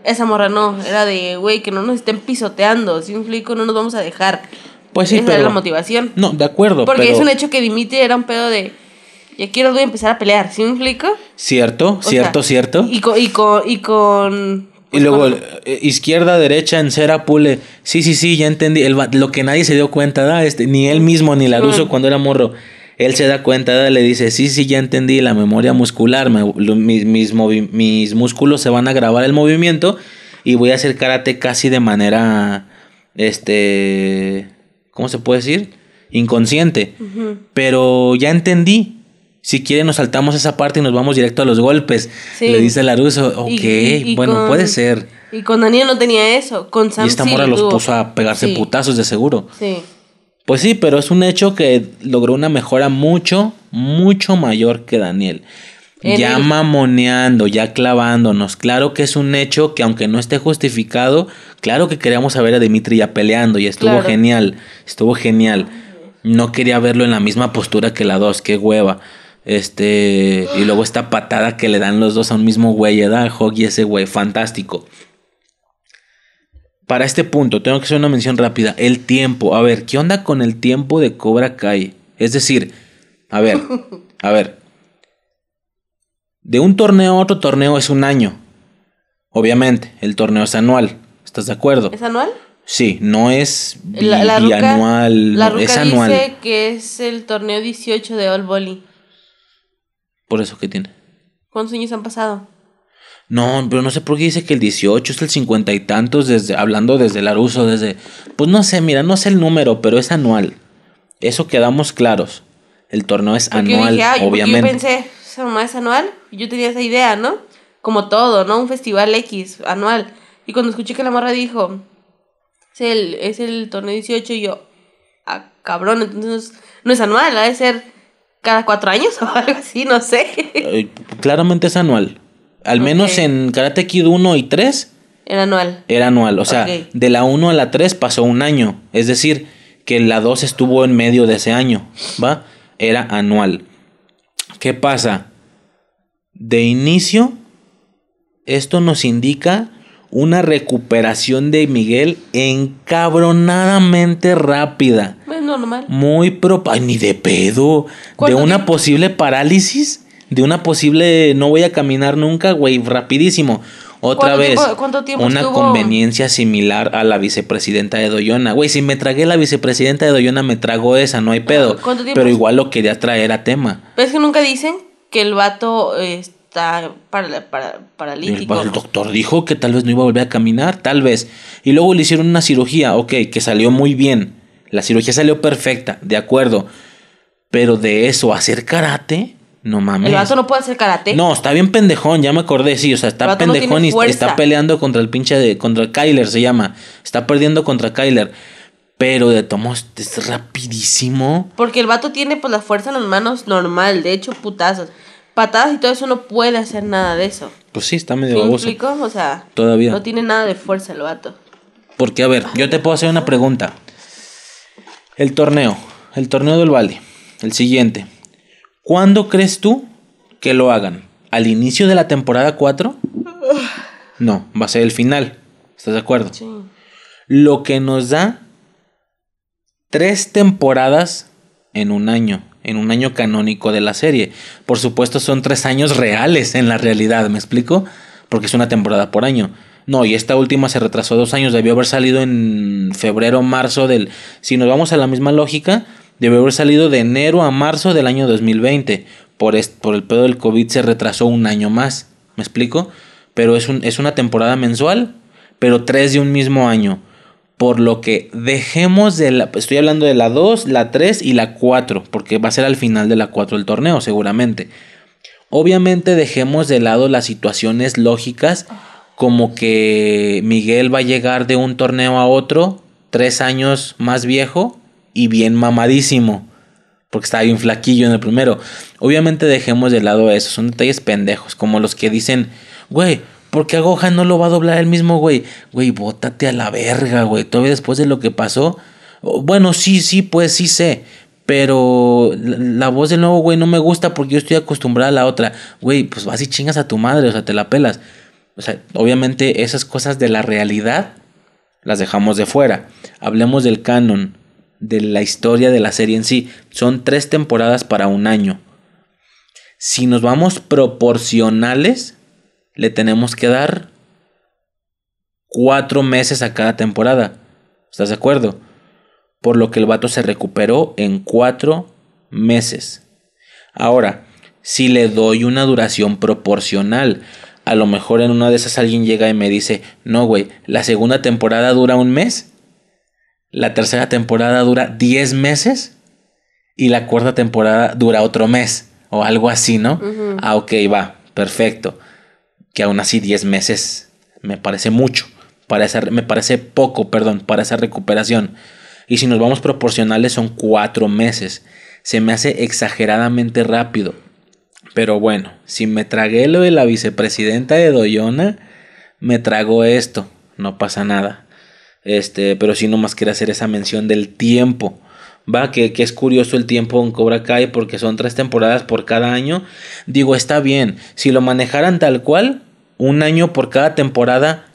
Esa morra no, era de, güey, que no nos estén pisoteando. Si un flico no nos vamos a dejar. Pues sí, Esa pero... era la motivación. No, de acuerdo, Porque pero... es un hecho que Dimitri era un pedo de, ya quiero voy a empezar a pelear. ¿Sí me explico? Cierto, O cierto, sea, cierto. Y con, y con, y con Y luego, eh, izquierda, derecha, en cera, pule. Sí, sí, sí, ya entendí. El lo que nadie se dio cuenta, ¿da? Este, ni él mismo, ni Laruso Mm. cuando era morro. Él se da cuenta, le dice, sí, sí, ya entendí la memoria muscular. me- mis, mis, mis músculos se van a grabar el movimiento y voy a hacer karate casi de manera, este, ¿cómo se puede decir? Inconsciente. Pero ya entendí. Si quiere nos saltamos esa parte y nos vamos directo a los golpes. Sí. Le dice Laruso, ok, Y- y- y bueno, con- puede ser. Y con Daniel no tenía eso. Con Sam Y esta sí lo los tuvo. puso a pegarse Sí, putazos de seguro. Sí. Pues sí, pero es un hecho que logró una mejora mucho, mucho mayor que Daniel. Ya el- mamoneando, ya clavándonos. Claro que es un hecho que aunque no esté justificado, claro que queríamos ver a Dimitri ya peleando y estuvo Claro. genial, estuvo genial. No quería verlo en la misma postura que la dos, qué hueva. Este, y luego esta patada que le dan los dos a un mismo güey, ¿verdad? Hog y ese güey, fantástico. Para este punto, tengo que hacer una mención rápida. El tiempo. A ver, ¿qué onda con el tiempo de Cobra Kai? Es decir, a ver, *laughs* a ver. De un torneo a otro torneo es un año. Obviamente, el torneo es anual. ¿Estás de acuerdo? ¿Es anual? Sí, no es bi- La, la ruca, bianual, la es anual. dice que es el torneo 18 de All Volley. Por eso que tiene. ¿Cuántos años han pasado? No, pero no sé por qué dice que el 18 es el 50 y tantos, desde, hablando desde Laruso, desde... Pues no sé, mira, no sé el número, pero es anual. Eso quedamos claros. El torneo es Porque anual, dije, porque obviamente. yo pensé, mamá es anual. Yo tenía esa idea, ¿no? Como todo, ¿no? Un festival X, anual. Y cuando escuché que la morra dijo, es el, es el torneo 18, y yo, ah, cabrón, entonces no es, no es anual, ha de ser cada cuatro años *laughs* o algo así, no sé. Eh, claramente es anual. Al menos en Karate Kid 1 y 3 Era anual. era anual. O sea, de la 1 a la 3 pasó un año. Es decir, que la 2 estuvo en medio de ese año. ¿Va? Era anual. ¿Qué pasa? De inicio, esto nos indica una recuperación de Miguel encabronadamente rápida. Es normal. Muy pro... Ay, ni de pedo. De ¿Cuánto una tiempo? posible parálisis. De una posible... No voy a caminar nunca, güey. Rapidísimo. Otra ¿Cuánto vez. tiempo- cuánto tiempo una estuvo? conveniencia similar a la vicepresidenta de Doyona. Güey, si me tragué la vicepresidenta de Doyona, me trago esa, no hay pedo. ¿cuánto tiempo Pero igual lo quería traer a tema. Pero es que nunca dicen que el vato eh, está para, para, El, paralítico. el doctor dijo que tal vez no iba a volver a caminar, tal vez. Y luego le hicieron una cirugía, ok, que salió muy bien. La cirugía salió perfecta, de acuerdo. Pero de eso, hacer karate, no mames. El vato no puede hacer karate. No, está bien pendejón, ya me acordé, sí, o sea, está no pendejón y fuerza. está peleando contra el pinche de, contra Kyler se llama. Está perdiendo contra Kyler. Pero de tomos es rapidísimo. Porque el vato tiene pues la fuerza en las manos normal, de hecho putazos. Patadas y todo eso no puede hacer nada de eso. Pues sí, está ¿Sí medio me baboso. explico? O sea, Todavía. no tiene nada de fuerza el vato. Porque, a ver, yo te puedo hacer una pregunta. El torneo, el torneo del Valle, el siguiente. ¿Cuándo crees tú que lo hagan? ¿Al inicio de la temporada 4? No, va a ser el final. ¿Estás de acuerdo? Sí. Lo que nos da tres temporadas en un año, en un año canónico de la serie. Por supuesto, son tres años reales en la realidad, ¿me explico? Porque es una temporada por año. No, y esta última se retrasó dos años, debió haber salido en febrero, marzo del... Si nos vamos a la misma lógica, debió haber salido de enero a marzo del año 2020. Por, por el pedo del COVID se retrasó un año más, ¿me explico? Pero es, es una temporada mensual, pero tres de un mismo año. Por lo que dejemos de la... Estoy hablando de la 2, la 3 y la 4, porque va a ser al final de la 4 el torneo, seguramente. Obviamente dejemos de lado las situaciones lógicas, como que Miguel va a llegar de un torneo a otro, tres años más viejo y bien mamadísimo, porque estaba bien flaquillo en el primero. Obviamente dejemos de lado eso, son detalles pendejos, como los que dicen, güey, ¿por qué a Gohan no lo va a doblar el mismo güey? Güey, bótate a la verga, güey, todavía después de lo que pasó. Bueno, sí, sí, pues sí sé. Pero la, la voz del nuevo güey no me gusta porque yo estoy acostumbrada a la otra. Güey, pues vas y chingas a tu madre, o sea, te la pelas. O sea, obviamente esas cosas de la realidad las dejamos de fuera. Hablemos del canon, de la historia de la serie en sí. Son tres temporadas para un año. Si nos vamos proporcionales, le tenemos que dar cuatro meses a cada temporada. ¿Estás de acuerdo? Por lo que el vato se recuperó en cuatro meses. Ahora, si le doy una duración proporcional, a lo mejor en una de esas alguien llega y me dice, no, güey, la segunda temporada dura un mes, la tercera temporada dura 10 meses y la cuarta temporada dura otro mes o algo así, ¿no? Ah, ok, va, perfecto. Que aún así 10 meses me parece mucho, para esa, me parece poco, perdón, para esa recuperación. Y si nos vamos proporcionales son 4 meses. Se me hace exageradamente rápido. Pero bueno, si me tragué lo de la vicepresidenta de Doyona, me trago esto. No pasa nada. Este, pero sí nomás quiero hacer esa mención del tiempo. Va, que, que, es curioso el tiempo en Cobra Kai porque son tres temporadas por cada año. Digo, está bien. Si lo manejaran tal cual, un año por cada temporada,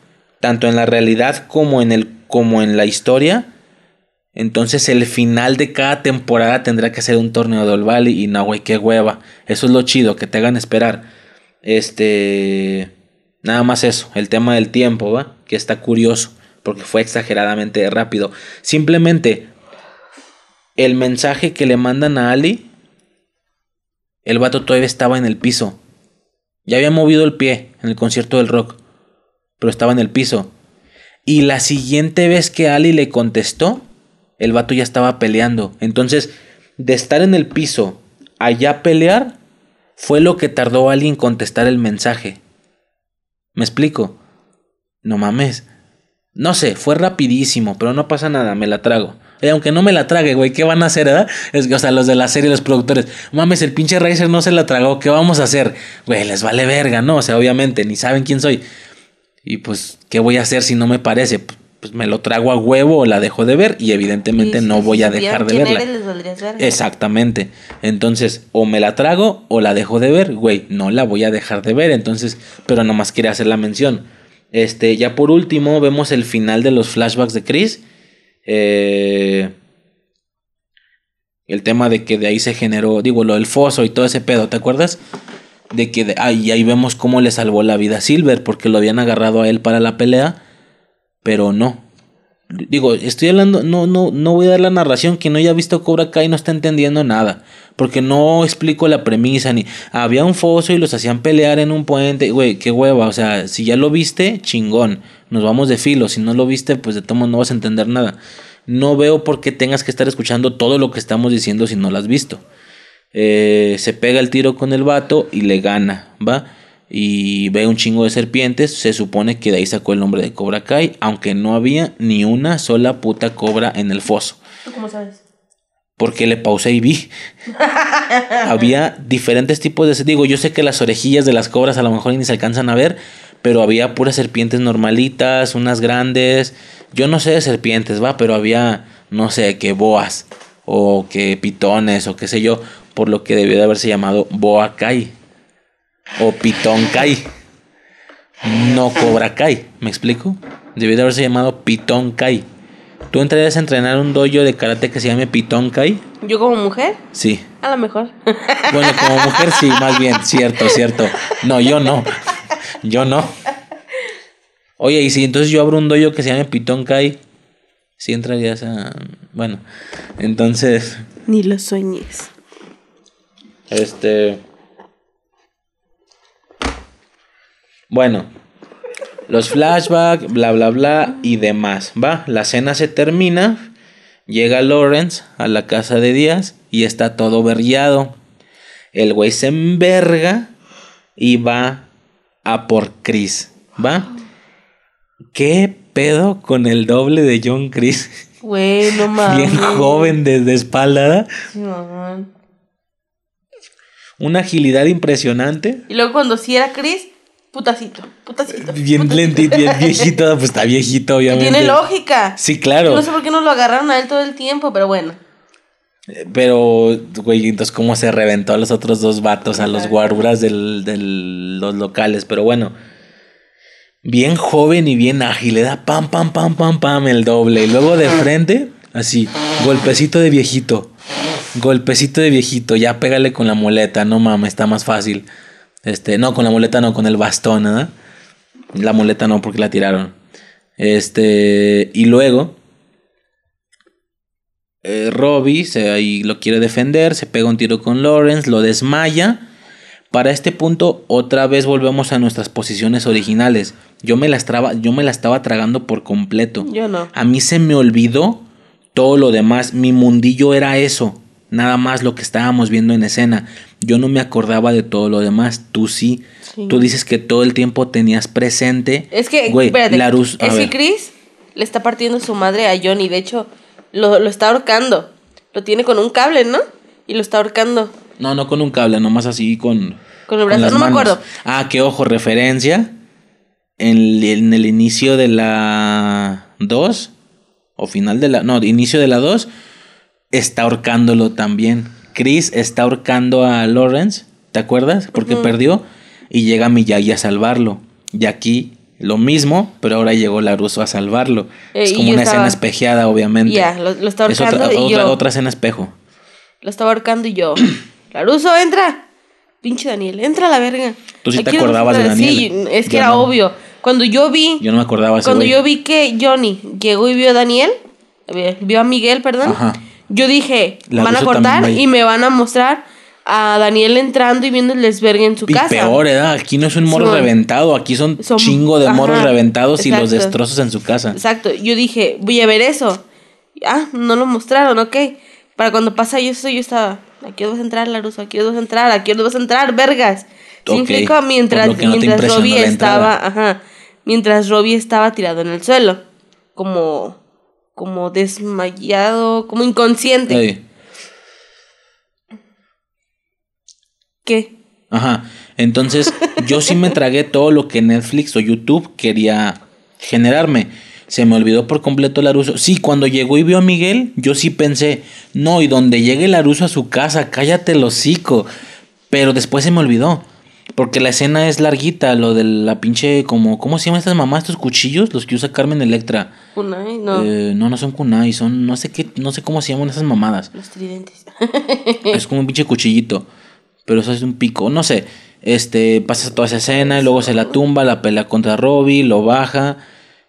tanto en la realidad como en, el, como en la historia, entonces el final de cada temporada tendrá que ser un torneo de All y no, güey, qué hueva. Eso es lo chido, que te hagan esperar. Este... Nada más eso, el tema del tiempo, ¿va? Que está curioso, porque fue exageradamente rápido. Simplemente, el mensaje que le mandan a Ali, el vato todavía estaba en el piso. Ya había movido el pie en el concierto del rock, pero estaba en el piso. Y la siguiente vez que Ali le contestó, el vato ya estaba peleando. Entonces, de estar en el piso allá pelear, fue lo que tardó a alguien contestar el mensaje. ¿Me explico? No mames. No sé, fue rapidísimo, pero no pasa nada, me la trago. Y aunque no me la trague, güey, ¿qué van a hacer, verdad? Es que, o sea, los de la serie, los productores, mames, el pinche Racer no se la tragó, ¿qué vamos a hacer? Güey, les vale verga, ¿no? O sea, obviamente, ni saben quién soy. Y pues, ¿qué voy a hacer si no me parece? Pues me lo trago a huevo o la dejo de ver y evidentemente no voy a dejar de verla. Eres, Exactamente. Entonces, o me la trago o la dejo de ver, güey, no la voy a dejar de ver. Entonces, pero nomás quería hacer la mención. Este, ya por último, vemos el final de los flashbacks de Chris. Eh, el tema de que de ahí se generó, digo, lo del foso y todo ese pedo, ¿te acuerdas? De que de, ahí, ahí vemos cómo le salvó la vida a Silver porque lo habían agarrado a él para la pelea, pero no. Digo, estoy hablando, no, no, no voy a dar la narración. Quien no haya visto Cobra Kai no está entendiendo nada. Porque no explico la premisa ni. Había un foso y los hacían pelear en un puente. Güey, qué hueva. O sea, si ya lo viste, chingón. Nos vamos de filo. Si no lo viste, pues de tomo no vas a entender nada. No veo por qué tengas que estar escuchando todo lo que estamos diciendo si no lo has visto. Eh, se pega el tiro con el vato y le gana, ¿va? Y ve un chingo de serpientes, se supone que de ahí sacó el nombre de Cobra Kai, aunque no había ni una sola puta cobra en el foso. ¿Cómo sabes? Porque le pausé y vi. *laughs* había diferentes tipos de... Digo, yo sé que las orejillas de las cobras a lo mejor ni se alcanzan a ver, pero había puras serpientes normalitas, unas grandes. Yo no sé de serpientes, va, pero había, no sé, que boas o que pitones o qué sé yo, por lo que debió de haberse llamado Boa Kai o Pitón Kai. No Cobra Kai, ¿me explico? Debió de haberse llamado Pitón Kai. ¿Tú entrarías a entrenar un dojo de karate que se llame Pitón Kai? ¿Yo como mujer? Sí. A lo mejor. *laughs* Bueno, como mujer sí, más bien, cierto, cierto. No, yo no. Yo no. Oye, y si entonces yo abro un dojo que se llame Pitón Kai, sí entrarías a... Bueno, entonces... Ni lo sueñes. Este... Bueno, los flashbacks, bla, bla, bla y demás, ¿va? La cena se termina, llega Lawrence a la casa de Díaz y está todo berriado. El güey se enverga y va a por Chris, ¿va? ¿Qué pedo con el doble de John Chris? Güey, no *laughs* mames. Bien joven desde espalda. Sí, mamá. Una agilidad impresionante. Y luego cuando sí era Chris, putacito, putacito. Bien putacito. lentito, bien *laughs* viejito. Pues está viejito, obviamente. Tiene lógica. Sí, claro. No sé por qué no lo agarraron a él todo el tiempo, pero bueno. Pero, güey, entonces cómo se reventó a los otros dos vatos, a los guaruras de los locales. Pero bueno, bien joven y bien ágil, le da pam, pam, pam, pam, pam el doble. Y luego de frente, así, golpecito de viejito. Golpecito de viejito, ya pégale con la muleta, no mames, está más fácil. Este, no, con la muleta no, con el bastón, ¿no? La muleta no, porque la tiraron. Este, y luego, eh, Robbie se, ahí lo quiere defender, se pega un tiro con Lawrence, lo desmaya. Para este punto, otra vez volvemos a nuestras posiciones originales. Yo me la estaba, yo me la estaba tragando por completo. Yo no. A mí se me olvidó todo lo demás. Mi mundillo era eso. Nada más lo que estábamos viendo en escena. Yo no me acordaba de todo lo demás. Tú sí. Sí. Tú dices que todo el tiempo tenías presente. Es que, Güey, espérate, Larus- es que. Chris le está partiendo su madre a Johnny. De hecho, lo, lo está ahorcando. Lo tiene con un cable, ¿no? Y lo está ahorcando. No, no con un cable, nomás así con. Con el brazo, las no me acuerdo. Ah, que ojo, referencia. En, el- en el inicio de la 2. O final de la. No, inicio de la 2. Está ahorcándolo también. Chris está ahorcando a Lawrence. ¿Te acuerdas? Porque perdió. Y llega Miyagi a salvarlo. Y aquí lo mismo, pero ahora llegó Laruso a salvarlo. Eh, es como una estaba- escena espejeada, obviamente. Ya, lo, lo está es ahorcando otra, y otra, yo. otra escena espejo. Lo estaba ahorcando y yo. *clears throat* Laruso, entra. Pinche Daniel, entra a la verga. Tú sí te Aquí acordabas de pasa- Sí, Daniel. es que Yo era no. obvio. Cuando yo vi. Yo no me acordaba ese Cuando yo vi que Johnny llegó y vio a Daniel, eh, vio a Miguel, perdón, Ajá. Yo dije, La van a cortar y me van a mostrar a Daniel entrando y viendo el desvergue en su Y casa. peor, ¿verdad? Aquí no es un morro Simón. reventado, aquí son, Son- chingo de morros ajá, reventados y los destrozos en su casa. Exacto, yo dije, voy a ver eso. Ah, no lo mostraron, ok. Para cuando pasa eso, yo estaba, aquí vas a entrar, Laruso, aquí vas a entrar, aquí vas a entrar, vergas. ¿Sí me Ok, explico? Mientras, lo no mientras Robbie estaba, ajá, mientras Robbie estaba tirado en el suelo, como, como desmayado, como inconsciente. ¿Qué? Ajá. Entonces, yo sí me tragué todo lo que Netflix o YouTube quería generarme. Se me olvidó por completo Laruso. Sí, cuando llegó y vio a Miguel, yo sí pensé, no, y donde llegue Laruso a su casa, cállate el hocico. Pero después se me olvidó. Porque la escena es larguita, lo de la pinche, como, ¿cómo se llaman estas mamás, estos cuchillos? Los que usa Carmen Electra. Unai, no, Eh, no, no son kunai, son, no sé qué, no sé cómo se llaman esas mamadas. los tridentes. Es como un pinche cuchillito. Pero eso es un pico. No sé. Este. Pasa toda esa escena. Y luego se la tumba. La pelea contra Robbie. Lo baja.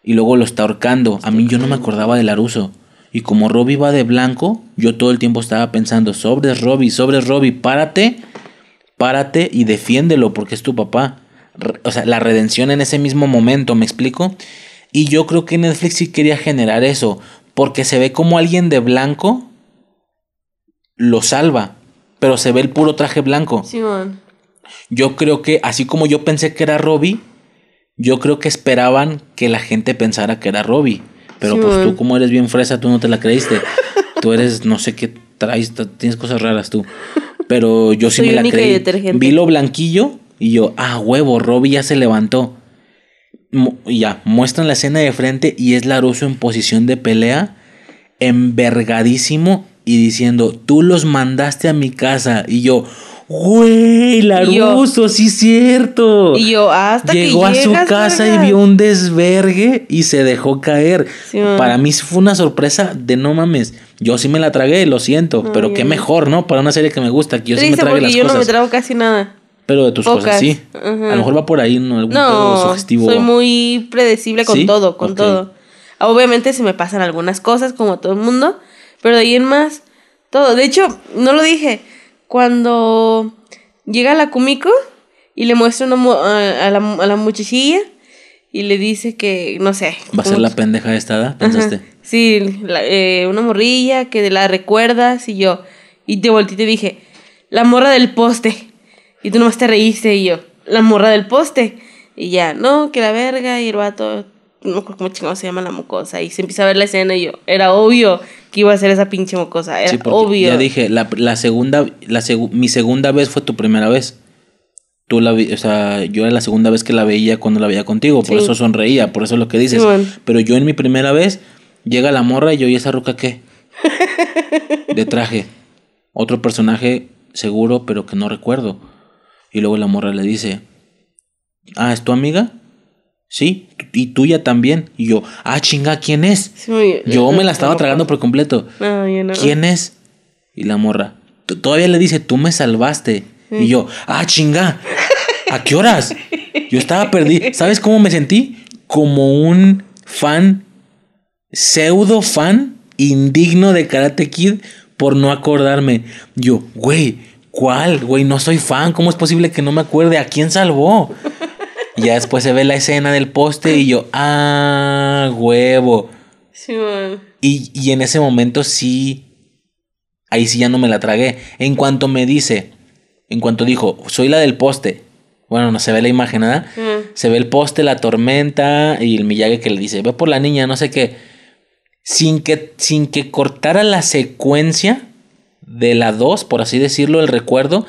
Y luego lo está ahorcando. A mí yo no me acordaba de Laruso. Y como Robbie va de blanco. Yo todo el tiempo estaba pensando. Sobres Robbie. Sobres Robbie. Párate. Párate y defiéndelo. Porque es tu papá. O sea, la redención en ese mismo momento. ¿Me explico? Y yo creo que Netflix sí quería generar eso. Porque se ve como alguien de blanco lo salva, pero se ve el puro traje blanco. Simón. Yo creo que, así como yo pensé que era Robbie, yo creo que esperaban que la gente pensara que era Robbie. Pero pues tú, como eres bien fresa, tú no te la creíste. tú eres, no sé qué traes, tienes cosas raras tú. Pero yo sí Soy me la única y creí. detergente. Vi lo blanquillo y yo, ah, huevo, Robbie ya se levantó. Mu- y ya, muestran la escena de frente y es Laruso en posición de pelea, envergadísimo y diciendo, tú los mandaste a mi casa. Y yo, güey, Laruso, sí es cierto. Y yo, hasta Llegó que a su casa y vio un desvergue y se dejó caer. Sí. Para mí fue una sorpresa de no mames. Yo sí me la tragué, lo siento, pero qué yo mejor, ¿no? Para una serie que me gusta, que yo sí me Triste trague porque las yo no me cosas. trago casi nada. pero de tus cosas sí. A lo mejor va por ahí, ¿no? Algún No, sugestivo. soy muy predecible con ¿Sí? todo, con Ok. todo. Obviamente se me pasan algunas cosas como a todo el mundo, pero de ahí en más, todo. De hecho, no lo dije, cuando llega la Kumiko y le muestra una a, a la, a la muchachilla y le dice que, no sé. ¿Va a ser la pendeja esta, ¿da? Ajá. ¿Pensaste? Sí, la- eh, una morrilla que la recuerdas y yo. Y te volteé y te dije, la morra del poste. Y tú nomás te reíste y yo, la morra del poste. Y ya, no, que la verga y el vato, no cómo chingado se llama la mocosa. Y se empieza a ver la escena y yo, era obvio que iba a ser esa pinche mocosa. Era Sí, obvio. ya dije, la, la segunda, la segu- mi segunda vez fue tu primera vez. Tú la vi, o sea, yo era la segunda vez que la veía cuando la veía contigo, por Sí. eso sonreía, por eso es lo que dices. Pero yo en mi primera vez, llega la morra y yo, ¿y esa ruca qué? *laughs* De traje. Otro personaje seguro, pero que no recuerdo. Y luego la morra le dice, ah, ¿es tu amiga? Sí, y tuya también. Y yo, ah, chinga, ¿quién es? yo me la estaba tragando por completo. ¿Quién es? Y la morra, todavía le dice, tú me salvaste. Y yo, ah, chinga, ¿a qué horas? Yo estaba perdido. ¿Sabes cómo me sentí? Como un fan, pseudo fan, indigno de Karate Kid por no acordarme. Yo, güey, ¿cuál? Güey, no soy fan. ¿Cómo es posible que no me acuerde? ¿A quién salvó? Y ya después se ve la escena del poste y yo, ah, huevo. Sí, y, y en ese momento sí, ahí sí ya no me la tragué. En cuanto me dice, en cuanto dijo, soy la del poste. Bueno, no se ve la imagen, nada. Se ve el poste, la tormenta y el Miyagi que le dice, ve por la niña, no sé qué. Sin que, sin que cortara la secuencia de la 2, por así decirlo, el recuerdo,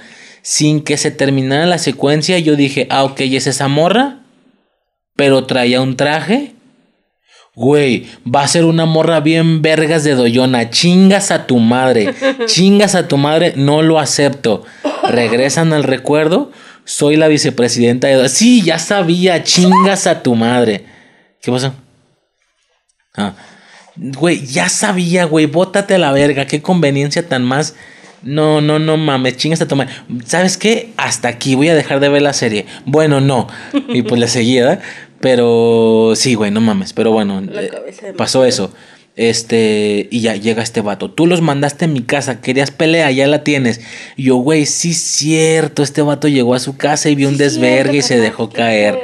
sin que se terminara la secuencia, yo dije, ah, ok, es esa morra, pero traía un traje. Güey, va a ser una morra bien vergas de doyona. Chingas a tu madre. *laughs* Chingas a tu madre. No lo acepto. Regresan al recuerdo. Soy la vicepresidenta de... Sí, ya sabía. Chingas a tu madre. ¿Qué pasó? Ah. Güey, ya sabía, güey. Bótate a la verga. Qué conveniencia tan más no, no, no mames, chingas a tomar. ¿Sabes qué? Hasta aquí voy a dejar de ver la serie. Bueno, no. Y pues le seguía, Pero sí, güey, no mames. Pero bueno, eh, pasó eso. Este, y ya llega este vato. Tú los mandaste a mi casa, querías pelea, ya la tienes. Y yo, güey, sí, cierto. Este vato llegó a su casa y vio un desvergue y se dejó caer.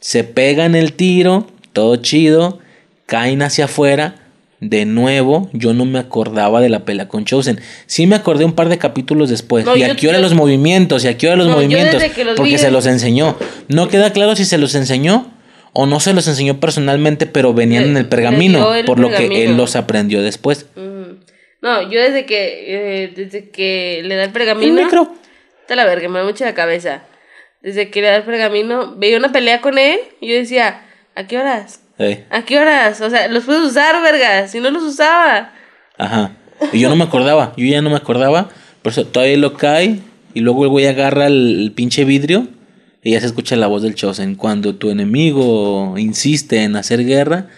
Se pegan el tiro, todo chido, caen hacia afuera de nuevo, yo no me acordaba de la pelea con Chosen. Sí me acordé un par de capítulos después. y aquí ahora los movimientos, y aquí ahora los movimientos. porque se los enseñó. No queda claro si se los enseñó o no se los enseñó personalmente, pero venían en el pergamino, por lo que él los aprendió después. No, yo desde que eh, desde que le da el pergamino. micro. Está la verga, me da mucha la cabeza. Desde que le da el pergamino, veía una pelea con él y yo decía, ¿a qué horas? ¿A qué horas? O sea, los puedes usar, verga. Si no los usaba. Ajá. Y yo no me acordaba. Yo ya no me acordaba. Por eso todavía lo cae. Y luego el güey agarra el, pinche vidrio. Y ya se escucha la voz del Chosen. Cuando tu enemigo insiste en hacer guerra,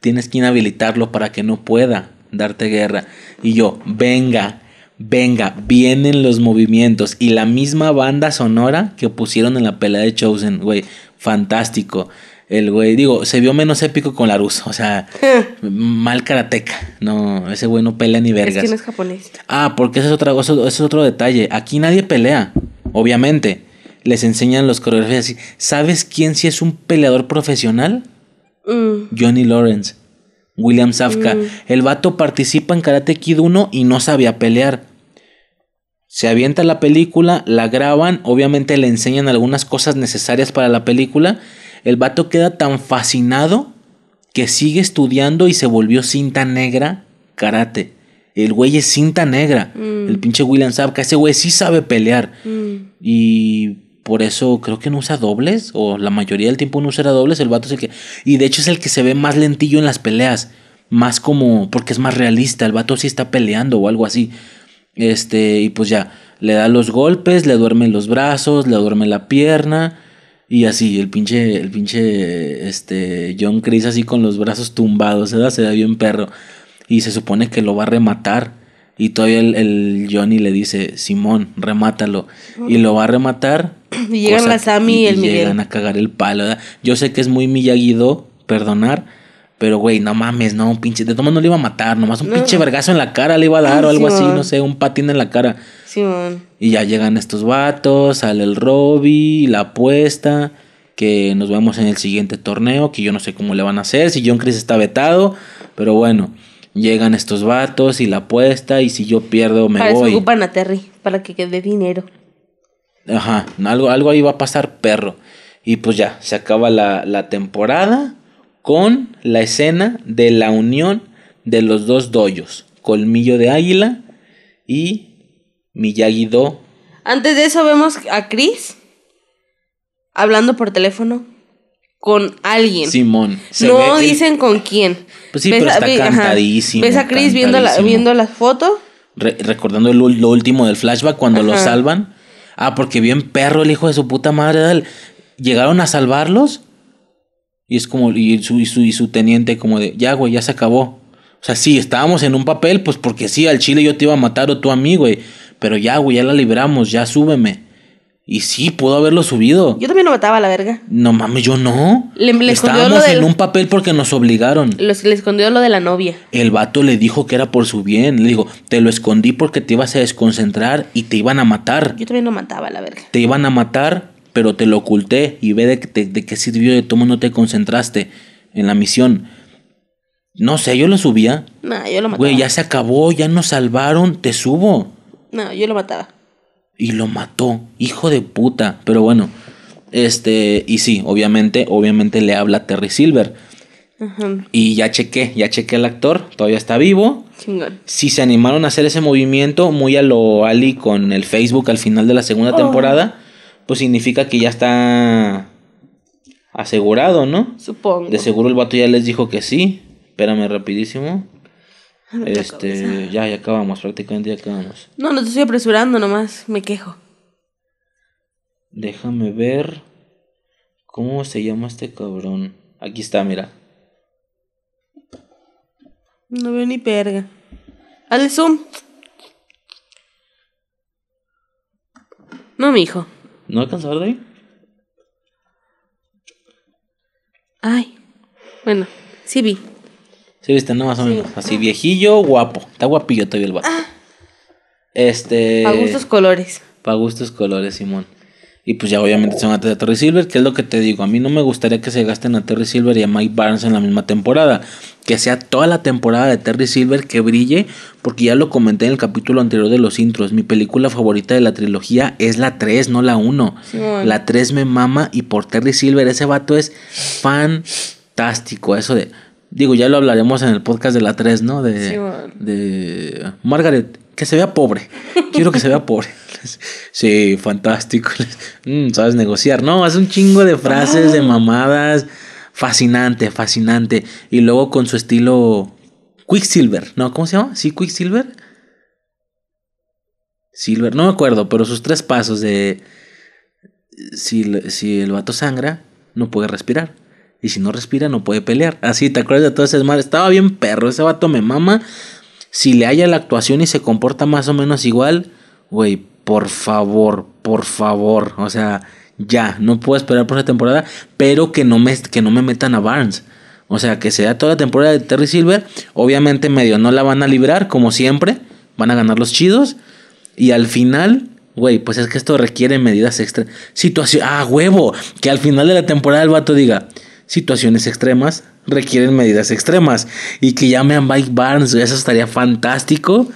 tienes que inhabilitarlo para que no pueda darte guerra. Y yo, venga, venga, vienen los movimientos. Y la misma banda sonora que pusieron en la pelea de Chosen, güey, fantástico el güey, digo, se vio menos épico con Laruso, o sea, *laughs* mal karateca, no, ese güey no pelea ni vergas. Es que no es japonés. Ah, porque ese es, otra, ese es otro detalle, aquí nadie pelea, obviamente, les enseñan los coreógrafos así, ¿sabes quién sí es un peleador profesional? Mm. Johnny Lawrence, William Safka, mm. el vato participa en Karate Kid 1 y no sabía pelear. Se avienta la película, la graban, obviamente le enseñan algunas cosas necesarias para la película el vato queda tan fascinado que sigue estudiando y se volvió cinta negra karate. El güey es cinta negra. Mm. El pinche William Zabka. Ese güey sí sabe pelear. Mm. Y por eso creo que no usa dobles. O la mayoría del tiempo no usa dobles. El vato es el que. Y de hecho es el que se ve más lentillo en las peleas. Más como. Porque es más realista. El vato sí está peleando o algo así. Este. Y pues ya. Le da los golpes. Le duerme los brazos. Le duerme la pierna. Y así, el pinche, el pinche, este, John Chris así con los brazos tumbados, ¿verdad? Se da bien perro. Y se supone que lo va a rematar. Y todavía el, Johnny le dice, Simón, remátalo. Y lo va a rematar. Y llegan la Sammy y, el Miguel. llegan a cagar el palo, ¿verdad? Yo sé que es muy Miyagi-Do, perdonar. Pero, güey, no mames, no, un pinche. De todas no le iba a matar, nomás un pinche vergazo en la cara le iba a dar o algo así, no sé, un patín en la cara. Y ya llegan estos vatos, sale el Robby, la apuesta, que nos vemos en el siguiente torneo, que yo no sé cómo le van a hacer, si John Chris está vetado, pero bueno, llegan estos vatos y la apuesta, y si yo pierdo me para voy. Eso ocupan a Terry, para que quede dinero. Ajá, algo, algo ahí va a pasar, perro. Y pues ya, se acaba la, la temporada con la escena de la unión de los dos doyos, Colmillo de Águila y Miyagi-Do. Antes de eso vemos a Chris hablando por teléfono con alguien. Simón. no dicen con quién. Pues sí, pero está cantadísimo. ¿Ves a Chris viendo la, viendo las fotos? Re- recordando lo, lo último del flashback cuando Ajá. salvan. Ah, porque bien perro el hijo de su puta madre. Llegaron a salvarlos. Y es como, y su, y su, y su teniente como de, ya, güey, ya se acabó. O sea, sí, estábamos en un papel, pues porque sí, al chile yo te iba a matar o tú a mí, güey. Pero ya, güey, ya la libramos, ya súbeme. Y sí, pudo haberlo subido. Yo también lo mataba a la verga. No mames, yo no. Le- le Estábamos lo del- en un papel porque nos obligaron. Los, le escondió lo de la novia. El vato le dijo que era por su bien. Le dijo, te lo escondí porque te ibas a desconcentrar y te iban a matar. Yo también lo mataba a la verga. Te iban a matar, pero te lo oculté y ve de, te- de qué sirvió de cómo no te concentraste en la misión. No sé, yo lo subía. No, yo lo mataba. Güey, ya se acabó, ya nos salvaron, te subo. No, yo lo mataba. Y lo mató, hijo de puta. Pero bueno, este, y sí, obviamente, obviamente le habla a Terry Silver. Ajá. Y ya chequé, ya chequé al actor, todavía está vivo. Chingón. Si se animaron a hacer ese movimiento muy a lo Ali con el Facebook al final de la segunda Oh. temporada, pues significa que ya está asegurado, ¿no? Supongo. De seguro el vato ya les dijo que sí. Espérame rapidísimo. *laughs* No Este, ya, ya acabamos, prácticamente ya acabamos. No, no te estoy apresurando nomás. Me quejo. Déjame ver cómo se llama este cabrón. Aquí está, mira. No veo ni perga. Hazle zoom. No, mijo. ¿No alcanzó a ver de ahí? Ay. Bueno, sí vi. Sí, viste, no, más o menos. Así viejillo, guapo. Está guapillo todavía el vato. Este. A gustos colores. Para gustos colores, Simón. Y pues ya obviamente se van a Terry Silver, que es lo que te digo. A mí no me gustaría que se gasten a Terry Silver y a Mike Barnes en la misma temporada. Que sea toda la temporada de Terry Silver que brille, porque ya lo comenté en el capítulo anterior de los intros. Mi película favorita de la trilogía es la 3, no la 1. Simón. La 3 me mama y por Terry Silver ese vato es fantástico. Eso de... Digo, ya lo hablaremos en el podcast de la 3, ¿no? De, de Margaret, que se vea pobre. Quiero que se vea pobre. *laughs* Sí, fantástico. *laughs* Mm, Sabes negociar. No, es un chingo de frases, de mamadas. Fascinante, fascinante. Y luego con su estilo Quicksilver, ¿no? ¿Cómo se llama? ¿Sí, Quicksilver? Silver, no me acuerdo, pero sus tres pasos de... Si, si el vato sangra, no puede respirar. Y si no respira, no puede pelear. Así, ¿te acuerdas de todo ese mal? Estaba bien perro, ese vato me mama. Si le haya la actuación y se comporta más o menos igual, güey, por favor, por favor. O sea, ya, no puedo esperar por esa temporada, pero que no me, que no me metan a Barnes. O sea, que sea toda la temporada de Terry Silver. Obviamente medio no la van a librar, como siempre. Van a ganar los chidos. Y al final, güey, pues es que esto requiere medidas extra. Situación, ah, huevo. Que al final de la temporada el vato diga, situaciones extremas requieren medidas extremas. Y que llame a Mike Barnes, eso estaría fantástico.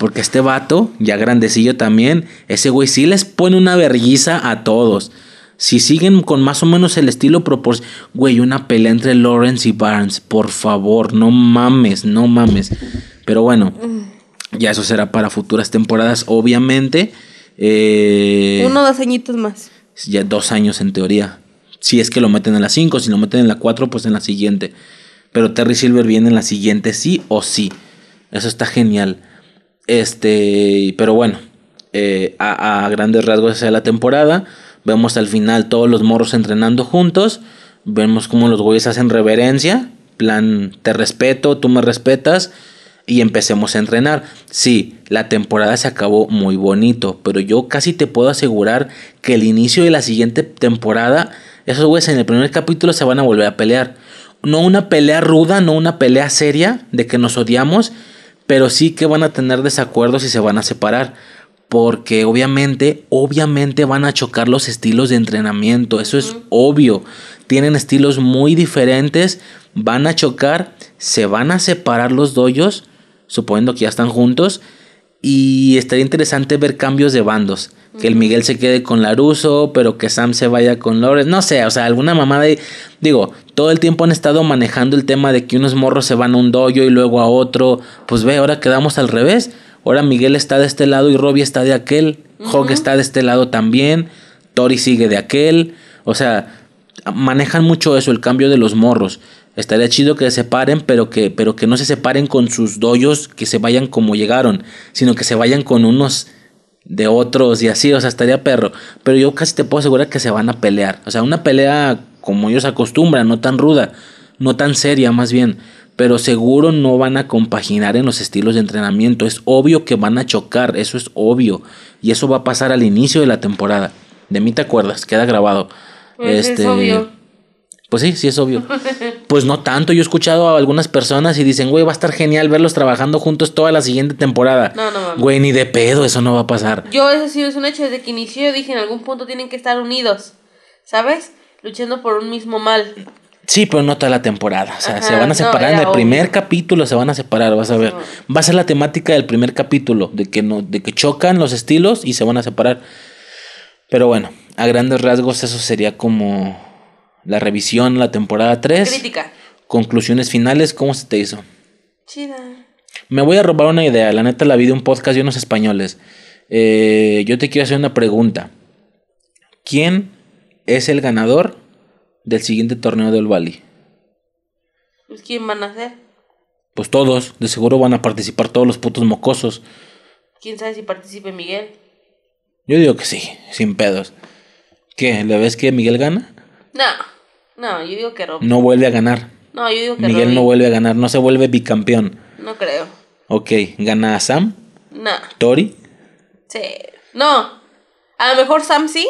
Porque este vato, ya grandecillo también, ese güey sí les pone una verguiza a todos. Si siguen con más o menos el estilo propor... Güey, una pelea entre Lawrence y Barnes. Por favor, no mames, no mames. Pero bueno, ya eso será para futuras temporadas, obviamente. Eh, Uno o dos añitos más. ya dos años en teoría. Si es que lo meten en la 5, si lo meten en la 4, pues en la siguiente. Pero Terry Silver viene en la siguiente, sí o sí. Eso está genial. Este, pero bueno, eh, a, grandes rasgos esa es la temporada. Vemos al final todos los morros entrenando juntos. Vemos cómo los güeyes hacen reverencia. Plan, te respeto, tú me respetas. Y empecemos a entrenar. Sí, la temporada se acabó muy bonito. Pero yo casi te puedo asegurar que el inicio de la siguiente temporada, esos güeyes en el primer capítulo se van a volver a pelear. No una pelea ruda, no una pelea seria de que nos odiamos, pero sí que van a tener desacuerdos y se van a separar. Porque obviamente, obviamente van a chocar los estilos de entrenamiento. Eso es obvio. Tienen estilos muy diferentes. Van a chocar. Se van a separar los doyos. Suponiendo que ya están juntos. Y estaría interesante ver cambios de bandos. Que el Miguel se quede con Laruso, pero que Sam se vaya con Lores. No sé, o sea, alguna mamada. ahí. Digo, todo el tiempo han estado manejando el tema de que unos morros se van a un doyo y luego a otro. Pues ve, ahora quedamos al revés. Ahora Miguel está de este lado y Robbie está de aquel. Hog está de este lado también. Tori sigue de aquel. O sea, manejan mucho eso, el cambio de los morros. Estaría chido que se separen, pero que, pero que no se separen con sus doyos, que se vayan como llegaron, sino que se vayan con unos de otros y así, o sea, estaría perro. Pero yo casi te puedo asegurar que se van a pelear. O sea, una pelea como ellos acostumbran, no tan ruda, no tan seria más bien. Pero seguro no van a compaginar en los estilos de entrenamiento. Es obvio que van a chocar, eso es obvio. Y eso va a pasar al inicio de la temporada. De mí te acuerdas, queda grabado. Pues este, es obvio. Pues sí, sí es obvio. *laughs* Pues no tanto. Yo he escuchado a algunas personas y dicen, güey, va a estar genial verlos trabajando juntos toda la siguiente temporada. No, no, mames. Güey, ni de pedo, eso no va a pasar. Yo, eso sí es un hecho. Desde que inició, yo dije en algún punto tienen que estar unidos. ¿Sabes? Luchando por un mismo mal. Sí, pero no toda la temporada. O sea, Ajá, se van a no, separar en el primer capítulo, se van a separar, vas a ver. Va a ser la temática del primer capítulo, de que no, de que chocan los estilos y se van a separar. Pero bueno, a grandes rasgos eso sería como la revisión, la temporada 3. Crítica. Conclusiones finales, ¿cómo se te hizo? Chida. Me voy a robar una idea, la neta la vi de un podcast de unos españoles. Eh, yo te quiero hacer una pregunta. ¿Quién es el ganador del siguiente torneo del Bali? Pues, ¿quién van a ser? Pues todos, de seguro van a participar todos los putos mocosos. ¿Quién sabe si participe Miguel? Yo digo que sí, sin pedos. ¿Qué? ¿Le ves que Miguel gana? No. No, yo digo que Rob. No vuelve a ganar. No, yo digo que Miguel Robbie. no vuelve a ganar, no se vuelve bicampeón. No creo. Ok, gana a Sam, No. Tori, Sí. No. A lo mejor Sam sí.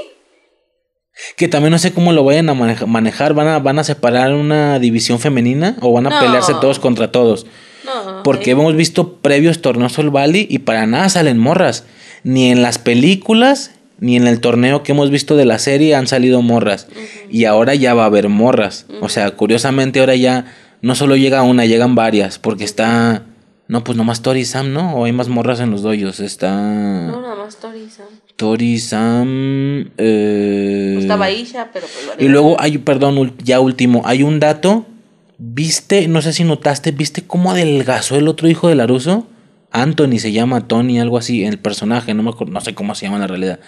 que también no sé cómo lo vayan a maneja- manejar. ¿Van a, van a separar una división femenina o van a No. pelearse todos contra todos? No. Porque hemos visto previos torneos Sol Valley y para nada salen morras. Ni en las películas, ni en el torneo que hemos visto de la serie han salido morras. Y ahora ya va a haber morras. O sea, curiosamente ahora ya no solo llega una, llegan varias. Porque está... No, pues nomás Tori y Sam, ¿no? O hay más morras en los doyos. Está... No, nada más Tori y Sam. Tori, Sam... eh, Estaba Isha, pero pues vale. y luego hay, perdón, ya último, hay un dato. ¿Viste? No sé si notaste, ¿viste cómo adelgazó el otro hijo de Laruso? Anthony se llama Tony, algo así, el personaje, no me acuerdo, no sé cómo se llama en la realidad.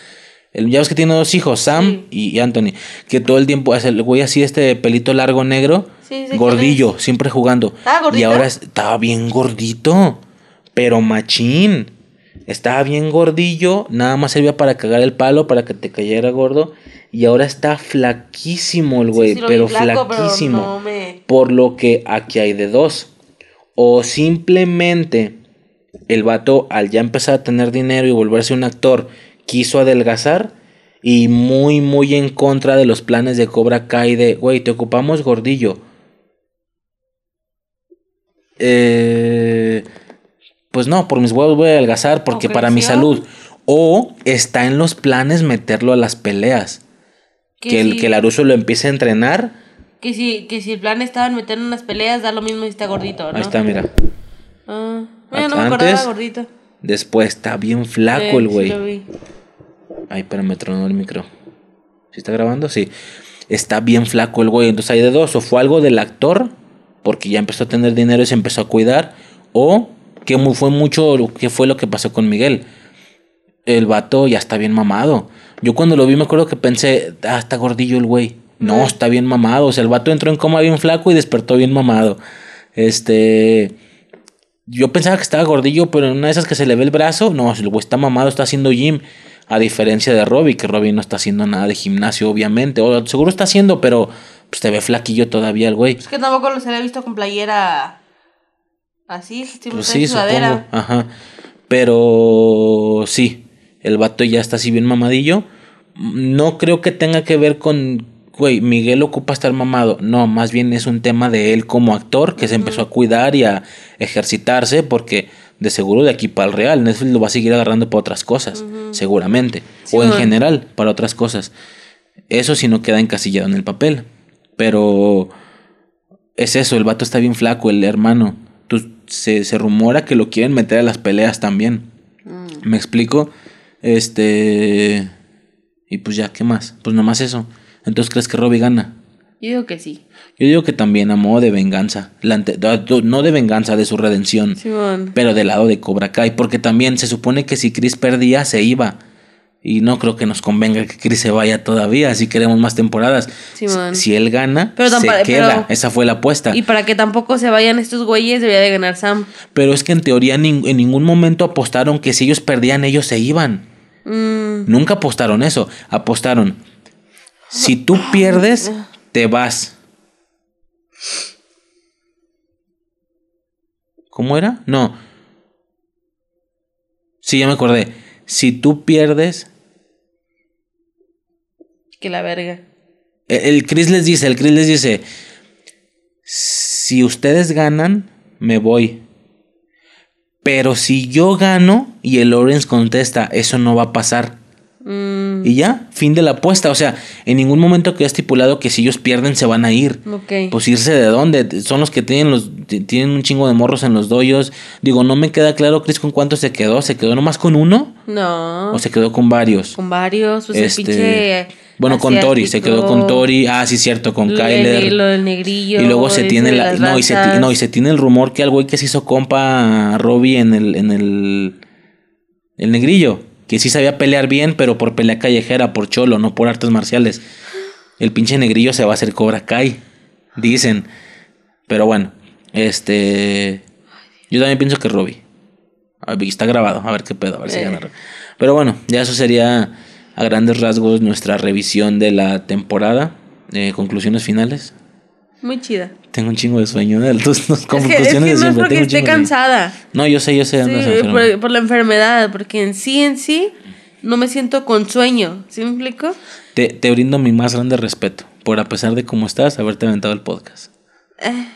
El, ya ves que tiene dos hijos, Sam y, y Anthony, que todo el tiempo hace el güey así, este pelito largo negro, Sí, gordillo, siempre jugando. ¿Estaba Y ahora es- estaba bien gordito, pero machín. Estaba bien gordillo, nada más servía para cagar el palo, para que te cayera gordo. Y ahora está flaquísimo el güey, pero flaco, pero flaquísimo. no me- Por lo que aquí hay de dos. O simplemente el vato, al ya empezar a tener dinero y volverse un actor, quiso adelgazar. Y muy, muy en contra de los planes de Cobra Kai de, güey, te ocupamos gordillo. Eh, pues no, por mis huevos voy a adelgazar porque para mi salud. O está en los planes meterlo a las peleas. Que, el, que Laruso lo empiece a entrenar. Que si, que si el plan estaba en meter en unas peleas, da lo mismo si está gordito, ¿no? Ahí está, mira. Ah, no me Antes- gordito. Después está bien flaco Sí, el sí güey. lo vi. Ay, pero me tronó el micro. ¿Sí está grabando? Sí. Está bien flaco el güey. Entonces hay de dos. O fue algo del actor, porque ya empezó a tener dinero y se empezó a cuidar. O que fue mucho, que fue lo que pasó con Miguel. El vato ya está bien mamado. Yo cuando lo vi me acuerdo que pensé, ah, está gordillo el güey. No, está bien mamado. O sea, el vato entró en coma bien flaco y despertó bien mamado. Este... Yo pensaba que estaba gordillo, pero en una de esas que se le ve el brazo, no, el güey está mamado, está haciendo gym. A diferencia de Robbie, que Robbie no está haciendo nada de gimnasio, obviamente. O seguro está haciendo, pero pues te ve flaquillo todavía el güey. Es que tampoco los había visto con playera así, siempre Pues sí, supongo. Ajá. Pero sí, el vato ya está así bien mamadillo. No creo que tenga que ver con, güey, Miguel ocupa estar mamado. No, más bien es un tema de él como actor que se empezó a cuidar y a ejercitarse porque de seguro de aquí para el real Netflix lo va a seguir agarrando para otras cosas, seguramente. Sí, o en bueno. general, para otras cosas. Eso sí no queda encasillado en el papel. Pero es eso, el vato está bien flaco, el hermano. Tú- se, se rumora que lo quieren meter a las peleas también. Mm. ¿Me explico? Este... Y pues ya, ¿qué más? Pues nomás eso. Entonces, ¿crees que Robbie gana? Yo digo que sí. Yo digo que también a modo de venganza. No de venganza, de su redención. Simón. Pero del lado de Cobra Kai. Porque también se supone que si Chris perdía, se iba. Y no creo que nos convenga que Chris se vaya todavía, si queremos más temporadas. Simón. Si él gana, Pero se queda. pero- Esa fue la apuesta. Y para que tampoco se vayan estos güeyes, debería de ganar Sam. Pero es que en teoría nin- en ningún momento apostaron que si ellos perdían, ellos se iban. Mm, Nunca apostaron eso. Apostaron. Si tú pierdes, te vas. ¿Cómo era? No. Sí, ya me acordé. Si tú pierdes, que la verga. el, el Chris les dice, el Chris les dice, si ustedes ganan, me voy. Pero si yo gano y el Lawrence contesta, eso no va a pasar. Mm, Y ya, fin de la apuesta. O sea, en ningún momento queda estipulado que si ellos pierden se van a ir. ok. Pues irse de dónde? Son los que tienen los tienen un chingo de morros en los doyos. Digo, no me queda claro, Chris, con cuánto se quedó. ¿Se quedó nomás con uno? no. ¿O se quedó con varios? con varios. Pues Este, el pinche. Bueno, con Tori, se quedó con Tori. Ah, sí, cierto, con Kyler. del- Lo del negrillo. Y luego se tiene la, no, y se, no, y se tiene el rumor que al güey que se hizo compa a Robbie en el, en el, el negrillo, que sí sabía pelear bien, pero por pelea callejera, por cholo, no por artes marciales. El pinche negrillo se va a hacer Cobra Kai, dicen. Pero bueno, este, yo también pienso que Robbie. Está grabado, a ver qué pedo, a ver si Eh. gana. Pero bueno, ya eso sería a grandes rasgos nuestra revisión de la temporada. Eh, conclusiones finales. Muy chida. Tengo un chingo de sueño. ¿eh? *laughs* Tus, tus Es que, es conclusiones que no es porque esté chingo de- cansada. No, yo sé, yo sé. Sí, por, por la enfermedad, porque en sí, en sí, no me siento con sueño. ¿Sí me explico? Te, te brindo mi más grande respeto por, a pesar de cómo estás, haberte aventado el podcast. Eh, no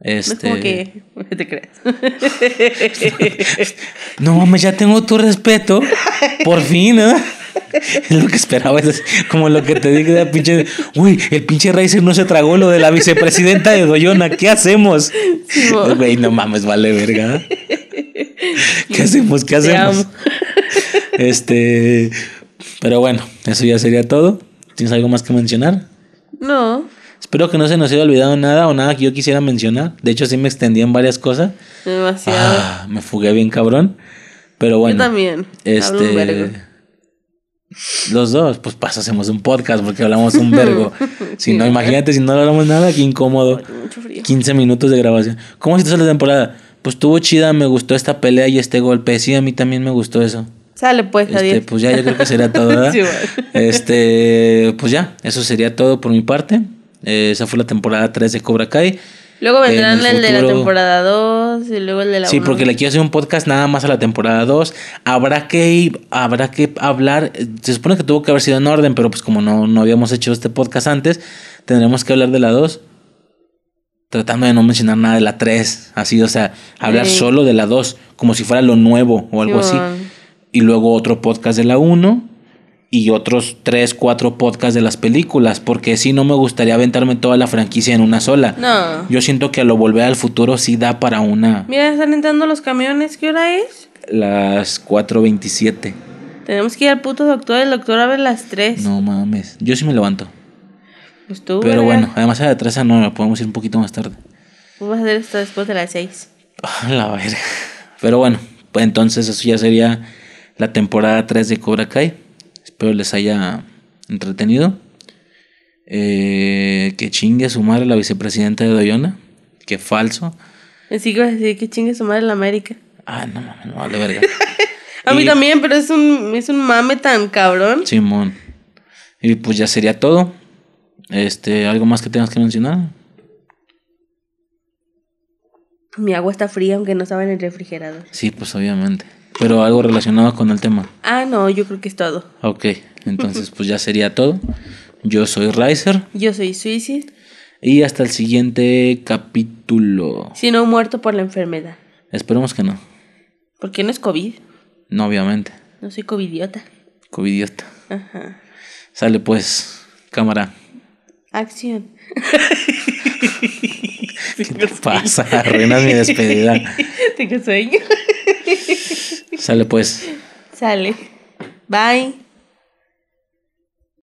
Este... es como que ¿qué *laughs* te creas. *laughs* No mames, ya tengo tu respeto. Por fin, ¿eh? Es *laughs* lo que esperaba. Es como lo que te dije de pinche. Uy, el pinche Racer no se tragó lo de la vicepresidenta de Doyona. ¿Qué hacemos? mo. Güey, no mames, vale verga. ¿Qué hacemos? ¿Qué hacemos? *laughs* Este. Pero bueno, eso ya sería todo. ¿Tienes algo más que mencionar? No, Espero que no se nos haya olvidado nada o nada que yo quisiera mencionar. De hecho, sí me extendí en varias cosas. demasiado. Ah, me fugué bien cabrón. Pero bueno. Yo también. Este. Los dos, pues pasa, hacemos un podcast porque hablamos un vergo. *laughs* Si no, imagínate si no hablamos nada, qué incómodo. Mucho frío. 15 minutos de grabación. ¿Cómo se te la temporada? Pues estuvo chida, me gustó esta pelea y este golpe. Sí, a mí también me gustó eso. Sale pues, Este, pues ya, yo creo que sería todo, ¿verdad? *laughs* Sí, bueno. Este, pues ya, eso sería todo por mi parte. Eh, esa fue la temporada 3 de Cobra Kai. Luego vendrán en el, el de la temporada 2 y luego el de la Sí, porque le quiero hacer un podcast nada más a la temporada 2. Habrá que habrá que hablar, se supone que tuvo que haber sido en orden, pero pues como no, no habíamos hecho este podcast antes, tendremos que hablar de la 2. Tratando de no mencionar nada de la 3, así, o sea, hablar Sí. solo de la 2, como si fuera lo nuevo o algo así. Y luego otro podcast de la 1 y otros 3, 4 podcasts de las películas, porque sí no me gustaría aventarme toda la franquicia en una sola. No. Yo siento que a lo volver al futuro sí da para una Mira, están entrando los camiones. ¿Qué hora es? las 4.27. Tenemos que ir al puto doctor. El doctor abre las 3. No mames. Yo sí me levanto. Pues tú, Pero verga. bueno, además a la 3 a 9 podemos ir un poquito más tarde. Vamos a hacer esto después de las 6. Ah, La verga. Pero bueno, pues entonces eso ya sería la temporada 3 de Cobra Kai. Espero les haya entretenido. Eh, que chingue a su madre la vicepresidenta de Doyona. Que falso. Así que a decir que chingue su madre la América. Ah, no mames, no vale verga. *laughs* A mí también, pero es un, es un mame tan cabrón. Simón. Y pues ya sería todo. Este, ¿algo más que tengas que mencionar? Mi agua está fría, aunque no estaba en el refrigerador. Sí, pues obviamente. Pero algo relacionado con el tema. Ah, no, yo creo que es todo. Ok, entonces *laughs* pues ya sería todo. Yo soy Riser Yo soy suicid, y hasta el siguiente capítulo. si no muerto por la enfermedad. Esperemos que no. Porque no es COVID. No, obviamente. No soy covidiota. Covidiota. Ajá. Sale pues, cámara. Acción. *laughs* ¿Qué te pasa? Arruinas mi despedida. *laughs* Tengo sueño. Sale pues. Sale. Bye.